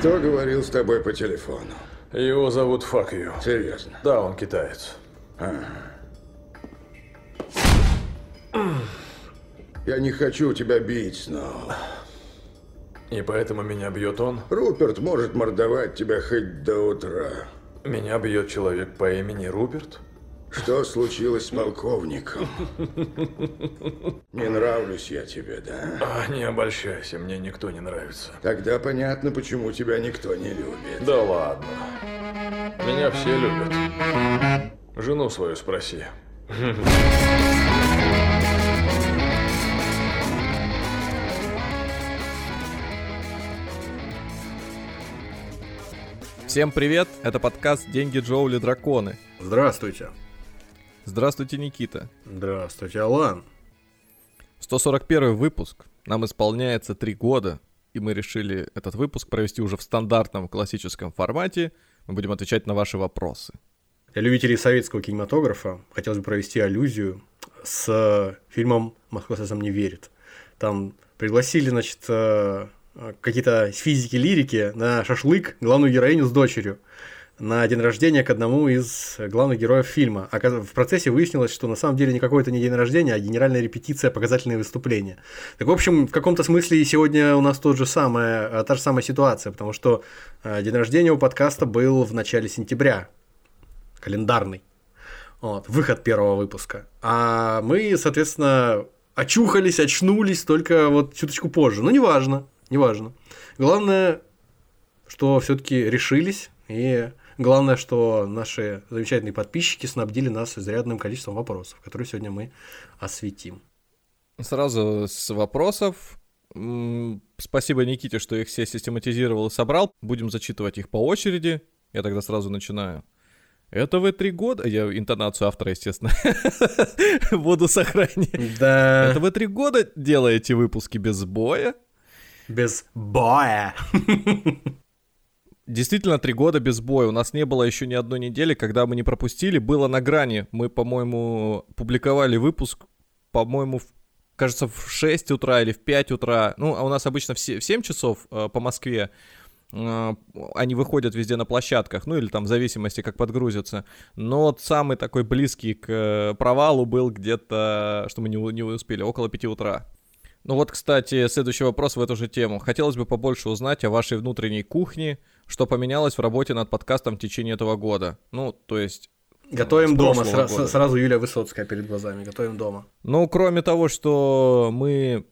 Кто говорил с тобой по телефону? Его зовут You. Серьезно? Да, он китаец. Я не хочу тебя бить, Сноу. И поэтому меня бьет он. Руперт может мордовать тебя хоть до утра. Меня бьет человек по имени Руперт. Что случилось с полковником? Не нравлюсь я тебе, да? А, не обольщайся, мне никто не нравится. Тогда понятно, почему тебя никто не любит. Да ладно. Меня все любят. Жену свою спроси. Всем привет, это подкаст «Деньги Джоули Драконы». Здравствуйте. Здравствуйте, Никита. Здравствуйте, Алан. 141 выпуск. Нам исполняется три года, и мы решили этот выпуск провести уже в стандартном классическом формате. Мы будем отвечать на ваши вопросы. Для любителей советского кинематографа хотелось бы провести аллюзию с фильмом «Москва слезам не верит». Там пригласили, значит, э, какие-то физики, лирики на шашлык главную героиню с дочерью на день рождения к одному из главных героев фильма. А в процессе выяснилось, что на самом деле никакой это не день рождения, а генеральная репетиция, показательные выступления. Так, в общем, в каком-то смысле сегодня у нас тот же самая, та же самая ситуация, потому что э, день рождения у подкаста был в начале сентября, календарный. Вот, выход первого выпуска. А мы, соответственно, очухались, очнулись только вот чуточку позже. Но неважно, неважно. Главное, что все-таки решились, и главное, что наши замечательные подписчики снабдили нас изрядным количеством вопросов, которые сегодня мы осветим. Сразу с вопросов. Спасибо Никите, что их все систематизировал и собрал. Будем зачитывать их по очереди. Я тогда сразу начинаю. Это вы три года... Я интонацию автора, естественно, буду сохранять. Да. Это вы три года делаете выпуски без боя? Без боя. Действительно, три года без боя. У нас не было еще ни одной недели, когда мы не пропустили. Было на грани. Мы, по-моему, публиковали выпуск, по-моему, в, кажется, в 6 утра или в 5 утра. Ну, а у нас обычно в 7 часов э, по Москве э, они выходят везде на площадках, ну или там в зависимости, как подгрузятся. Но вот самый такой близкий к провалу был где-то, что мы не, не успели, около 5 утра. Ну вот, кстати, следующий вопрос в эту же тему. Хотелось бы побольше узнать о вашей внутренней кухне, что поменялось в работе над подкастом в течение этого года. Ну, то есть... Готовим дома, сра- сразу Юлия Высоцкая перед глазами, готовим дома. Ну, кроме того, что мы...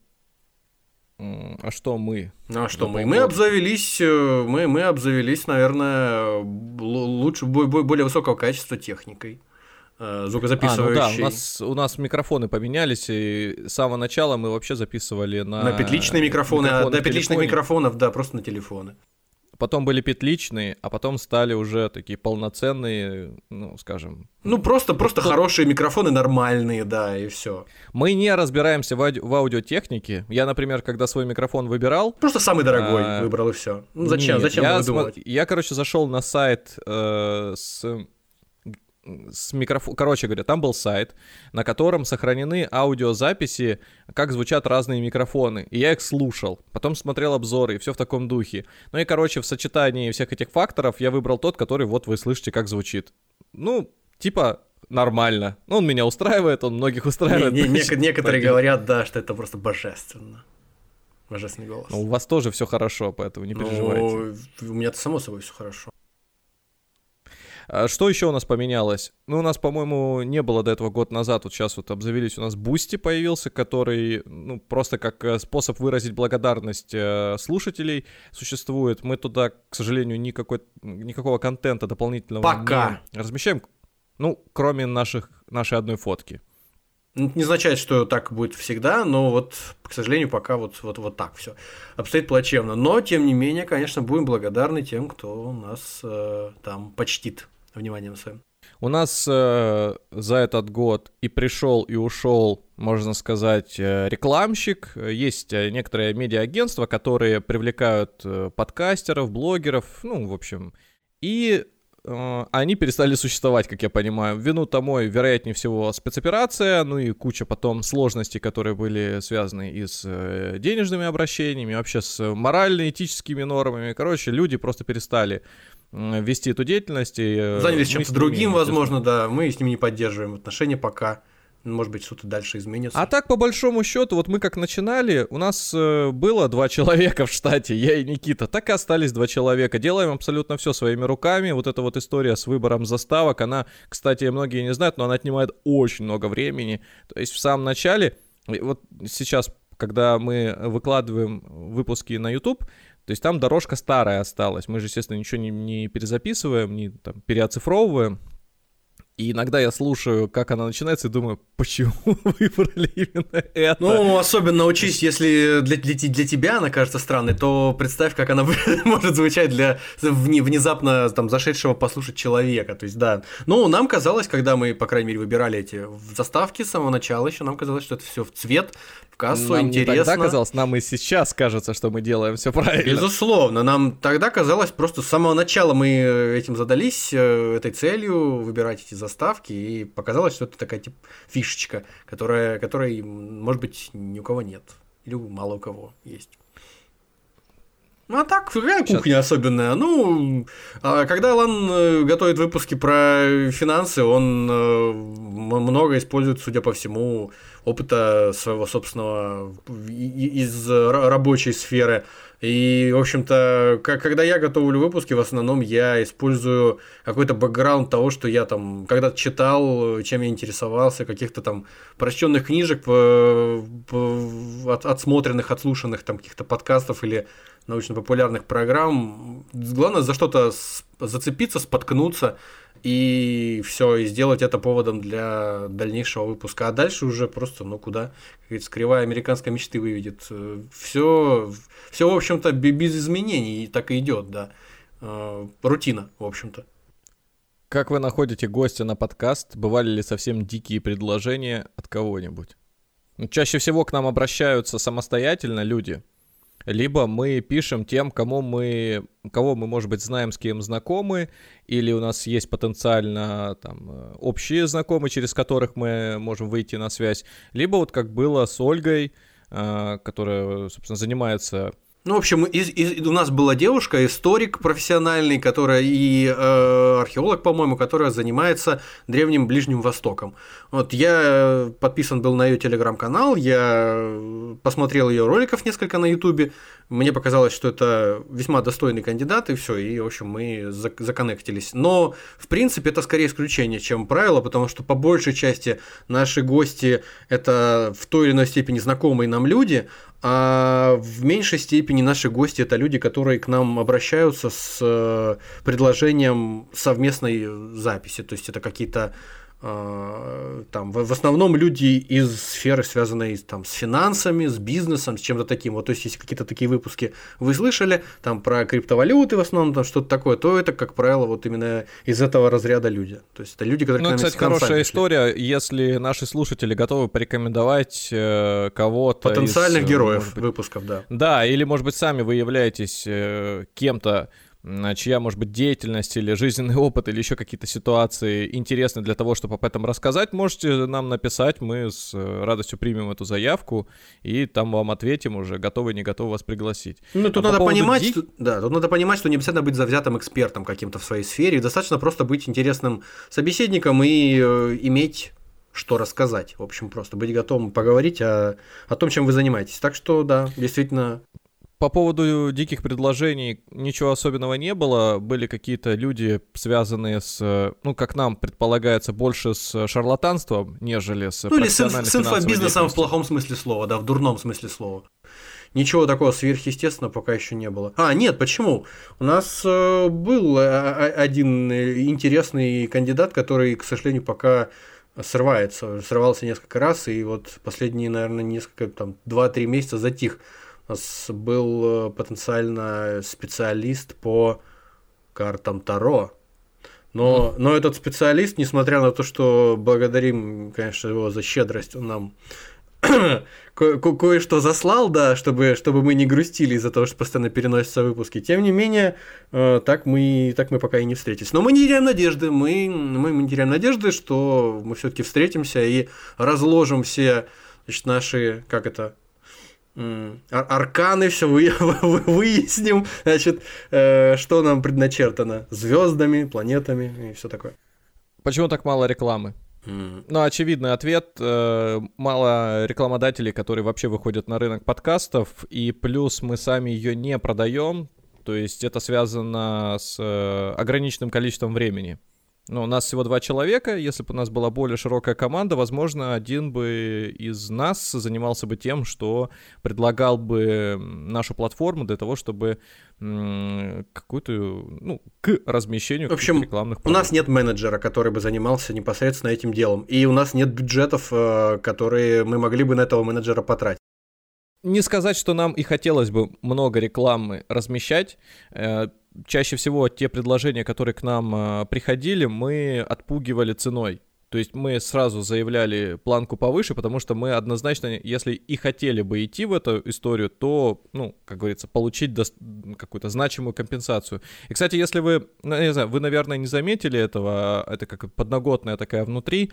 А что мы? Ну, а что мы? Мы обзавелись, э, мы, мы обзавелись, наверное, лучше, более высокого качества техникой звукозаписывающий. А, ну да, у нас, у нас микрофоны поменялись, и с самого начала мы вообще записывали на... На петличные микрофоны, микрофоны а до петличных микрофонов, да, просто на телефоны. Потом были петличные, а потом стали уже такие полноценные, ну, скажем... Ну, просто, просто Кто... хорошие микрофоны, нормальные, да, и все. Мы не разбираемся в, ауди... в аудиотехнике. Я, например, когда свой микрофон выбирал... Просто самый дорогой а... выбрал, и все. Ну, зачем? Нет, зачем я, см... я, короче, зашел на сайт э, с с микрофон... Короче говоря, там был сайт, на котором сохранены аудиозаписи, как звучат разные микрофоны. И я их слушал. Потом смотрел обзоры, и все в таком духе. Ну и, короче, в сочетании всех этих факторов я выбрал тот, который вот вы слышите, как звучит. Ну, типа, нормально. Ну, он меня устраивает, он многих устраивает. Не, не, не, некоторые говорят, да, что это просто божественно. Божественный голос. Ну, у вас тоже все хорошо, поэтому не ну, переживайте. Ну, у меня-то само собой все хорошо. А что еще у нас поменялось? Ну, у нас, по-моему, не было до этого год назад, вот сейчас вот обзавелись, у нас Boosty появился, который, ну, просто как э, способ выразить благодарность э, слушателей существует. Мы туда, к сожалению, никакой, никакого контента дополнительного Пока. не размещаем, ну, кроме наших, нашей одной фотки. Не означает, что так будет всегда, но вот, к сожалению, пока вот, вот, вот так все обстоит плачевно. Но, тем не менее, конечно, будем благодарны тем, кто нас э, там почтит вниманием своим. У нас э, за этот год и пришел, и ушел, можно сказать, э, рекламщик. Есть э, некоторые медиа-агентства, которые привлекают э, подкастеров, блогеров, ну, в общем. И э, они перестали существовать, как я понимаю. Вину тому, вероятнее всего, спецоперация, ну и куча потом сложностей, которые были связаны и с денежными обращениями, вообще с морально-этическими нормами. Короче, люди просто перестали вести эту деятельность. И, э, Занялись чем-то другим, возможно, да. Мы с ними не поддерживаем отношения пока. Может быть, что-то дальше изменится. А так, по большому счету, вот мы как начинали, у нас э, было два человека в штате, я и Никита, так и остались два человека. Делаем абсолютно все своими руками. Вот эта вот история с выбором заставок, она, кстати, многие не знают, но она отнимает очень много времени. То есть в самом начале, вот сейчас, когда мы выкладываем выпуски на YouTube, то есть там дорожка старая осталась. Мы же, естественно, ничего не, не перезаписываем, не там, переоцифровываем. И иногда я слушаю, как она начинается, и думаю, почему выбрали именно это? Ну, особенно учись, если для, для, для тебя она кажется странной, то представь, как она может звучать для вне- внезапно там зашедшего послушать человека. То есть, да. Ну, нам казалось, когда мы, по крайней мере, выбирали эти заставки с самого начала еще, нам казалось, что это все в цвет, кассу, нам интересно. не тогда казалось, нам и сейчас кажется, что мы делаем все правильно. Безусловно, нам тогда казалось, просто с самого начала мы этим задались, э, этой целью, выбирать эти заставки, и показалось, что это такая типа фишечка, которая, которой, может быть, ни у кого нет, или мало у кого есть. Ну а так, какая Щас. кухня особенная? Ну, а когда Алан э, готовит выпуски про финансы, он э, много использует, судя по всему, опыта своего собственного из ра- рабочей сферы. И, в общем-то, к- когда я готовлю выпуски, в основном я использую какой-то бэкграунд того, что я там когда-то читал, чем я интересовался, каких-то там прочтенных книжек, по- от- отсмотренных, отслушанных там каких-то подкастов или научно-популярных программ. Главное за что-то зацепиться, споткнуться и все, и сделать это поводом для дальнейшего выпуска. А дальше уже просто, ну куда, как говорится, кривая американской мечты выведет. Все, все в общем-то, бе- без изменений, и так и идет, да. Э, Рутина, в общем-то. Как вы находите гостя на подкаст? Бывали ли совсем дикие предложения от кого-нибудь? Ну, чаще всего к нам обращаются самостоятельно люди, либо мы пишем тем, кому мы, кого мы, может быть, знаем, с кем знакомы, или у нас есть потенциально там общие знакомые, через которых мы можем выйти на связь, либо вот как было с Ольгой, э, которая, собственно, занимается Ну, в общем, из- из- у нас была девушка, историк профессиональный, которая и э, археолог, по-моему, которая занимается Древним Ближним Востоком. Вот я э, подписан был на ее телеграм-канал, я э, посмотрел ее роликов несколько на ютубе, мне показалось, что это весьма достойный кандидат, и все, и, в общем, мы зак- законнектились. Но, в принципе, это скорее исключение, чем правило, потому что по большей части наши гости – это в той или иной степени знакомые нам люди, а в меньшей степени наши гости это люди, которые к нам обращаются с э, предложением совместной записи. То есть это какие-то там в в основном люди из сферы, связанной там с финансами, с бизнесом, с чем-то таким. Вот, то есть, если какие-то такие выпуски вы слышали, там про криптовалюты в основном, там что-то такое, то это, как правило, вот именно из этого разряда люди. То есть это люди, которые Ну, кстати, хорошая пришли. история, если наши слушатели готовы порекомендовать э, кого-то Потенциальных из, э, героев быть, выпусков, да. Да, или, может быть, сами вы являетесь э, кем-то, чья, может быть, деятельность или жизненный опыт, или еще какие-то ситуации интересны для того, чтобы об этом рассказать, можете нам написать, мы с э, радостью примем эту заявку, и там вам ответим уже, готовы, не готовы вас пригласить. Ну, тут А по надо поводу понимать, дик- что, да, тут надо понимать, что не обязательно быть завзятым экспертом каким-то в своей сфере, достаточно просто быть интересным собеседником и э, иметь что рассказать. В общем, просто быть готовым поговорить о, о том, чем вы занимаетесь. Так что, да, действительно, По поводу диких предложений ничего особенного не было. Были какие-то люди, связанные с, э, ну, как нам предполагается, больше с шарлатанством, нежели с ну или с, с инфобизнесом в плохом смысле слова, да, в дурном смысле слова. Ничего такого сверхъестественного пока еще не было. А, нет, почему? У нас э, был э, один интересный кандидат, который, к сожалению, пока срывается. Срывался несколько раз, и вот последние, наверное, несколько, там, 2-3 месяца затих. Нас был э, потенциально специалист по картам Таро. Но, но этот специалист, несмотря на то, что благодарим, конечно, его за щедрость, он нам ко- ко- кое-что заслал, да, чтобы, чтобы мы не грустили из-за того, что постоянно переносятся выпуски. Тем не менее, э, так, мы, так мы пока и не встретились. Но мы не теряем надежды, мы, мы, мы не теряем надежды, что мы все-таки встретимся и разложим все значит, наши, как это, ар- арканы, все вы, вы- выясним, значит, э, что нам предначертано звездами, планетами и все такое. Почему так мало рекламы? Ну, очевидный ответ. э, Мало рекламодателей, которые вообще выходят на рынок подкастов, и плюс мы сами ее не продаем. То есть это связано с э, ограниченным количеством времени. Ну, у нас всего два человека. Если бы у нас была более широкая команда, возможно, один бы из нас занимался бы тем, что предлагал бы нашу платформу для того, чтобы какую-то, ну, к размещению В общем, рекламных У нас нет менеджера, который бы занимался непосредственно этим делом. И у нас нет бюджетов, э, которые мы могли бы на этого менеджера потратить. Не сказать, что нам и хотелось бы много рекламы размещать. Чаще всего те предложения, которые к нам э, приходили, мы отпугивали ценой. То есть мы сразу заявляли планку повыше, потому что мы однозначно, если и хотели бы идти в эту историю, то, ну, как говорится, получить дос- какую-то значимую компенсацию. И, кстати, если вы, ну, не знаю, вы, наверное, не заметили этого, это как подноготная такая внутри,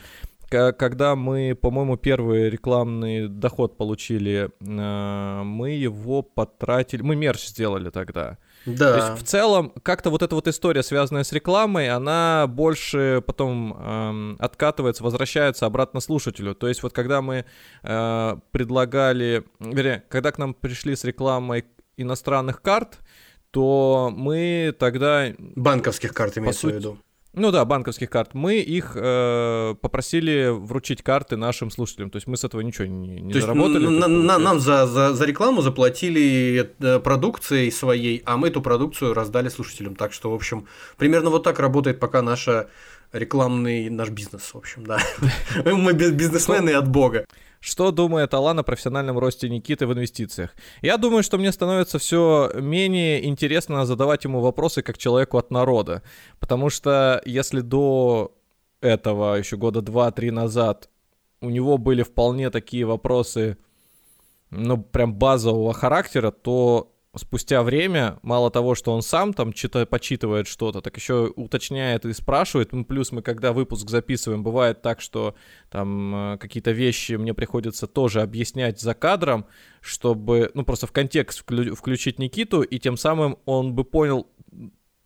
когда мы, по-моему, первый рекламный доход получили, э, мы его потратили, мы мерч сделали тогда. То Да. есть в целом как-то вот эта вот история, связанная с рекламой, она больше потом эм, откатывается, возвращается обратно слушателю. То есть вот когда мы э, предлагали, вернее, когда к нам пришли с рекламой иностранных карт, то мы тогда Банковских карт имеется сути, в виду. Ну да, банковских карт. Мы их э, попросили вручить карты нашим слушателям. То есть мы с этого ничего не, не То есть заработали. н- на- получается. нам за, за, за рекламу заплатили э, продукцией своей, а мы эту продукцию раздали слушателям. Так что, в общем, примерно вот так работает пока наша рекламный наш бизнес, в общем, да. Мы бизнесмены от бога. Что думает Алан о профессиональном росте Никиты в инвестициях? Я думаю, что мне становится все менее интересно задавать ему вопросы как человеку от народа. Потому что если до этого, еще года два-три назад, у него были вполне такие вопросы, ну, прям базового характера, то спустя время, мало того, что он сам там читает, почитывает что-то, так еще уточняет и спрашивает. Ну, плюс мы, когда выпуск записываем, бывает так, что там э, какие-то вещи мне приходится тоже объяснять за кадром, чтобы, ну, просто в контекст вклю- включить Никиту, и тем самым он бы понял,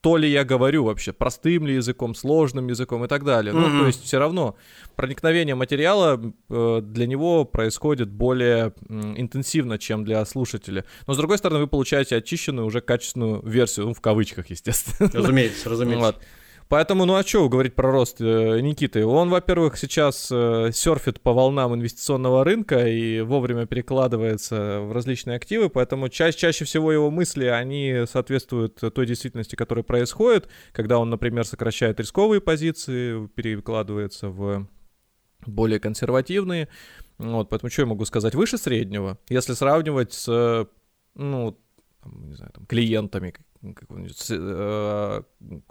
то ли я говорю вообще, простым ли языком, сложным языком и так далее. Ну, Мгм. то есть все равно проникновение материала э, для него происходит более м, интенсивно, чем для слушателя. Но, с другой стороны, вы получаете очищенную, уже качественную версию, ну, в кавычках, естественно. Разумеется, разумеется. Вот. Поэтому, ну а что говорить про рост э, Никиты? Он, во-первых, сейчас э, серфит по волнам инвестиционного рынка и вовремя перекладывается в различные активы, поэтому ча- чаще всего его мысли, они соответствуют той действительности, которая происходит, когда он, например, сокращает рисковые позиции, перекладывается в более консервативные. Вот, поэтому что я могу сказать? Выше среднего, если сравнивать с, ну, там, не знаю, там, клиентами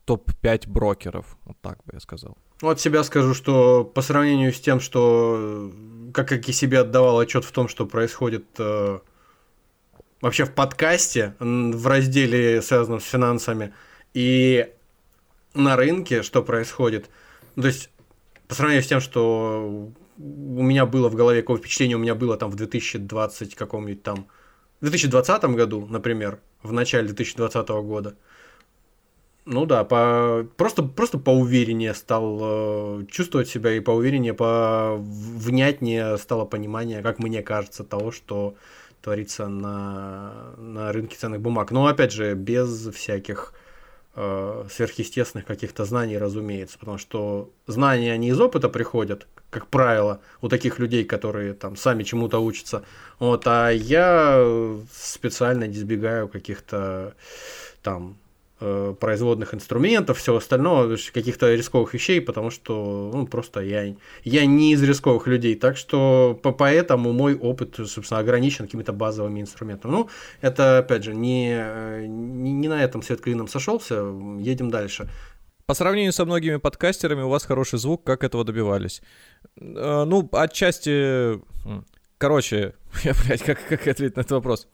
топ-5 брокеров, вот так бы я сказал. Вот себя скажу, что по сравнению с тем, что э, как, как я себе отдавал отчет в том, что происходит э, вообще в подкасте, в разделе, связанном с финансами, и на рынке, что происходит. Ну, То есть, по сравнению с тем, что у меня было в голове, какое впечатление у меня было там в 2020 каком-нибудь там, в 2020 году, например, в начале 2020 года, ну да, по... просто, просто поувереннее стал э, чувствовать себя и поувереннее, по внятнее стало понимание, как мне кажется, того, что творится на, на рынке ценных бумаг. Но опять же, без всяких э, сверхъестественных каких-то знаний, разумеется, потому что знания, они из опыта приходят, как правило, у таких людей, которые там сами чему-то учатся. Вот, а я специально избегаю каких-то там э, производных инструментов, всего остального, каких-то рисковых вещей, потому что ну, просто я, я не из рисковых людей. Так что по поэтому мой опыт, собственно, ограничен какими-то базовыми инструментами. Ну, это, опять же, не, э, не, не на этом свет клином сошелся. Едем дальше. По сравнению со многими подкастерами у вас хороший звук, как этого добивались? Э, Ну, отчасти... короче, я, блядь, как, как ответить на этот вопрос?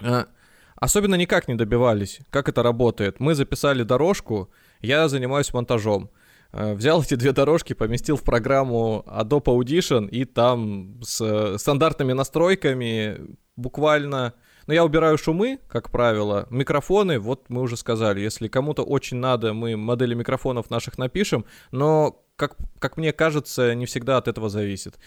А, особенно никак не добивались, как это работает. Мы записали дорожку, я занимаюсь монтажом. А, взял эти две дорожки, поместил в программу Adobe Audition, и там с стандартными настройками буквально... Ну, я убираю шумы, как правило. Микрофоны, вот мы уже сказали, если кому-то очень надо, мы модели микрофонов наших напишем, но, как, как мне кажется, не всегда от этого зависит.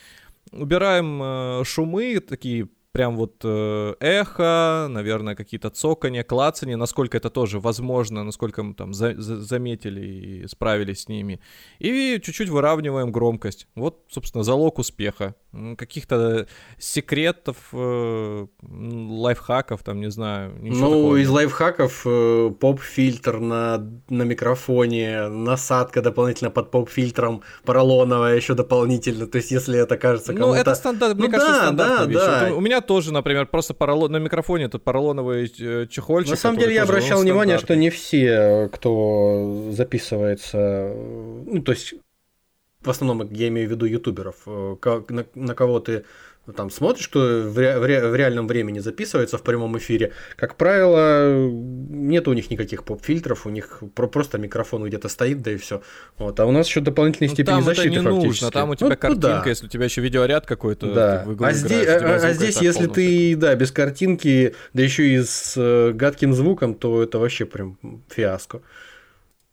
Убираем э, шумы, такие прям вот э, эхо, наверное, какие-то цокания, клацания, насколько это тоже возможно, насколько мы там за за заметили и справились с ними. И чуть-чуть выравниваем громкость. Вот, собственно, залог успеха. Каких-то секретов, э, лайфхаков, там, не знаю. Ну, такого. из лайфхаков э, поп-фильтр на, на микрофоне, насадка дополнительно под поп-фильтром поролоновая еще дополнительно. То есть, если это кажется кому-то... Ну, это стандарт, мне ну, кажется, да, стандартная да, вещь. да. Вот у меня тоже, например, просто поролон... на микрофоне этот поролоновый э, чехольчик. На самом деле я обращал внимание, что не все, кто записывается, ну, то есть в основном я имею в виду ютуберов, э, на, на кого ты ну, там смотришь, кто в, ре, в, ре, в реальном времени записывается в прямом эфире, как правило, нет у них никаких поп-фильтров, у них про, просто микрофон где-то стоит, да и все. Вот. А у нас еще дополнительной ну, степени там защиты это не фактически. нужно, там у тебя ну, картинка, да. если у тебя еще видеоряд какой-то. Да. а, играешь, здесь, а, а здесь, если ты, да, без картинки, да еще и с э, гадким звуком, то это вообще прям фиаско.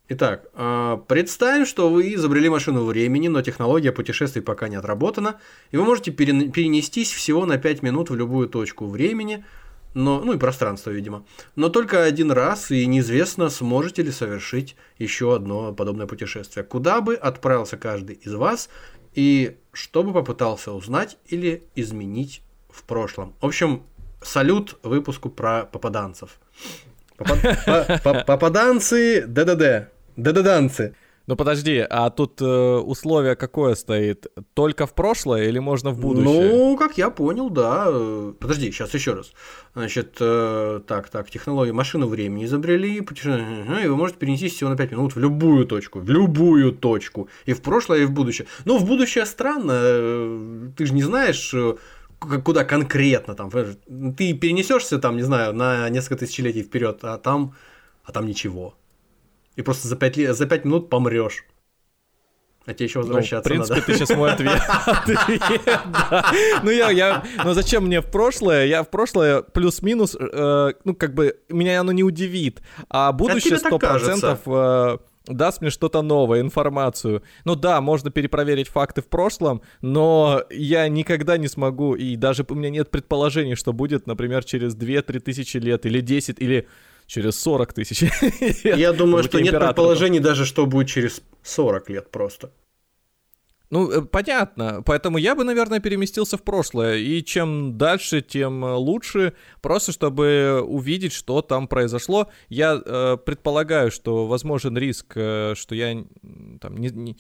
Итак, э, представим, что вы изобрели машину времени, но технология путешествий пока не отработана, и вы можете перен- перенестись всего на 5 минут в любую точку времени, но, ну и пространство, видимо. Но только один раз, и неизвестно, сможете ли совершить еще одно подобное путешествие. Куда бы отправился каждый из вас, и что бы попытался узнать или изменить в прошлом. В общем, салют выпуску про попаданцев. Попа- по- по- Попаданцы ДДД. ДДДанцы. Ну подожди, а тут э, условие какое стоит? Только в прошлое или можно в будущее? Ну, как я понял, да. Э, Подожди, сейчас еще раз. Значит, э, так, так, технологии машину времени изобрели, путеше- и вы можете перенестись всего на 5 минут в любую точку, в любую точку, и в прошлое, и в будущее. Ну, в будущее странно, э, ты же не знаешь, э, куда конкретно там. Ты перенесешься там, не знаю, на несколько тысячелетий вперед, а там, а там ничего. И просто за 5, лет, за 5 минут помрешь. А тебе еще Ну, в возвращаться принципе, надо. ты сейчас мой ответ. Ну, я, я, ну зачем мне в прошлое? Я в прошлое плюс-минус, э, ну, как бы, меня оно не удивит. А будущее тебе так 100% э, даст мне что-то новое, информацию. Ну да, можно перепроверить факты в прошлом, но я никогда не смогу, и даже у меня нет предположений, что будет, например, через 2-3 тысячи лет, или 10, или через 40 тысяч. Я думаю, что нет предположений даже, что будет через 40 лет просто. Ну, э, понятно. Поэтому я бы, наверное, переместился в прошлое. И чем дальше, тем э, лучше. Просто чтобы увидеть, что там произошло. Я э, предполагаю, что возможен риск, э, что я там не, не,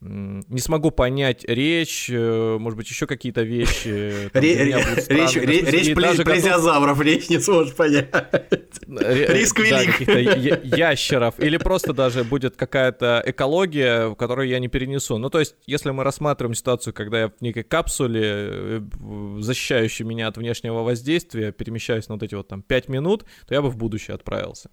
не смогу понять речь, э, может быть, еще какие-то вещи. там Речь, смысле, речь плезиозавров речь не сможешь понять. Риск велик. ящеров. Или просто даже будет какая-то экология, которую я не перенесу. Ну, то есть, если мы рассматриваем ситуацию, когда я в некой капсуле, э, защищающей меня от внешнего воздействия, перемещаюсь на вот эти вот там 5 минут, то я бы в будущее отправился.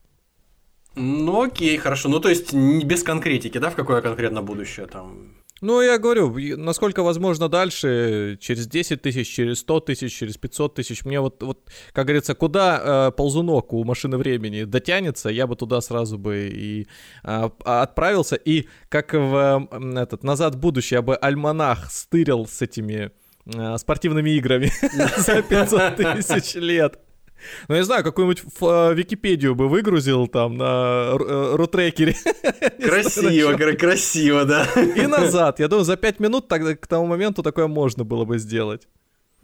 Ну окей, хорошо. Ну то есть без конкретики, да, в какое конкретно будущее там. Ну, я говорю, насколько возможно дальше, через 10 тысяч, через 100 тысяч, через 500 тысяч, мне вот, вот как говорится, куда э, ползунок у машины времени дотянется, я бы туда сразу бы и а, отправился, и как в м, этот «Назад в будущее» я бы альманах стырил с этими э, спортивными играми за 500 тысяч лет. Ну, я не знаю, какую-нибудь э, Википедию бы выгрузил там на э, рутрекере. Красиво, кра- красиво, да. И назад. Я думаю, за 5 минут тогда к тому моменту такое можно было бы сделать.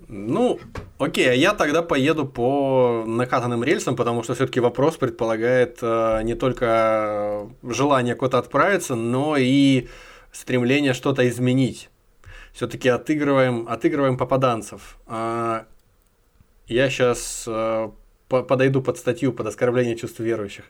Ну, окей, а я тогда поеду по накатанным рельсам, потому что все-таки вопрос предполагает э, не только желание куда-то отправиться, но и стремление что-то изменить. Все-таки отыгрываем, отыгрываем попаданцев. А, я сейчас подойду под статью под оскорбление чувств верующих.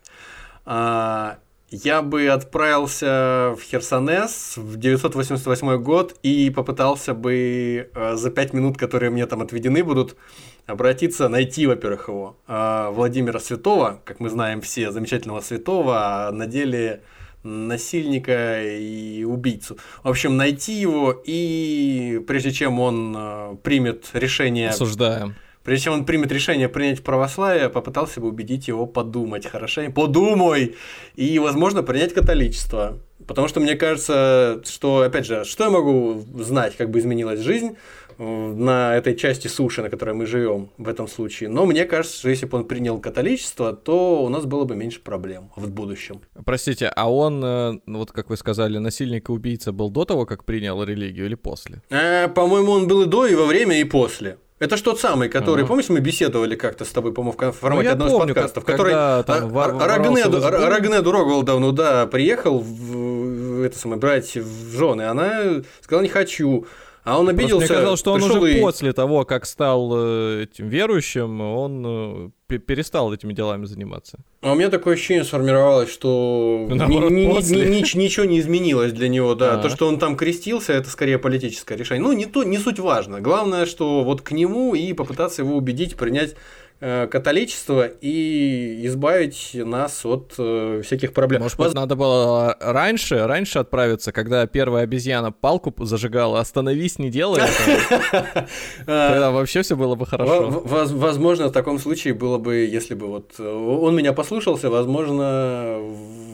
А, я бы отправился в Херсонес в 988 год и попытался бы э, за пять минут, которые мне там отведены будут, обратиться, найти, во-первых, его, э, Владимира Святого, как мы знаем все, замечательного святого, а на деле насильника и убийцу. В общем, найти его и прежде чем он э, примет решение... Осуждаем. Прежде чем он примет решение принять православие, попытался бы убедить его подумать хорошенько. Подумай! И, возможно, принять католичество. Потому что мне кажется, что, опять же, что я могу знать, как бы изменилась жизнь э, на этой части суши, на которой мы живем в этом случае. Но мне кажется, что если бы он принял католичество, то у нас было бы меньше проблем в будущем. Простите, а он, э, вот как вы сказали, насильник и убийца был до того, как принял религию или после? Э, по-моему, он был и до, и во время, и после. Это ж тот самый, который, ага. помнишь, мы беседовали как-то с тобой, по-моему, в формате ну, одного помню, из подкастов, как, который там, Рагнеду, Рагнеду Роголдовну, да, приехал в, в это самое, брать в жены, она сказала, не хочу. А он обиделся. Просто мне казалось, что он уже и... после того, как стал э, этим верующим, он э, перестал этими делами заниматься. А у меня такое ощущение сформировалось, что Наоборот, ни, ни, ни, ничего не изменилось для него, да. А-а-а. То, что он там крестился, это скорее политическое решение. Ну, не, то, не суть важно. Главное, что вот к нему и попытаться его убедить принять католичество и избавить нас от э, всяких проблем. Может быть, надо было раньше, раньше отправиться, когда первая обезьяна палку зажигала, остановись, не делай это. Тогда вообще все было бы хорошо. Возможно, в таком случае было бы, если бы вот э, он меня послушался, возможно,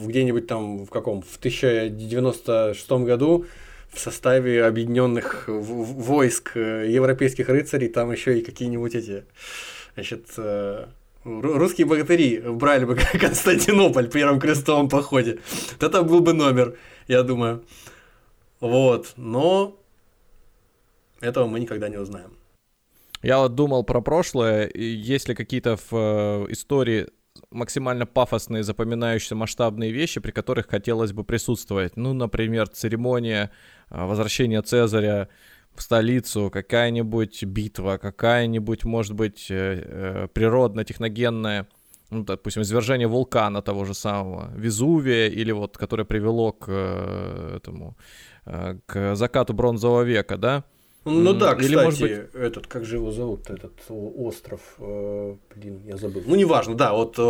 где-нибудь там в каком, в 1096 году в составе объединенных войск европейских рыцарей, там еще и какие-нибудь эти Значит, э, русские богатыри брали бы Константинополь в первом крестовом походе. Это был бы номер, я думаю. Вот, но этого мы никогда не узнаем. Я вот думал про прошлое, есть ли какие-то в э, истории максимально пафосные, запоминающиеся масштабные вещи, при которых хотелось бы присутствовать. Ну, например, церемония э, возвращения Цезаря в столицу, какая-нибудь битва, какая-нибудь, может быть, э, э, природно-техногенная, ну, допустим, извержение вулкана того же самого, Везувия, или вот, которое привело к э, этому, к закату бронзового века, да, ну да, кстати, Или, может быть... этот, как же его зовут, этот остров, э, блин, я забыл. Ну, неважно, да, вот э,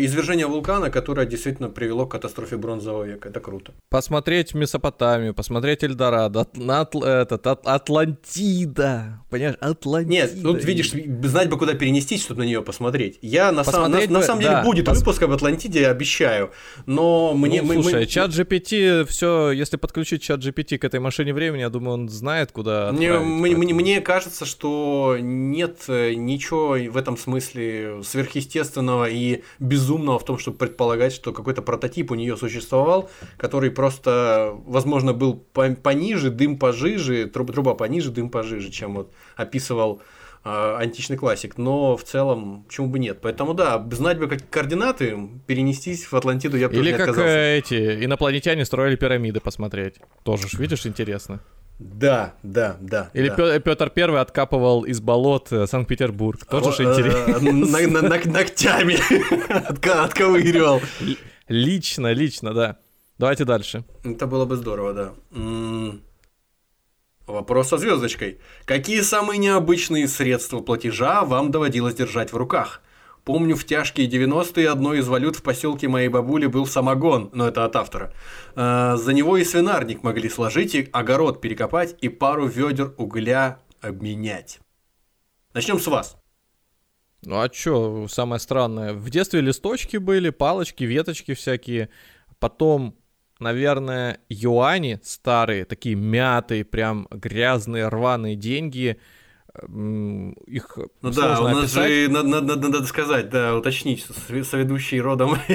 извержение вулкана, которое действительно привело к катастрофе бронзового века, это круто. Посмотреть Месопотамию, посмотреть Эльдорадо, на, этот, от, Атлантида, понимаешь, Атлантида. Нет, тут видишь, знать бы, куда перенестись, чтобы на нее посмотреть. Я на, сам, на, на самом деле да, будет пос... выпуск об Атлантиде, обещаю, но мне... Ну, мы, слушай, мы... чат GPT, все, если подключить чат GPT к этой машине времени, я думаю, он знает, куда мне, мне, мне, мне кажется, что нет э, ничего в этом смысле сверхъестественного и безумного в том, чтобы предполагать, что какой-то прототип у нее существовал, который просто, возможно, был пониже, дым пожиже, труба, пониже, дым пожиже, чем вот описывал античный классик, но в целом почему бы нет. Поэтому да, знать бы как координаты, перенестись в Атлантиду я бы Или тоже не как отказался. Э, эти инопланетяне строили пирамиды посмотреть. Тоже ж, видишь, интересно. Да, да, да. Или да. Петр Первый откапывал из болот э, Санкт-Петербург. Тоже же интересно. Ногтями отковыривал. Лично, лично, да. Давайте дальше. Это было бы здорово, да. Вопрос со звездочкой. Какие самые необычные средства платежа вам доводилось держать в руках? Помню, в тяжкие 90-е одной из валют в поселке моей бабули был самогон, но это от автора. Э, за него и свинарник могли сложить, и огород перекопать, и пару ведер угля обменять. Начнем с вас. Ну а чё, самое странное, в детстве листочки были, палочки, веточки всякие, потом, наверное, юани старые, такие мятые, прям грязные, рваные деньги – их ну да, у нас описать. же надо, надо, надо сказать, да, уточнить, соведущий родом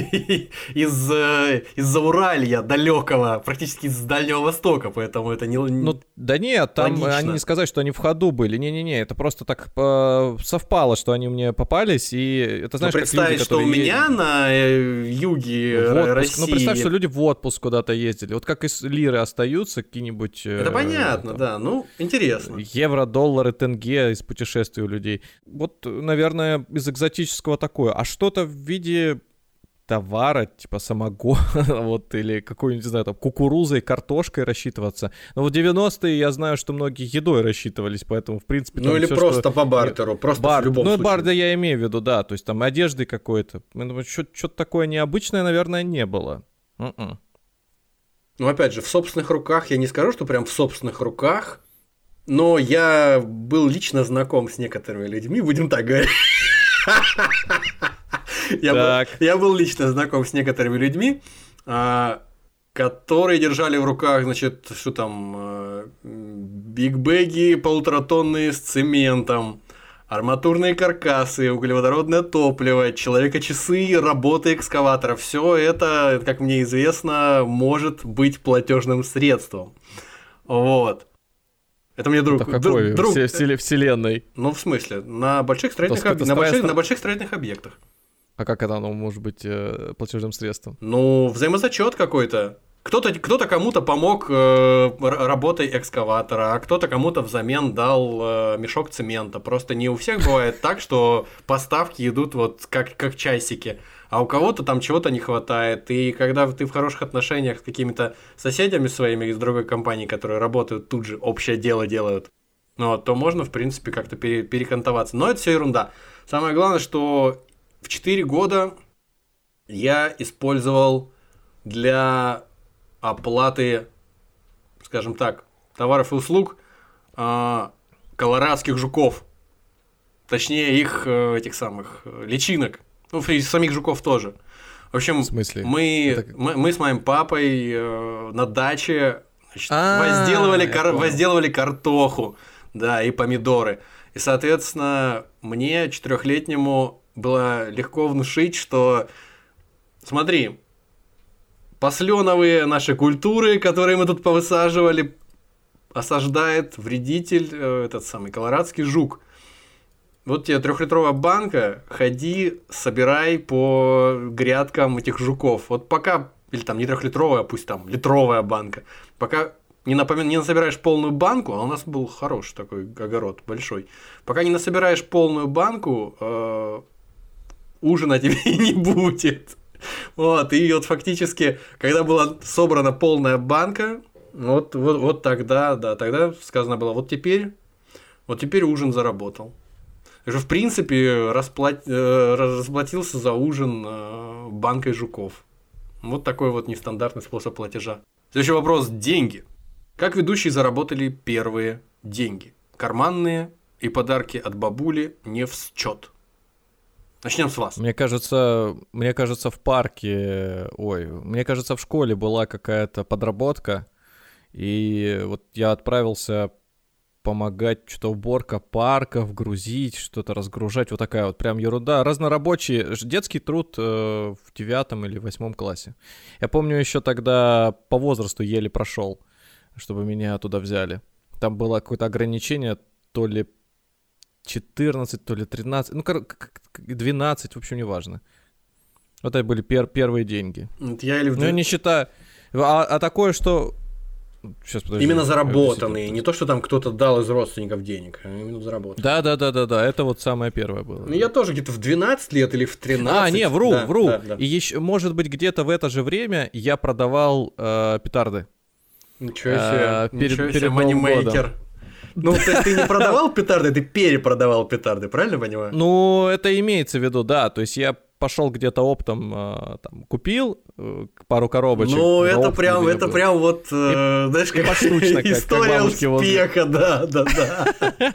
из э, из Зауралья далекого, практически из Дальнего Востока, поэтому это не. Ну да нет, там логично. они не сказать, что они в ходу были, не не не, это просто так э, совпало, что они мне попались и это знаешь, ну, представить, люди, что у меня на э, юге отпуск, России. Ну представь, что люди в отпуск куда-то ездили, вот как из лиры остаются какие-нибудь. Это понятно, да, ну интересно. Евро, доллары, тенге ноге из путешествий у людей. Вот, наверное, из экзотического такое. А что-то в виде товара, типа самогон, вот, или какой-нибудь, не знаю, там, кукурузой, картошкой рассчитываться. Но в 90-е я знаю, что многие едой рассчитывались, поэтому, в принципе... Ну или всё, просто что... по бартеру, просто Бар... в любом ну, случае. бар, да, я имею в виду, да, то есть там одежды какой-то. Что-то такое необычное, наверное, не было. М-м. Ну, опять же, в собственных руках, я не скажу, что прям в собственных руках, но я был лично знаком с некоторыми людьми, будем так говорить. Я был, я был лично знаком с некоторыми людьми, а, которые держали в руках, значит, что там, э, бигбеги полуторатонные с цементом, арматурные каркасы, углеводородное топливо, человека-часы, работы экскаватора. Все это, как мне известно, может быть платежным средством. Вот. Это мне друг... Это в какой друг- друг- все- вселе- вселенной? Ну, в смысле, на больших строительных, То об- на, больших, на больших строительных объектах. А как это оно может быть э, платежным средством? Ну, взаимозачет какой-то. Кто-то кто кому-то помог э, работой экскаватора, а кто-то кому-то взамен дал э, мешок цемента. Просто не у всех бывает так, что поставки идут вот как, как часики, а у кого-то там чего-то не хватает. И когда ты в хороших отношениях с какими-то соседями своими из другой компании, которые работают тут же, общее дело делают, ну, то можно, в принципе, как-то пере- перекантоваться. Но это все ерунда. Самое главное, что в 4 года я использовал для оплаты, скажем так, товаров и услуг а, колорадских жуков. Точнее, их э, этих самых э, личинок. Ну, и самих жуков тоже. В общем, В смысле? мы, Это мы, мы с моим папой э, на даче значит, А, возделывали, кар- возделывали картоху, да, и помидоры. И, соответственно, мне, четырехлетнему, было легко внушить, что смотри, посленовые наши культуры, которые мы тут повысаживали, осаждает вредитель, э, этот самый колорадский жук. Вот тебе трехлитровая банка, ходи, собирай по грядкам этих жуков. Вот пока, или там не трехлитровая, а пусть там литровая банка, пока не, напомин... не насобираешь полную банку, а у нас был хороший такой огород, большой, пока не насобираешь полную банку, э, ужина тебе не будет. Вот, и вот фактически, когда была собрана полная банка, вот, вот, вот тогда, да, тогда сказано было, вот теперь, вот теперь ужин заработал. Что, в принципе, расплат... э, расплатился за ужин э, банкой жуков. Вот такой вот нестандартный способ платежа. Следующий вопрос. Деньги. Как ведущие заработали первые деньги? Карманные и подарки от бабули не в счет. Начнем с вас. Мне кажется, мне кажется, в парке, ой, мне кажется, в школе была какая-то подработка, и вот я отправился помогать, что-то уборка парков, грузить, что-то разгружать, вот такая вот прям ерунда. Разнорабочий детский труд э, в девятом или восьмом классе. Я помню еще тогда по возрасту еле прошел, чтобы меня туда взяли. Там было какое-то ограничение, то ли 14, то ли 13, ну, кор- к- к- 12, в общем, неважно. Вот это были пер- первые деньги. Я или в Ну, не считаю... А, а такое, что... Сейчас, подожди. Именно заработанные, не то, что там кто-то дал из родственников денег, а именно заработанные. Да, да, да, да, да, это вот самое первое было. Ну, я тоже где-то в 12 лет или в 13. А, не, вру, Да, вру. да, да. И еще, может быть, где-то в это же время я продавал э, петарды. Ничего А, себе, перед- ничего себе, перед манимейкер. Ну, то есть ты не продавал петарды, ты перепродавал петарды, правильно понимаю? Ну, это имеется в виду, да. То есть я пошел где-то оптом, э, там, купил э, пару коробочек. Ну, это прям, это был. прям вот, э, знаешь, и как- как история возле. успеха, да, да, да.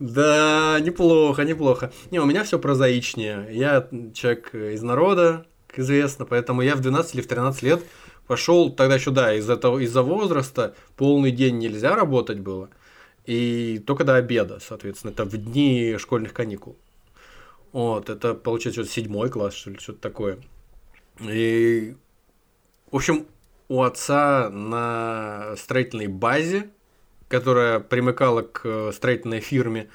Да, неплохо, неплохо. Не, у меня все прозаичнее. Я человек из народа, как известно, поэтому я в 12 или в 13 лет пошел, тогда еще, да, из-за того, из-за возраста полный день нельзя работать было, и только до обеда, соответственно, это в дни школьных каникул. Вот, это получается что-то седьмой класс, что ли, что-то такое. И, в общем, у отца на строительной базе, которая примыкала к э, строительной фирме,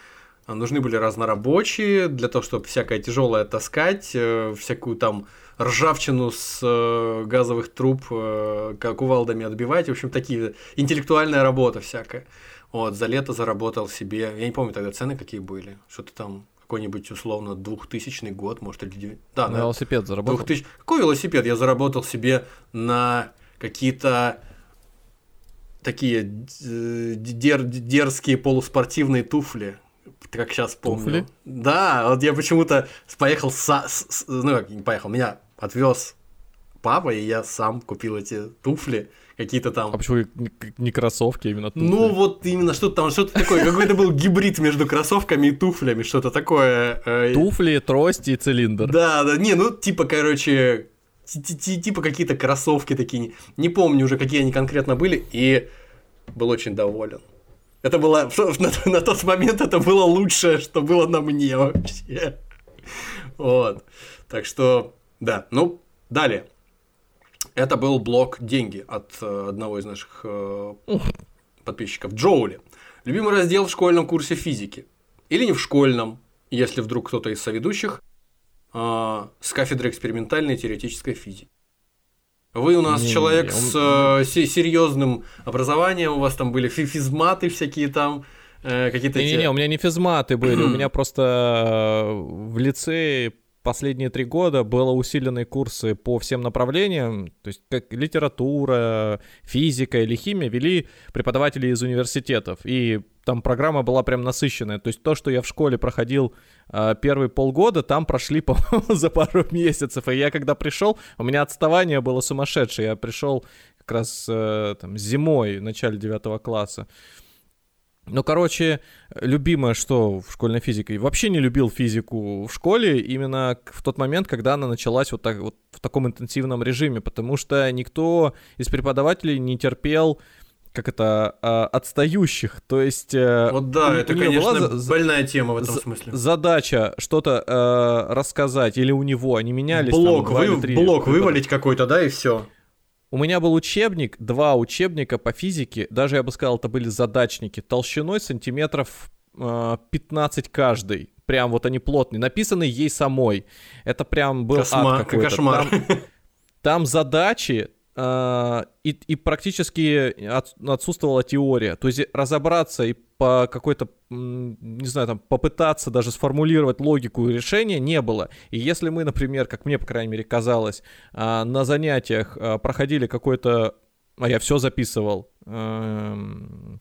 а, нужны были разнорабочие для того, чтобы всякое тяжелое таскать, э, всякую там ржавчину с э, газовых труб э, ка- кувалдами отбивать. В общем, такие интеллектуальная работа всякая. Вот, за лето заработал себе, я не помню тогда цены какие были, что-то там какой-нибудь условно 2000 год, может, или... Да, На на велосипед заработал. 2000... Какой велосипед? Я заработал себе на какие-то такие э, дер- дерзкие полуспортивные туфли, как сейчас помню. Туфли? Да, вот я почему-то поехал, со- ну как не поехал, меня отвез папа, и я сам купил эти туфли, какие-то там. А почему не, кроссовки, а именно туфли? Ну вот именно что-то там, что-то такое, какой-то был гибрид между кроссовками и туфлями, что-то такое. э, Туфли, трости и цилиндр. да, да, не, ну типа, короче, ти- ти- ти- типа какие-то кроссовки такие, не- не помню уже, какие они конкретно были, и был очень доволен. Это было, на, на тот момент это было лучшее, что было на мне вообще. Вот. Так что, да, ну, далее. Это был блок «Деньги» от э, одного из наших э, подписчиков, Джоули. Любимый раздел в школьном курсе физики. Или не в школьном, если вдруг кто-то из соведущих а, с кафедры экспериментальной теоретической физики. Вы у нас Не-не-не, человек он- с э, се- серьезным образованием, у вас там были фи- физматы всякие там, э, какие-то... Не-не-не, те- у меня не физматы были, у меня просто э, в лицее последние три года было усиленные курсы по всем направлениям, то есть как литература, физика или химия вели преподаватели из университетов, и там программа была прям насыщенная, то есть то, что я в школе проходил э, первые полгода, там прошли, по-моему, за пару месяцев, и я когда пришел, у меня отставание было сумасшедшее, я пришел как раз э, там зимой, в начале девятого класса, ну, короче, любимое, что в школьной физике. Вообще не любил физику в школе именно в тот момент, когда она началась вот, так, вот в таком интенсивном режиме, потому что никто из преподавателей не терпел как это, а, отстающих, то есть... э, Вот да, у- это, у была конечно, за- больная тема в этом смысле. задача что-то э, рассказать, или у него, они менялись. там, Блок, или вы- блок вывалить какой-то, да, и все. У меня был учебник, два учебника по физике, даже я бы сказал, это были задачники, толщиной сантиметров э, 15 каждый. Прям вот они плотные, написаны ей самой. Это прям был Кошмар, ад какой-то. кошмар. Там, там задачи э, и, и практически от- отсутствовала теория. То есть разобраться и по какой-то, не знаю, там, попытаться даже сформулировать логику решения не было. И если мы, например, как мне, по крайней мере, казалось, а, на занятиях а, проходили какой-то а я все записывал, эм,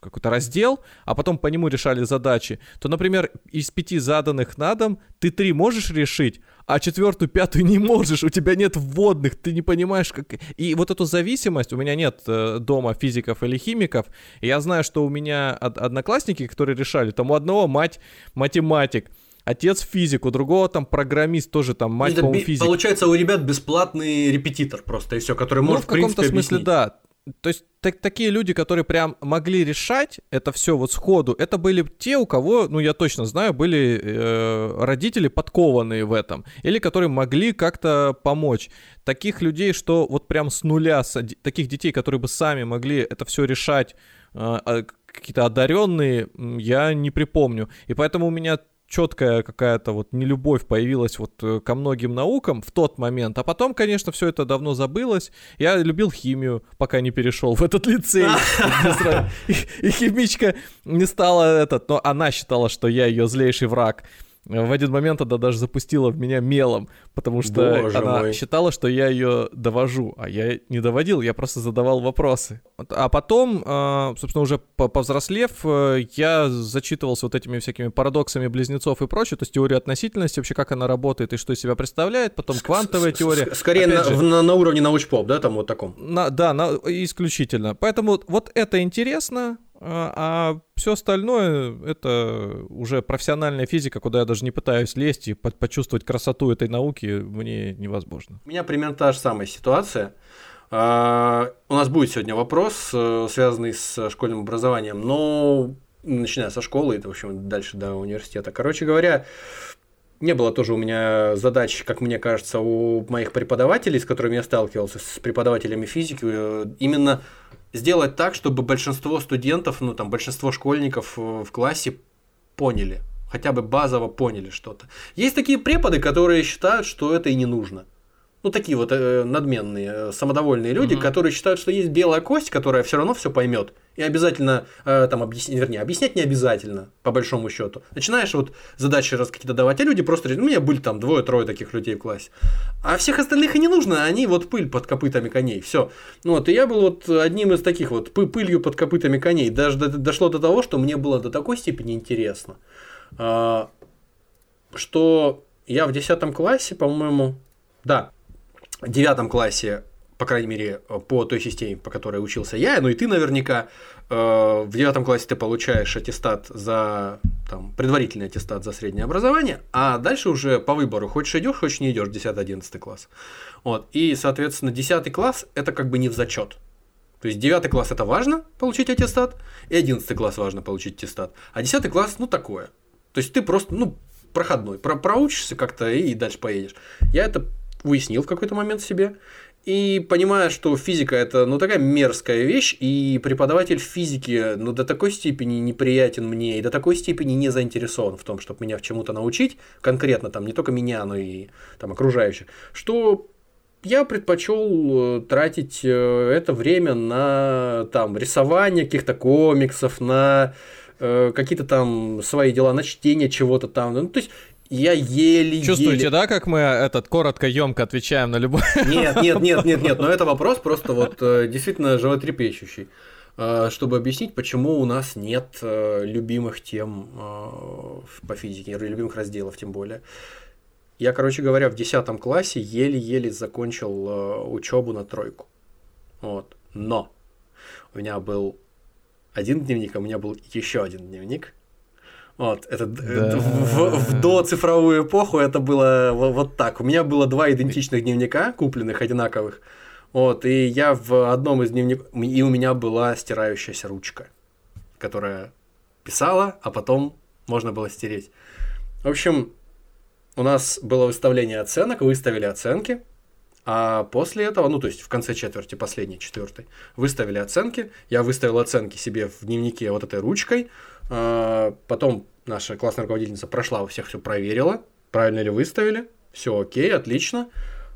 какой-то раздел, а потом по нему решали задачи, то, например, из пяти заданных на дом ты три можешь решить, а четвертую, пятую не можешь, у тебя нет вводных, ты не понимаешь, как... И вот эту зависимость, у меня нет э, дома физиков или химиков, я знаю, что у меня од- одноклассники, которые решали, там у одного мать математик, отец физик, у другого там программист, тоже там мать, би- физик. Получается, у ребят бесплатный репетитор просто, и все, который Ну, может, в каком-то принципе, смысле, объяснить. да. То есть так- такие люди, которые прям могли решать это все вот сходу, это были те, у кого, ну я точно знаю, были э, родители подкованные в этом, или которые могли как-то помочь. Таких людей, что вот прям с нуля, сади- таких детей, которые бы сами могли это все решать, э, а какие-то одаренные, я не припомню. И поэтому у меня четкая какая-то вот нелюбовь появилась вот э, ко многим наукам в тот момент, а потом, конечно, все это давно забылось. Я любил химию, пока не перешел в этот лицей. И химичка не стала этот, но она считала, что я ее злейший враг. В один момент она даже запустила в меня мелом, потому что Боже она мой. считала, что я ее довожу, а я не доводил, я просто задавал вопросы. А потом, э, собственно, уже по- повзрослев, э, я зачитывался вот этими всякими парадоксами близнецов и прочее, то есть теория относительности, вообще как она работает и что из себя представляет, потом квантовая теория. Скорее на, же, на- на уровне научпоп, да, там вот таком. на- да, на- исключительно. Поэтому вот это интересно, а, все остальное это уже профессиональная физика, куда я даже не пытаюсь лезть и по- почувствовать красоту этой науки мне невозможно. У меня примерно та же самая ситуация. А, У нас будет сегодня вопрос, э, связанный с школьным образованием, но начиная со школы и, в общем, дальше до университета. Короче говоря, не было тоже у меня задач, как мне кажется, у моих преподавателей, с которыми я сталкивался, с преподавателями физики, э, именно сделать так, чтобы большинство студентов, ну там большинство школьников э, в классе поняли, хотя бы базово поняли что-то. Есть такие преподы, которые считают, что это и не нужно. Ну, такие вот э, надменные, э, самодовольные люди, Мгм. которые считают, что есть белая кость, которая все равно все поймет. И обязательно, э, там, объяснять, вернее, объяснять не обязательно, по большому счету. Начинаешь вот задачи раз какие-то давать, а люди просто, говорят, у меня были там двое-трое таких людей в классе. А всех остальных и не нужно, они вот пыль под копытами коней, все. Ну вот, и я был вот одним из таких вот, пы- пылью под копытами коней. Даже до- дошло до того, что мне было до такой степени интересно, а, что я в 10 классе, по-моему, да, 9 классе, по крайней мере, по той системе, по которой учился я, ну и ты наверняка, э, в 9 классе ты получаешь аттестат за, там, предварительный аттестат за среднее образование, а дальше уже по выбору, хочешь идешь, хочешь не идешь, 10-11 класс. Вот, и, соответственно, 10 класс это как бы не в зачет. То есть 9 класс это важно получить аттестат, и 11 класс важно получить аттестат. А 10 класс, ну, такое. То есть ты просто, ну, проходной, про проучишься как-то и дальше поедешь. Я это уяснил в какой-то момент себе. И понимая, что физика это ну такая мерзкая вещь, и преподаватель физики ну до такой степени неприятен мне, и до такой степени не заинтересован в том, чтобы меня в чему-то научить, конкретно там не только меня, но и там окружающих, что я предпочел э, тратить э, это время на там рисование каких-то комиксов, на э, какие-то там свои дела, на чтение чего-то там. Ну, то есть я еле Чувствуете, да, как мы этот коротко, емко отвечаем на любой... Нет, нет, нет, нет, нет, но это вопрос просто вот э, действительно животрепещущий. Э, Чтобы объяснить, почему у нас нет э, любимых тем э, по физике, любимых разделов тем более. Я, короче говоря, в 10 классе еле-еле закончил учебу на тройку. Вот. Но у меня был один дневник, а у меня был еще один дневник. Вот, это д- Да. в, в доцифровую эпоху это было во- вот так. У меня было два идентичных дневника, купленных одинаковых. Вот, и я в одном из дневников, и у меня была стирающаяся ручка, которая писала, а потом можно было стереть. В общем, у нас было выставление оценок, выставили оценки, а после этого, ну, то есть в конце четверти, последней четвертой, выставили оценки. Я выставил оценки себе в дневнике вот этой ручкой. А, Потом наша классная руководительница прошла, у всех все проверила, правильно ли выставили. Все окей, отлично.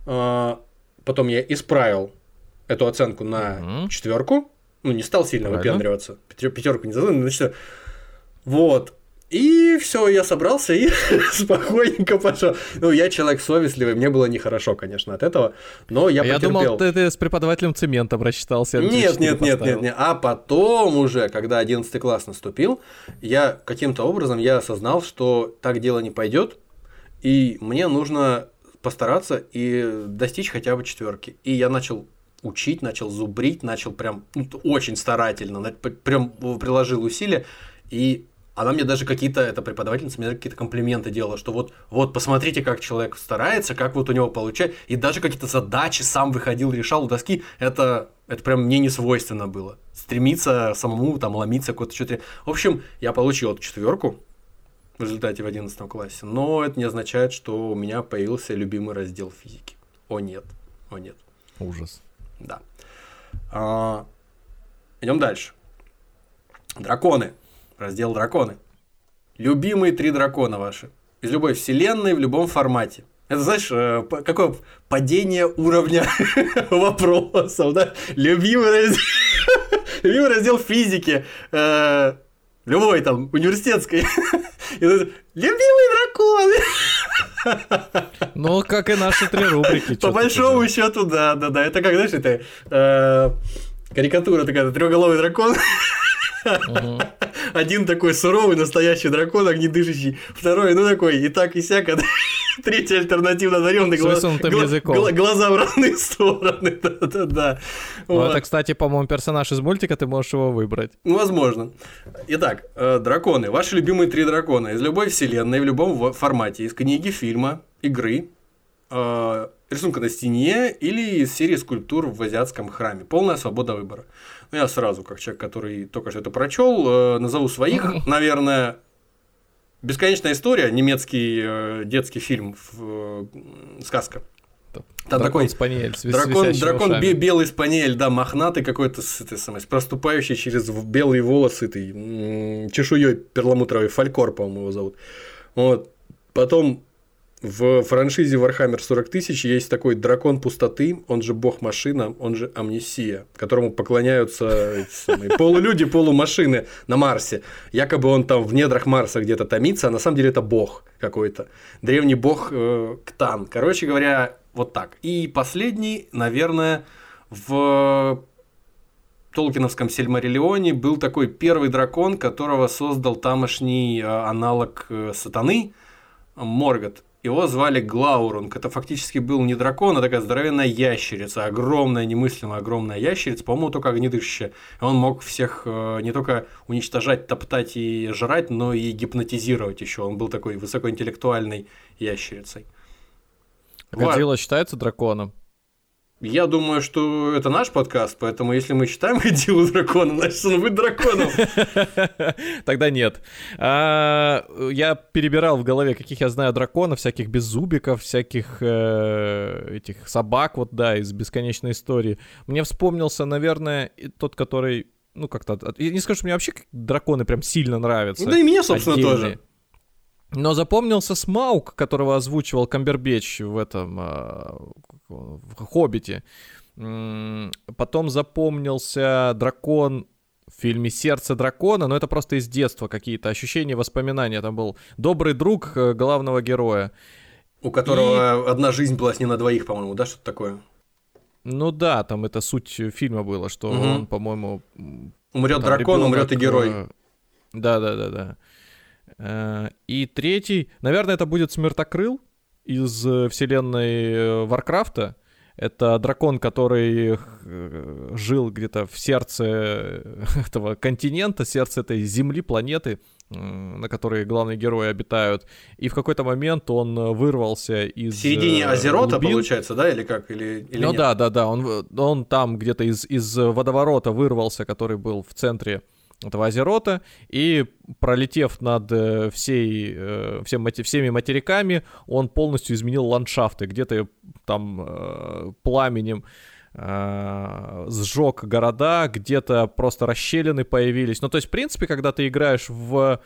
А, Потом я исправил эту оценку на четверку. Ну, не стал сильно Правильно. выпендриваться. Пятерку не задал, значит, вот. И все, я собрался и спокойненько пошел. Ну, я человек совестливый, мне было нехорошо, конечно, от этого, но я Я потерпел. думал, ты, ты с преподавателем цементом рассчитался. Нет, нет, нет, нет, поставил. нет. А потом уже, когда 11 класс наступил, я каким-то образом я осознал, что так дело не пойдет, и мне нужно постараться и достичь хотя бы четверки. И я начал учить, начал зубрить, начал прям ну, очень старательно, прям приложил усилия, и она мне даже какие-то, эта преподавательница мне какие-то комплименты делала, что вот, вот, посмотрите, как человек старается, как вот у него получается, и даже какие-то задачи сам выходил, решал у доски, это, это прям мне не свойственно было. Стремиться самому, там, ломиться какое-то что-то. В общем, я получил эту четверку в результате в 11 классе, но это не означает, что у меня появился любимый раздел физики. О нет, о нет. Ужас. Да. А, идем дальше. Драконы. Раздел драконы. Любимые три дракона ваши. Из любой вселенной, в любом формате. Это, знаешь, э, какое падение уровня вопросов, да? Любимый раздел, любимый раздел физики. э, Любой там, университетской. Любимый дракон! Ну, как и наши три рубрики. По большому счету, да, да, да. Это как, знаешь, это э, карикатура такая, трехголовый дракон. Один такой суровый, настоящий дракон, огнедышащий. Второй, ну такой, и так, и сяк. а Третий альтернативно одаренный. С высунутым языком. Глаза в разные стороны. Да-да-да. Ну, Вот. это, кстати, по-моему, персонаж из мультика, ты можешь его выбрать. Ну, Возможно. Итак, э, драконы. Ваши любимые три дракона. Из любой вселенной, в любом формате. Из книги, фильма, игры, э, рисунка на стене или из серии скульптур в азиатском храме. Полная свобода выбора. Ну, я сразу, как человек, который только что это прочел, э, назову своих. Наверное, «Бесконечная история», немецкий э, детский фильм, э, сказка. Там Дракон такой спаниель с Дракон, дракон ушами. бе- белый спаниель, да, мохнатый какой-то, с, этой самой, с проступающей через белые волосы этой чешуей перламутровой, фалькор, по-моему, его зовут. Вот. Потом В франшизе Warhammer 40 тысяч есть такой дракон пустоты, он же бог-машина, он же амнисия, которому поклоняются эти самые полулюди, полумашины на Марсе. Якобы он там в недрах Марса где-то томится, а на самом деле это бог какой-то. Древний бог э, Ктан. Короче говоря, вот так. И последний, наверное, в Толкиновском Сельмариллионе был такой первый дракон, которого создал тамошний э, аналог э, сатаны, Моргот. Его звали Глаурунг. Это фактически был не дракон, а такая здоровенная ящерица. Огромная, немыслимо огромная ящерица, по-моему, только огнедышащая. Он мог всех э, не только уничтожать, топтать и жрать, но и гипнотизировать еще. Он был такой высокоинтеллектуальной ящерицей. Годзилла считается драконом? Я думаю, что это наш подкаст, поэтому если мы читаем Годзиллу дракона, значит он будет драконом. Тогда нет. А, я перебирал в голове, каких я знаю драконов, всяких беззубиков, всяких э, этих собак, вот да, из бесконечной истории. Мне вспомнился, наверное, тот, который ну, как-то... Я не скажу, что мне вообще драконы прям сильно нравятся. Да и мне, собственно, тоже. Но запомнился Смаук, которого озвучивал Камбербеч в этом а, в Хоббите. Потом запомнился дракон в фильме «Сердце дракона», но это просто из детства какие-то ощущения, воспоминания. Там был добрый друг э, главного героя. У которого И... одна жизнь была с ним на двоих, по-моему, да, что-то такое? Ну да, там это суть фильма было, что угу. он, по-моему... Умрет дракон, ребенок... умрет и герой. Э, да, да, да, да. Э, и третий, наверное, это будет Смертокрыл из э, вселенной э, Варкрафта. Это дракон, который жил где-то в сердце этого континента, сердце этой земли, планеты, на которой главные герои обитают. И в какой-то момент он вырвался из... В середине Азерота, глубин. получается, да, или как? Или, или ну нет? да, да, да. Он, он там где-то из, из водоворота вырвался, который был в центре этого Азерота, и пролетев над э, всей, э, всем, всеми материками, он полностью изменил ландшафты, где-то там э, пламенем сжег города, где-то просто расщелины появились. Ну, то есть, в принципе, когда ты играешь в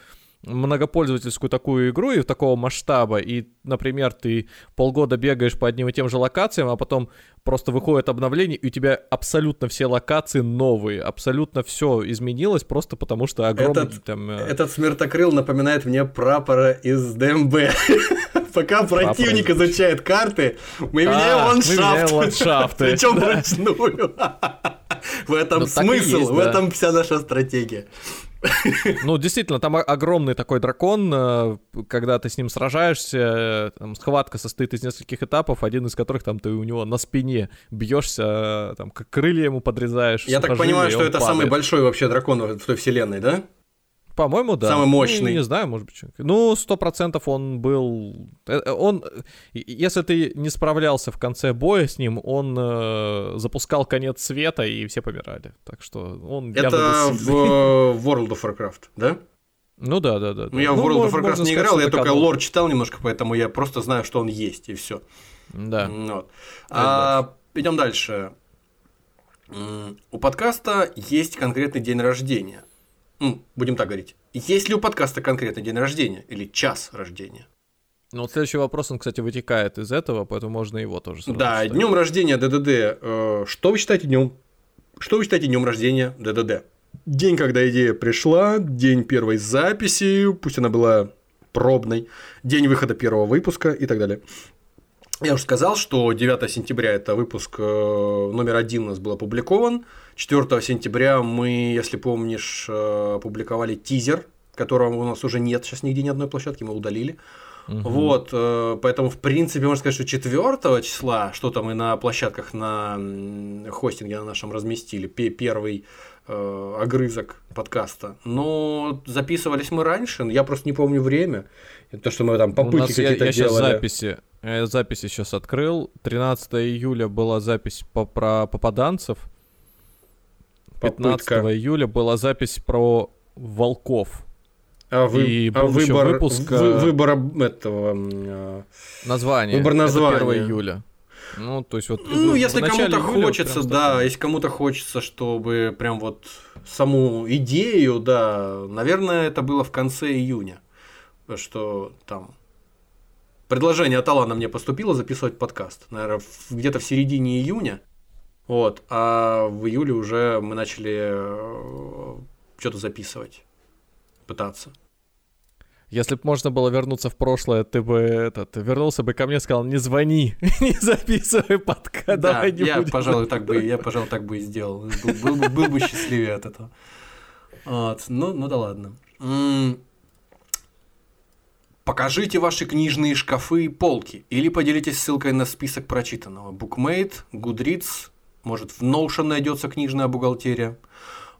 многопользовательскую такую игру и такого масштаба, и, например, ты полгода бегаешь по одним и тем же локациям, а потом просто выходит обновление, и у тебя абсолютно все локации новые, абсолютно все изменилось, просто потому что огромный этот, там... Э, этот смертокрыл напоминает мне прапора из ДМБ. Пока противник изучает карты, мы меняем а, ландшафты. Причем вручную. В этом ну, смысл, в этом вся наша стратегия. Ну, действительно, там огромный такой дракон, э, когда ты с ним сражаешься, э, там, схватка состоит из нескольких этапов, один из которых там ты у него на спине бьешься, там, как крылья ему подрезаешь. Я так понимаю, что это падает. самый большой вообще дракон в той вселенной, да? По-моему, да. Самый мощный. Ну, не знаю, может быть. Ну, сто процентов он был... Э, э, он, если ты не справлялся в конце боя с ним, он э, запускал конец света, и все помирали. Так что он Это в World of Warcraft, да? Ну да, да, да. Ну, я в World of Warcraft не играл, я только лор читал немножко, поэтому я просто знаю, что он есть, и все. Да. Вот. А, идем дальше. У подкаста есть конкретный день рождения ну, будем так говорить, есть ли у подкаста конкретный день рождения или час рождения? Ну, вот следующий вопрос, он, кстати, вытекает из этого, поэтому можно его тоже сразу Да, днем рождения ДДД. Э, что вы считаете днем? Что вы считаете днем рождения ДДД? День, когда идея пришла, день первой записи, пусть она была пробной, день выхода первого выпуска и так далее. Я уже сказал, что 9 сентября это выпуск э, номер один у нас был опубликован. 4 сентября мы, если помнишь, э, опубликовали тизер, которого у нас уже нет сейчас нигде ни одной площадки, мы удалили. Угу. Вот, э, поэтому, в принципе, можно сказать, что 4 числа что-то мы на площадках на хостинге на нашем разместили, первый огрызок подкаста. Но записывались мы раньше, я просто не помню время. То, что мы там попытки какие-то я, я делали. Записи я записи сейчас открыл. 13 июля была запись по, про попаданцев. 15 Попытка. июля была запись про волков. А, вы, и а выбор, выпуска... вы, выбор этого... А, название. Выбор названия. Это 1 июля. Ну, то есть вот... Ну, если кому-то хочется, да, такое. если кому-то хочется, чтобы прям вот саму идею, да, наверное, это было в конце июня, что там предложение от Алана мне поступило записывать подкаст, наверное, где-то в середине июня. Вот, а в июле уже мы начали э, что-то записывать, пытаться. Если бы можно было вернуться в прошлое, ты бы этот вернулся бы ко мне и сказал, не звони, не записывай подкаст, Да, давай не я, будем. пожалуй, так бы, я, пожалуй, так бы и сделал. Был, был бы- был бы счастливее от этого. Вот, ну, ну да ладно. Покажите ваши книжные шкафы и полки. Или поделитесь ссылкой на список прочитанного. Bookmate, Goodreads, может в Notion найдется книжная бухгалтерия.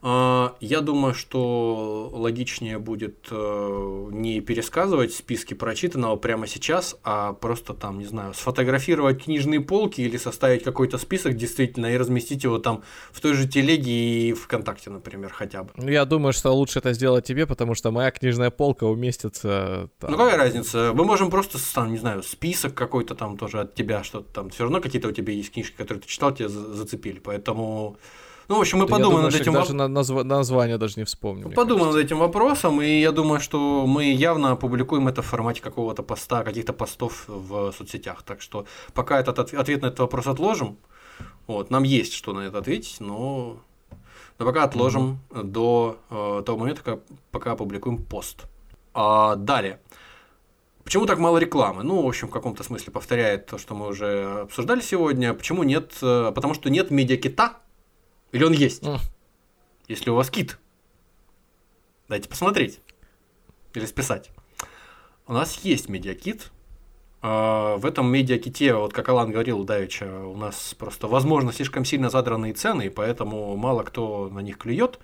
А, Я думаю, что логичнее будет э, не пересказывать списки прочитанного прямо сейчас, а просто там, не знаю, сфотографировать книжные полки или составить какой-то список действительно и разместить его там в той же телеге и ВКонтакте, например, хотя бы. Ну, Я думаю, что лучше это сделать тебе, потому что моя книжная полка уместится там. Ну какая разница? Мы можем просто, там, не знаю, список какой-то там тоже от тебя, что-то там. Все равно какие-то у тебя есть книжки, которые ты читал, тебя за- зацепили. Поэтому, ну, в общем, мы Да подумаем думаю, над этим даже воп- на назва- название даже не вспомню. мне Подумаем над этим вопросом, и я думаю, что мы явно опубликуем это в формате какого-то поста, каких-то постов в соцсетях. Так что пока этот отв- ответ на этот вопрос отложим. Вот, нам есть что на это ответить, но, но пока отложим до э, того момента, как- пока опубликуем пост. А, далее. Почему так мало рекламы? Ну, в общем, в каком-то смысле повторяет то, что мы уже обсуждали сегодня. Почему нет? э, Потому что нет медиакита. Или он есть? М. Если у вас кит. Дайте посмотреть. Или списать. У нас есть медиакит. А, В этом медиаките, вот как Алан говорил давеча, у нас просто, возможно, слишком сильно задранные цены, и поэтому мало кто на них клюет.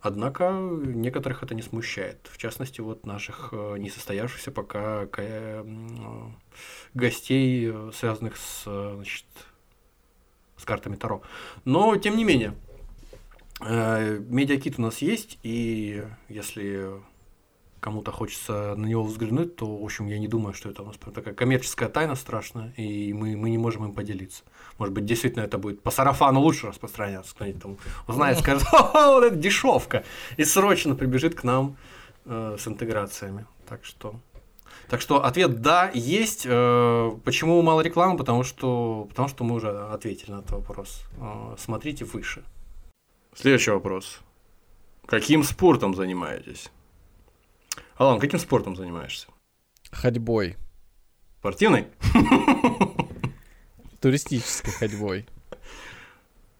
Однако некоторых это не смущает. В частности, вот наших э, несостоявшихся пока э, гостей, э, связанных с, значит, с картами Таро. Но, тем не менее, э, медиакит у нас есть, и если кому-то хочется на него взглянуть, то, в общем, я не думаю, что это у нас такая коммерческая тайна страшная, и мы, мы не можем им поделиться. Может быть, действительно это будет по сарафану лучше распространяться, кто-нибудь там узнает, скажет, «Ха-ха, вот это дешевка, и срочно прибежит к нам э, с интеграциями. Так что... Так что ответ да, есть. Э, Почему мало рекламы? Потому что, потому что мы уже ответили на этот вопрос. Э, Смотрите выше. Следующий вопрос. Каким спортом занимаетесь? Алан, каким спортом занимаешься? Ходьбой. Спортивный? Туристической ходьбой.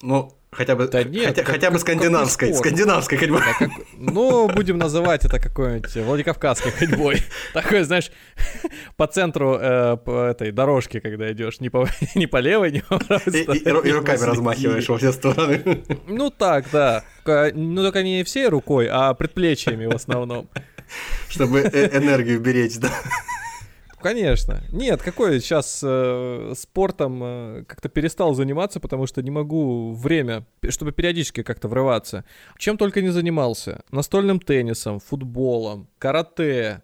Ну, хотя бы, Да нет, хотя, как- хотя бы скандинавской. Скандинавской ходьбой. Да как- Ну, будем называть это какой-нибудь Владикавказской ходьбой. Такой, знаешь, по центру э, по этой дорожки, когда идешь, не по, не по левой, не по правой И, и- и руками размахиваешь во все стороны. Ну так, да. Ну только не всей рукой, а предплечьями в основном. Чтобы э- энергию беречь, да. Конечно. Нет, какой сейчас э, спортом э, как-то перестал заниматься, потому что не могу время, чтобы периодически как-то врываться. Чем только не занимался. Настольным теннисом, футболом, карате.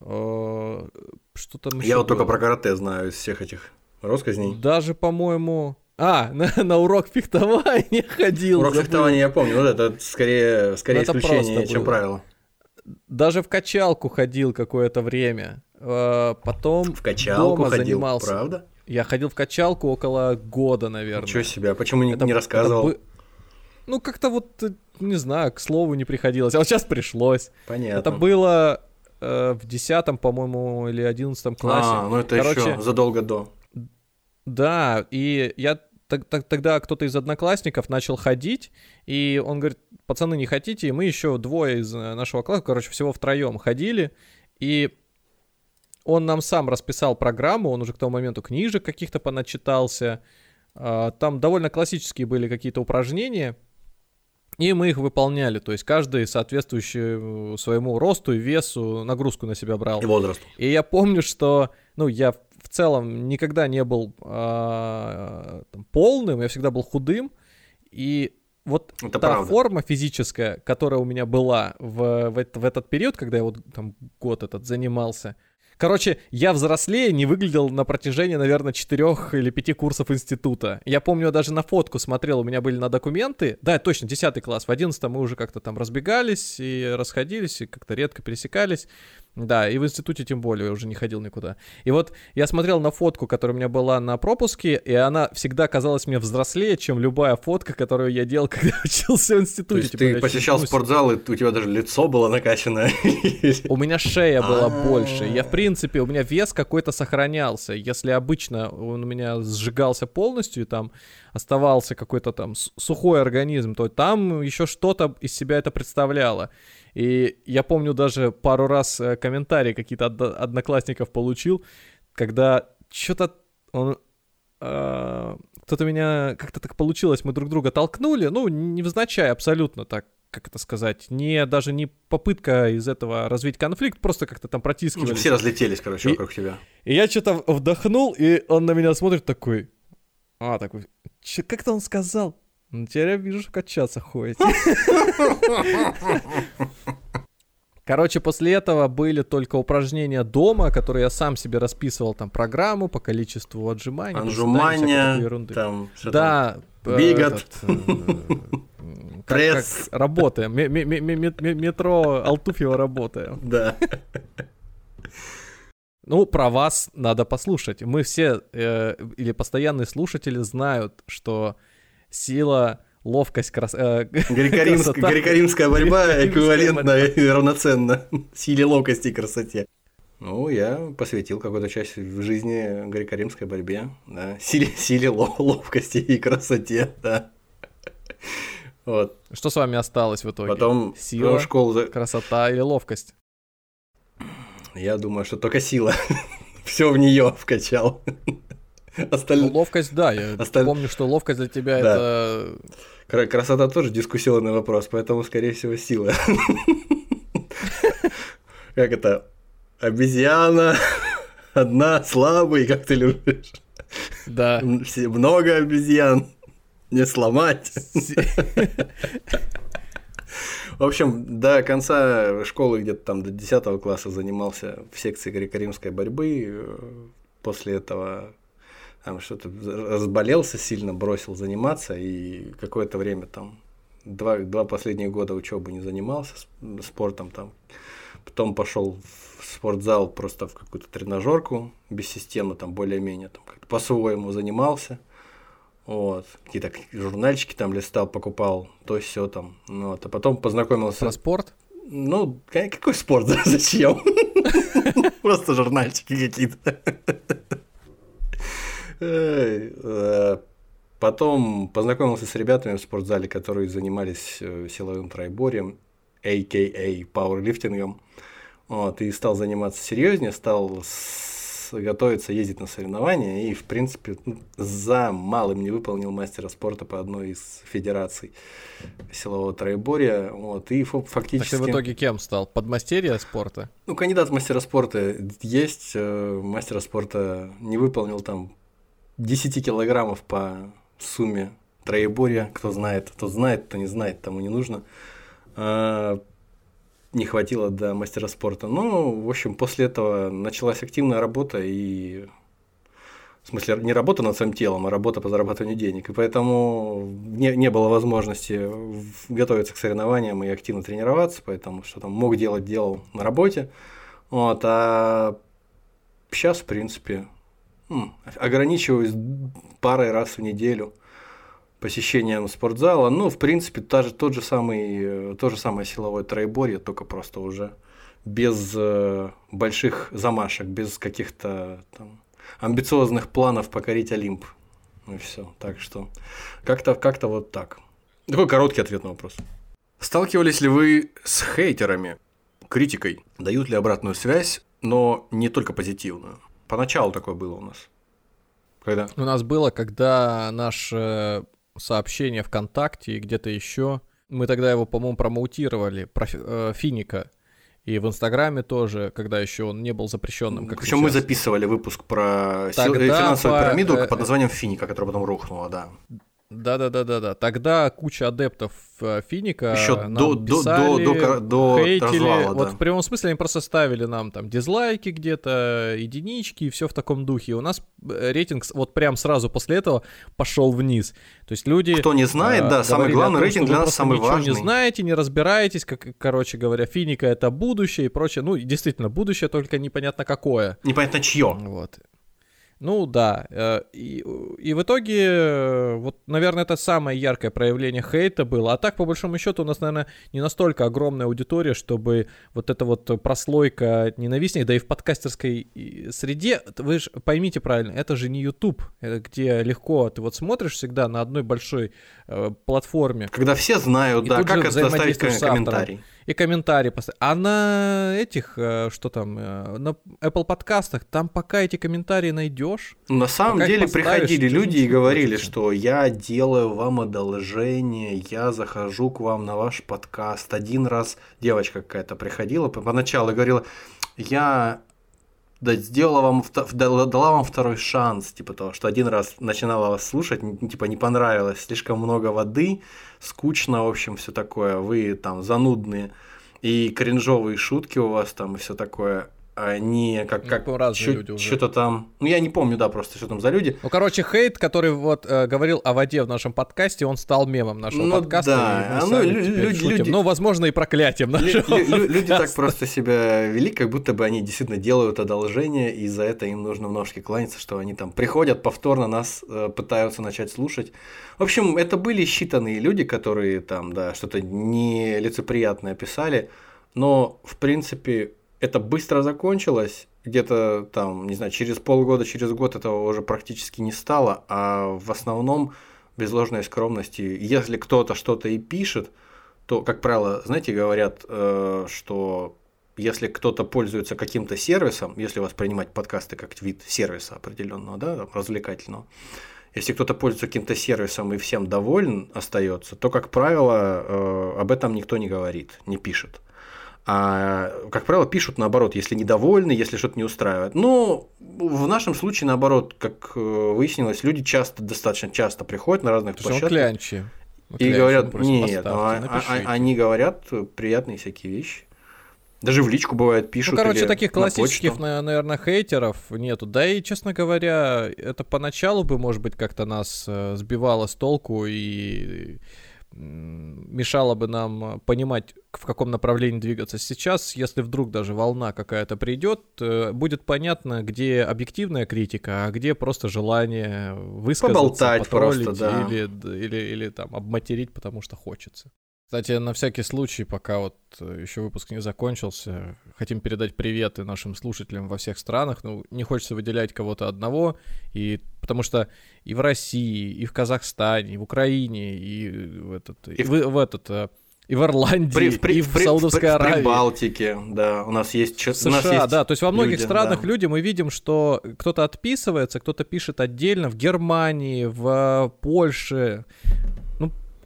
э, что там еще Я вот только было? про карате знаю из всех этих росказней. Даже, по-моему... А, на, на урок фехтования ходил. Урок забыл. фехтования я помню, вот это скорее, скорее это исключение, чем было. правило. Даже в качалку ходил какое-то время. Э, Потом В качалку дома ходил, занимался. правда? Я ходил в качалку около года, наверное. Ничего себе, а почему не, Это- не это рассказывал? бы- Ну, как-то вот, э, не знаю, к слову не приходилось. А вот сейчас пришлось. Понятно. Это было э, в десятом, по-моему, или одиннадцатом классе. А, ну это Короче, еще задолго до. Да, и я тог- тог- тогда кто-то из одноклассников начал ходить, и он говорит, пацаны, не хотите? И мы еще двое из э, нашего класса, короче, всего втроем ходили, и он нам сам расписал программу, он уже к тому моменту книжек каких-то поначитался, а, там довольно классические были какие-то упражнения, и мы их выполняли, то есть каждый соответствующий э, своему росту и весу нагрузку на себя брал. И возраст. И я помню, что, ну, я в целом никогда не был а, там, полным, я всегда был худым, и вот Это та правда. форма физическая, которая у меня была в, в, в этот период, когда я вот там год этот занимался, Короче, я взрослее не выглядел на протяжении, наверное, четырех или пяти курсов института. Я помню, даже на фотку смотрел, у меня были на документы. Да, точно, 10 класс. В 11 мы уже как-то там разбегались и расходились, и как-то редко пересекались. Да, и в институте тем более уже не ходил никуда. И вот я смотрел на фотку, которая у меня была на пропуске, и она всегда казалась мне взрослее, чем любая фотка, которую я делал, когда учился в институте. То есть Типа, ты посещал спортзал, и у тебя даже лицо было накачанное. У меня шея была А. больше. Я, в принципе, у меня вес какой-то сохранялся. Если обычно он у меня сжигался полностью, там оставался какой-то там сухой организм, то там еще что-то из себя это представляло. И я помню даже пару раз э, комментарии какие-то одноклассников получил, когда что-то он... э, кто-то меня как-то так получилось, мы друг друга толкнули, ну, невзначай абсолютно так, как это сказать, не даже не попытка из этого развить конфликт, просто как-то там. Ну, Все разлетелись, короче, И- вокруг тебя. И я что-то вдохнул, и он на меня смотрит такой, а, такой, «Чё- как-то он сказал, «Ну, теперь я вижу, что качаться ходите. Короче, после этого были только упражнения дома, которые я сам себе расписывал, там, программу по количеству отжиманий. ерунды. там, что. Да. Бигот. Пресс. как Работаем. Ме- ме- ме- ме- ме- Метро Алтуфьево работаем. Да. Ну, про вас надо послушать. Мы все, э, или постоянные слушатели знают, что сила, ловкость, крас... э, Греко-римская, красота. греко-римская борьба эквивалентна и равноценна силе ловкости и красоте. Ну, я посвятил какую-то часть в жизни греко-римской борьбе, да, силе, силе ло- ловкости и красоте, да. Вот. Что с вами осталось в итоге? Потом Сила, школу красота или ловкость? Я думаю, что только сила. Все в нее вкачал. Ну, Остальное... ловкость, да, я Осталь- помню, что ловкость для тебя Да. это... Кра- Красота тоже дискуссионный вопрос, поэтому, скорее всего, сила. Как это? Обезьяна, одна, слабый, как ты любишь. Да. Много обезьян, не сломать. В общем, до конца школы, где-то там до 10 класса занимался в секции греко-римской борьбы. После этого там что-то разболелся сильно, бросил заниматься и какое-то время там два, два последних года учебы не занимался спортом там. Потом пошел в спортзал просто в какую-то тренажерку без системы, там более-менее там по-своему занимался. Вот. Какие-то журнальчики там листал, покупал, то все там. Ну, вот. А потом познакомился. Про спорт? Ну, ка- какой спорт? Зачем? Просто журнальчики какие-то. Э, Потом познакомился с ребятами в спортзале, которые занимались э, силовым троеборьем, а.к.а. пауэрлифтингом. Вот, и стал заниматься серьезнее, стал с- готовиться ездить на соревнования и, в принципе, ну, за малым не выполнил мастера спорта по одной из федераций силового троеборья. Вот, и фо- Так фактически... ты в итоге кем стал? Подмастерье спорта? Ну, кандидат в мастера спорта есть, э, мастера спорта не выполнил там 10 килограммов по сумме троеборья, кто знает, кто знает, кто не знает, тому не нужно. Не хватило до мастера спорта. Ну, в общем, после этого началась активная работа и в смысле, не работа над своим телом, а работа по зарабатыванию денег. И поэтому не, не было возможности готовиться к соревнованиям и активно тренироваться, поэтому что там мог делать, делал на работе. Вот, а сейчас, в принципе, ограничиваюсь парой раз в неделю посещением спортзала. Ну, в принципе, та же, тот же самый, э, то же самое силовое троеборье, только просто уже без э, больших замашек, без каких-то там амбициозных планов покорить Олимп. Ну и все. Так что как-то как вот так. Такой короткий ответ на вопрос. Сталкивались ли вы с хейтерами, критикой? Дают ли обратную связь, но не только позитивную? Поначалу такое было у нас. Когда? У нас было, когда наше сообщение ВКонтакте и где-то еще, мы тогда его, по-моему, промоутировали, про э, Финика. И в Инстаграме тоже, когда еще он не был запрещенным. Как Причем мы сейчас. записывали выпуск про сил- Тогда э, финансовую по- пирамиду э, под названием Финика, которая потом рухнула, да. Да-да-да-да-да. Тогда куча адептов э, Финика Еще до, до, писали, до, до, до хейтили. развала, Вот да. в прямом смысле они просто ставили нам там дизлайки где-то, единички и все в таком духе. И у нас э, рейтинг вот прям сразу после этого пошел вниз. То есть люди... Кто не знает, э, да, самый главный том, рейтинг для нас самый ничего важный. не знаете, не разбираетесь, как, короче говоря, Финика это будущее и прочее. Ну, действительно, будущее, только непонятно какое. Непонятно чье. Вот. Ну да, э, и, и в итоге, э, вот, наверное, это самое яркое проявление хейта было. А так, по большому счету, у нас, наверное, не настолько огромная аудитория, чтобы вот эта вот прослойка ненавистней, да и в подкастерской среде, вы же поймите правильно, это же не YouTube, э, где легко ты вот смотришь всегда на одной большой э, платформе, Когда все знают, И да, как это с автором. И комментарии поставить. А на этих, э, что там, э, на Apple подкастах, там пока эти комментарии найдешь, На самом деле приходили люди и говорили, хочется. что я делаю вам одолжение, я захожу к вам на ваш подкаст. Один раз девочка какая-то приходила, по- поначалу говорила, я да, сделала вам, дала, вам второй шанс, типа того, что один раз начинала вас слушать, типа не понравилось, слишком много воды, скучно, в общем, все такое, вы там занудные, и кринжовые шутки у вас там и все такое, они как, Ну, как по- разные чё- люди уже. что-то там, ну я не помню, да, просто что там за люди, Ну, короче, хейт, который вот э, говорил о воде в нашем подкасте, он стал мемом нашего Ну подкаста. да, и мы а ну, лю- люди- люди- Ну, возможно, и проклятием нашего лю- лю- Люди так просто себя вели, как будто бы они действительно делают одолжение, и за это им нужно в ножки кланяться, что они там приходят повторно нас э, пытаются начать слушать. В общем, это были считанные люди, которые там, да, что-то нелицеприятное писали, но, в принципе, это быстро закончилось, где-то там, не знаю, через полгода, через год этого уже практически не стало, а в основном, без ложной скромности, если кто-то что-то и пишет, то, как правило, знаете, говорят, э, что если кто-то пользуется каким-то сервисом, если воспринимать подкасты как вид сервиса определенного, да, развлекательного, если кто-то пользуется каким-то сервисом и всем доволен остается, то, как правило, э, об этом никто не говорит, не пишет. А, как правило, пишут наоборот, если недовольны, если что-то не устраивает. Но в нашем случае, наоборот, как э, выяснилось, люди часто, достаточно часто приходят на разных То площадках. клянчи. И клянчи, говорят, нет, ну, а- а- а- напишите». они говорят приятные всякие вещи. Даже в личку бывает пишут. Ну, короче, таких классических, на- наверное, хейтеров нету. Да и, честно говоря, это поначалу бы, может быть, как-то нас э, сбивало с толку и мешало бы нам э, понимать, в каком направлении двигаться. Сейчас, если вдруг даже волна какая-то придет, э, будет понятно, где объективная критика, а где просто желание высказаться, Поболтать просто, да. или, или, или там обматерить, потому что хочется. Кстати, на всякий случай, пока вот еще выпуск не закончился, хотим передать приветы нашим слушателям во всех странах. Ну, не хочется выделять кого-то одного, и потому что и в России, и в Казахстане, и в Украине, и в этот, и, И в- в, в этот, э, и в Ирландии, При- в при- и в, в при- Саудовской в при- в Аравии. Прибалтике, да, у нас есть... В у нас США, есть да, то есть во многих люди, странах да. люди мы видим, что кто-то отписывается, кто-то пишет отдельно в Германии, в Польше, ну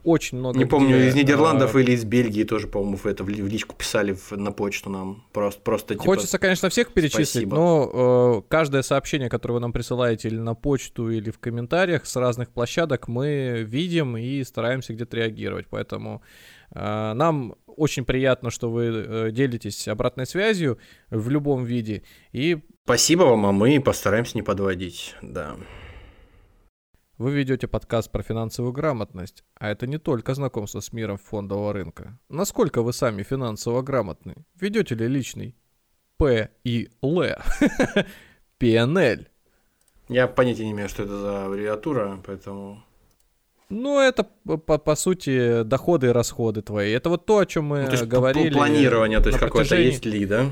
очень много. Не помню, где, из Нидерландов а, или из Бельгии тоже, по-моему, это в личку писали в- на почту нам. Просто, просто типа... Хочется, конечно, всех перечислить, спасибо. но э, каждое сообщение, которое вы нам присылаете или на почту, или в комментариях с разных площадок, мы видим и стараемся где-то реагировать. Поэтому э, нам очень приятно, что вы э, делитесь обратной связью в любом виде. И Спасибо вам, а мы постараемся не подводить, да. Вы ведете подкаст про финансовую грамотность, а это не только знакомство с миром фондового рынка. Насколько вы сами финансово грамотны? Ведете ли личный П и Л? PNL? Я понятия не имею, что это за аббревиатура, поэтому... Ну, это, по, по- сути, доходы и расходы твои. Это вот то, о чем мы Ну, то есть говорили. пл- планирование, то есть какое-то есть ли, да?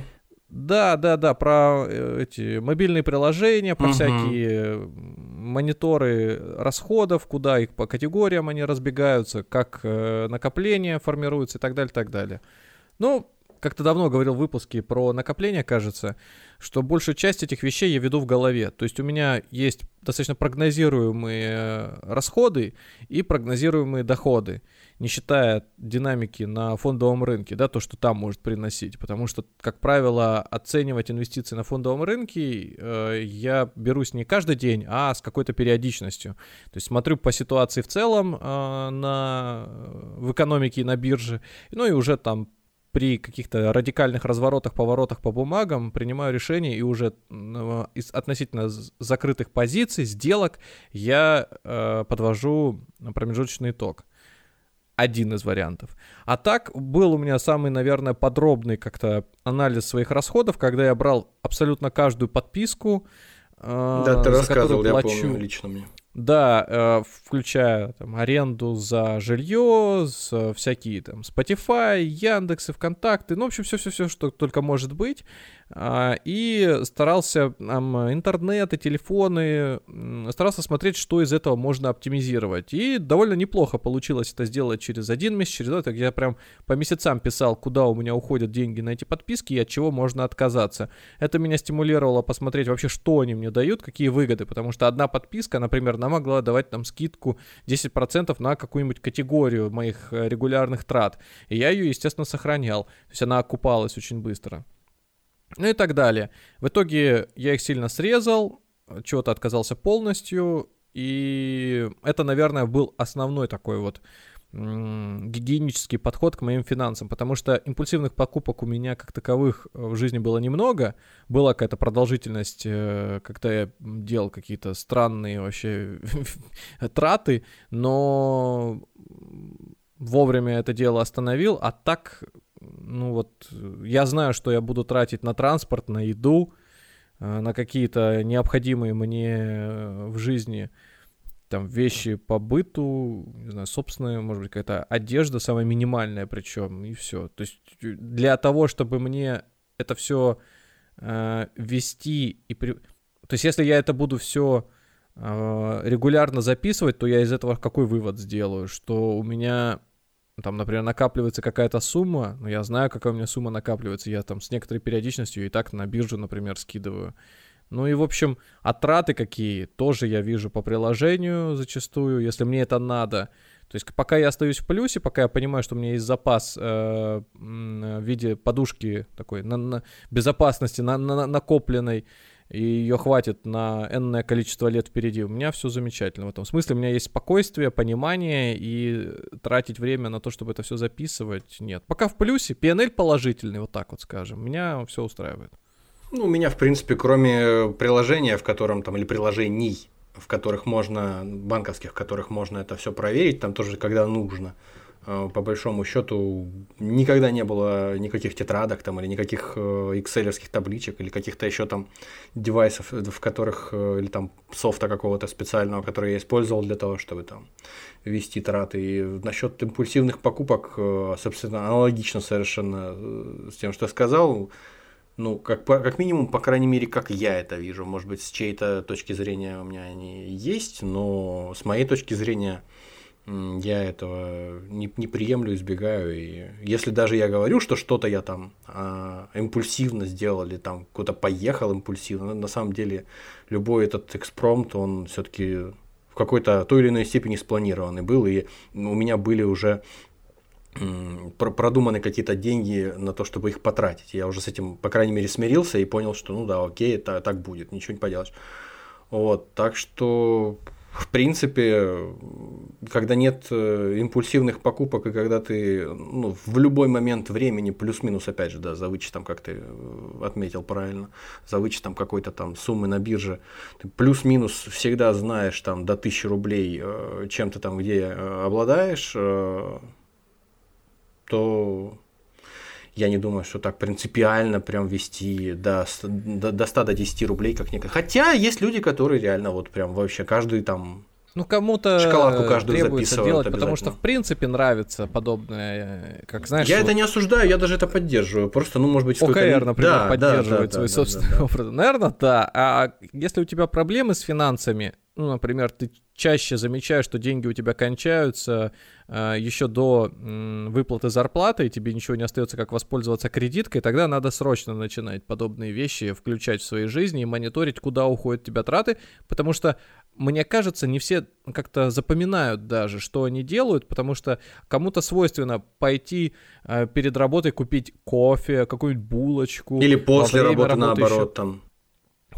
Да, да, да, про э, эти мобильные приложения, про Мгм. всякие мониторы расходов, куда их по категориям они разбегаются, как э, накопление формируется и так далее, так далее. Ну, как-то давно говорил в выпуске про накопление, кажется, что большую часть этих вещей я веду в голове. То есть у меня есть достаточно прогнозируемые э, расходы и прогнозируемые доходы, не считая динамики на фондовом рынке, да, то, что там может приносить. Потому что, как правило, оценивать инвестиции на фондовом рынке э, я берусь не каждый день, а с какой-то периодичностью. То есть смотрю по ситуации в целом э, на, в экономике и на бирже, ну и уже там при каких-то радикальных разворотах, поворотах по бумагам принимаю решение и уже э, из относительно закрытых позиций, сделок, я э, подвожу промежуточный итог. Один из вариантов. А так был у меня самый, наверное, подробный как-то анализ своих расходов, когда я брал абсолютно каждую подписку. Э, да, ты рассказывал, я плачу. помню, лично мне. Да, э, включая там, аренду за жилье, с, всякие там Spotify, Яндексы, ВКонтакты, ну, в общем, все-все-все, что только может быть. А, и старался там, интернет и телефоны, старался смотреть, что из этого можно оптимизировать. И довольно неплохо получилось это сделать через один месяц, через два. Так я прям по месяцам писал, куда у меня уходят деньги на эти подписки и от чего можно отказаться. Это меня стимулировало посмотреть вообще, что они мне дают, какие выгоды, потому что одна подписка, например, она могла давать там скидку 10% на какую-нибудь категорию моих э, регулярных трат. И я ее, естественно, сохранял. То есть она окупалась очень быстро. Ну и так далее. В итоге я их сильно срезал, чего-то отказался полностью, и это, наверное, был основной такой вот гигиенический подход к моим финансам, потому что импульсивных покупок у меня как таковых э, в жизни было немного, была какая-то продолжительность, э, когда я делал какие-то странные вообще траты, но вовремя это дело остановил, а так ну вот, я знаю, что я буду тратить на транспорт, на еду, э, на какие-то необходимые мне э, в жизни там вещи по быту, не знаю, собственная, может быть, какая-то одежда, самая минимальная причем, и все. То есть э, для того, чтобы мне это все э, вести и... При... То есть если я это буду все э, регулярно записывать, то я из этого какой вывод сделаю? Что у меня там, например, накапливается какая-то сумма, но я знаю, какая у меня сумма накапливается, я там с некоторой периодичностью и так на биржу, например, скидываю. Ну и, в общем, отраты какие тоже я вижу по приложению зачастую, если мне это надо. То есть пока я остаюсь в плюсе, пока я понимаю, что у меня есть запас э, в виде подушки такой на, на безопасности на, на, накопленной, и ее хватит на энное количество лет впереди. У меня все замечательно в этом смысле. У меня есть спокойствие, понимание, и тратить время на то, чтобы это все записывать, нет. Пока в плюсе, PNL положительный, вот так вот скажем. Меня все устраивает. Ну, у меня, в принципе, кроме приложения, в котором там, или приложений, в которых можно, банковских, в которых можно это все проверить, там тоже, когда нужно, по большому счету никогда не было никаких тетрадок там или никаких э, табличек или каких-то еще там девайсов, в которых э, или там софта какого-то специального, который я использовал для того, чтобы там вести траты. И насчет импульсивных покупок, собственно, аналогично совершенно с тем, что я сказал. Ну, как, как минимум, по крайней мере, как я это вижу. Может быть, с чьей-то точки зрения у меня они есть, но с моей точки зрения – я этого не, не приемлю, избегаю. И если даже я говорю, что что-то я там а, импульсивно сделал или там куда-то поехал импульсивно, на самом деле любой этот экспромт, он все-таки в какой-то той или иной степени спланированный был, и у меня были уже продуманы какие-то деньги на то, чтобы их потратить. Я уже с этим, по крайней мере, смирился и понял, что ну да, окей, это так будет, ничего не поделаешь. Вот, так что в принципе, когда нет э, импульсивных покупок, и когда ты ну, в любой момент времени, плюс-минус, опять же, да, за вычетом, как ты э, отметил правильно, за вычетом какой-то там суммы на бирже, ты плюс-минус всегда знаешь там до 1000 рублей, э, чем ты там где обладаешь, то я не думаю, что так принципиально прям вести до, до, до 100 до 10 рублей, как некоторые. Хотя есть люди, которые реально вот прям вообще каждый там ну, кому-то шоколадку каждую требуется делать, потому что, в принципе, нравится подобное, как знаешь... Я вот... это не осуждаю, я даже это поддерживаю. Просто, ну, может быть, ОКР, например, да, поддерживает да, да, свой да, собственный да, да. образ. Наверное, да. А если у тебя проблемы с финансами, ну, например, ты чаще замечаешь, что деньги у тебя кончаются э, еще до э, выплаты зарплаты, и тебе ничего не остается, как воспользоваться кредиткой, тогда надо срочно начинать подобные вещи включать в своей жизни и мониторить, куда уходят тебя траты, потому что мне кажется, не все как-то запоминают даже, что они делают, потому что кому-то свойственно пойти э, перед работой купить кофе, какую-нибудь булочку. Или после работы, работы наоборот, еще... там.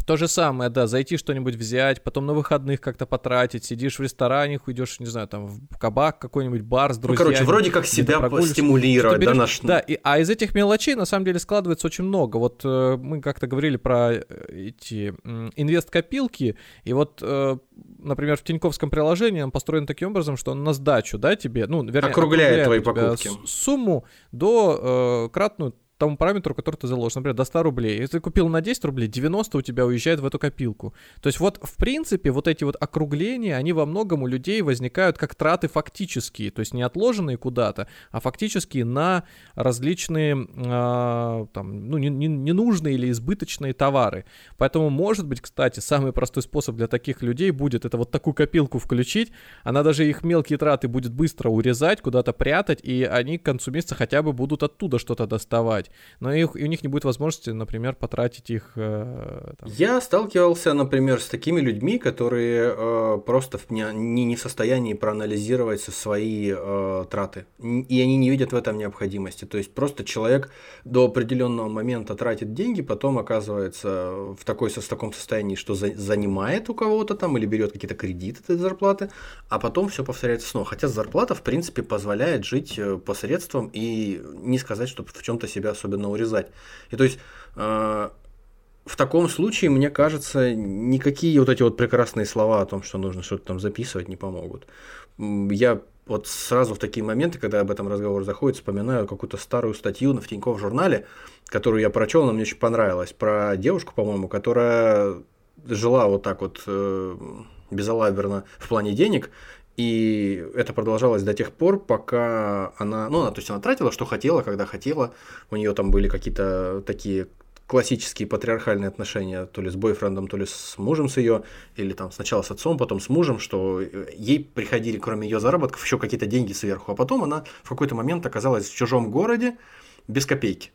То же самое, да, зайти что-нибудь взять, потом на выходных как-то потратить, сидишь в ресторане, идешь, не знаю, там в кабак какой-нибудь, бар с друзьями. Ну, короче, вроде как себя стимулировать, берешь, да, наш... Да, и, а из этих мелочей на самом деле складывается очень много. Вот э, мы как-то говорили про э, эти э, инвест-копилки, и вот, э, например, в Тиньковском приложении он построен таким образом, что он на сдачу, да, тебе, ну, вернее, округляет, округляет твои покупки. Сумму до э, кратную тому параметру, который ты заложишь. Например, до 100 рублей. Если ты купил на 10 рублей, 90 у тебя уезжает в эту копилку. То есть вот, в принципе, вот эти вот округления, они во многом у людей возникают как траты фактические. То есть не отложенные куда-то, а фактические на различные, э, там, ну, ненужные или избыточные товары. Поэтому, может быть, кстати, самый простой способ для таких людей будет это вот такую копилку включить. Она даже их мелкие траты будет быстро урезать, куда-то прятать, и они к концу месяца хотя бы будут оттуда что-то доставать но их, и у них не будет возможности, например, потратить их. Э, там. Я сталкивался, например, с такими людьми, которые э, просто не, не, не в состоянии проанализировать свои э, траты, и они не видят в этом необходимости. То есть просто человек до определенного момента тратит деньги, потом оказывается в, такой, в таком состоянии, что за, занимает у кого-то там или берет какие-то кредиты этой зарплаты, а потом все повторяется снова. Хотя зарплата, в принципе, позволяет жить э, посредством и не сказать, что в чем-то себя особенно урезать. И то есть э, в таком случае, мне кажется, никакие вот эти вот прекрасные слова о том, что нужно что-то там записывать, не помогут. Я вот сразу в такие моменты, когда об этом разговор заходит, вспоминаю какую-то старую статью в Тинькофф журнале, которую я прочел, она мне очень понравилась, про девушку, по-моему, которая жила вот так вот э, безалаберно в плане денег, и это продолжалось до тех пор, пока она, ну, она, то есть она тратила, что хотела, когда хотела. У нее там были какие-то такие классические патриархальные отношения, то ли с бойфрендом, то ли с мужем с ее, или там сначала с отцом, потом с мужем, что ей приходили, кроме ее заработков, еще какие-то деньги сверху. А потом она в какой-то момент оказалась в чужом городе без копейки.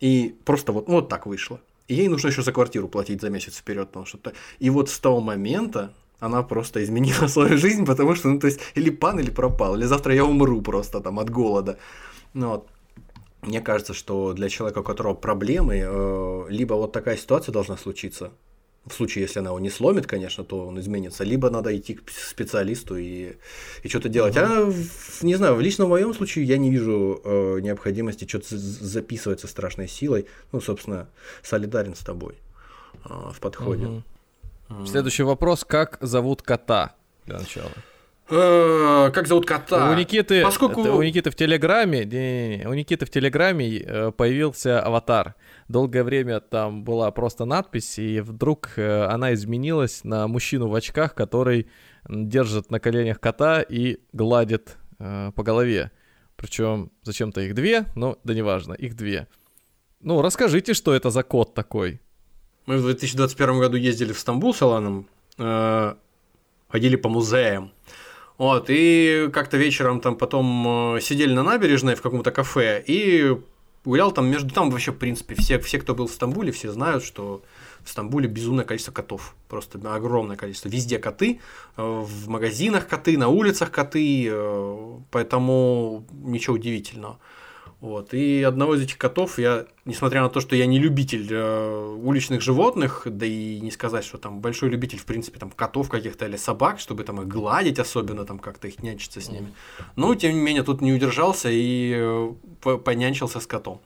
И просто вот, вот так вышло. И ей нужно еще за квартиру платить за месяц вперед, потому что и вот с того момента она просто изменила свою жизнь, потому что, ну, то есть, или пан, или пропал, или завтра я умру просто там от голода. Ну, вот. Мне кажется, что для человека, у которого проблемы, э, либо вот такая ситуация должна случиться, в случае, если она его не сломит, конечно, то он изменится, либо надо идти к специалисту и, и что-то делать. А, не знаю, в личном моем случае я не вижу э, необходимости что-то записывать со страшной силой. Ну, собственно, солидарен с тобой э, в подходе. Угу. Следующий вопрос. Как зовут кота? Для начала. Э, как зовут кота? У Никиты, Поскольку... у Никиты в Телеграме, не, не, не, у Никиты в Телеграме э, появился аватар. Долгое время там была просто надпись, и вдруг э, она изменилась на мужчину в очках, который держит на коленях кота и гладит по голове. Причем зачем-то их две, но да неважно, их две. Ну, расскажите, что это за кот такой. Мы в 2021 году ездили в Стамбул с Аланом, э, ходили по музеям. Вот, и как-то вечером там потом э, сидели на набережной в каком-то кафе и гулял там между... Там вообще, в принципе, все, все, кто был в Стамбуле, все знают, что в Стамбуле безумное количество котов. Просто огромное количество. Везде коты, э, в магазинах коты, на улицах коты, поэтому ничего удивительного. Вот. И одного из этих котов я, несмотря на то, что я не любитель э, уличных животных, да и не сказать, что там большой любитель, в принципе, там котов каких-то или собак, чтобы там их гладить, особенно там как-то их нянчиться с ними. Но, тем не менее, тут не удержался и э, понянчился с котом.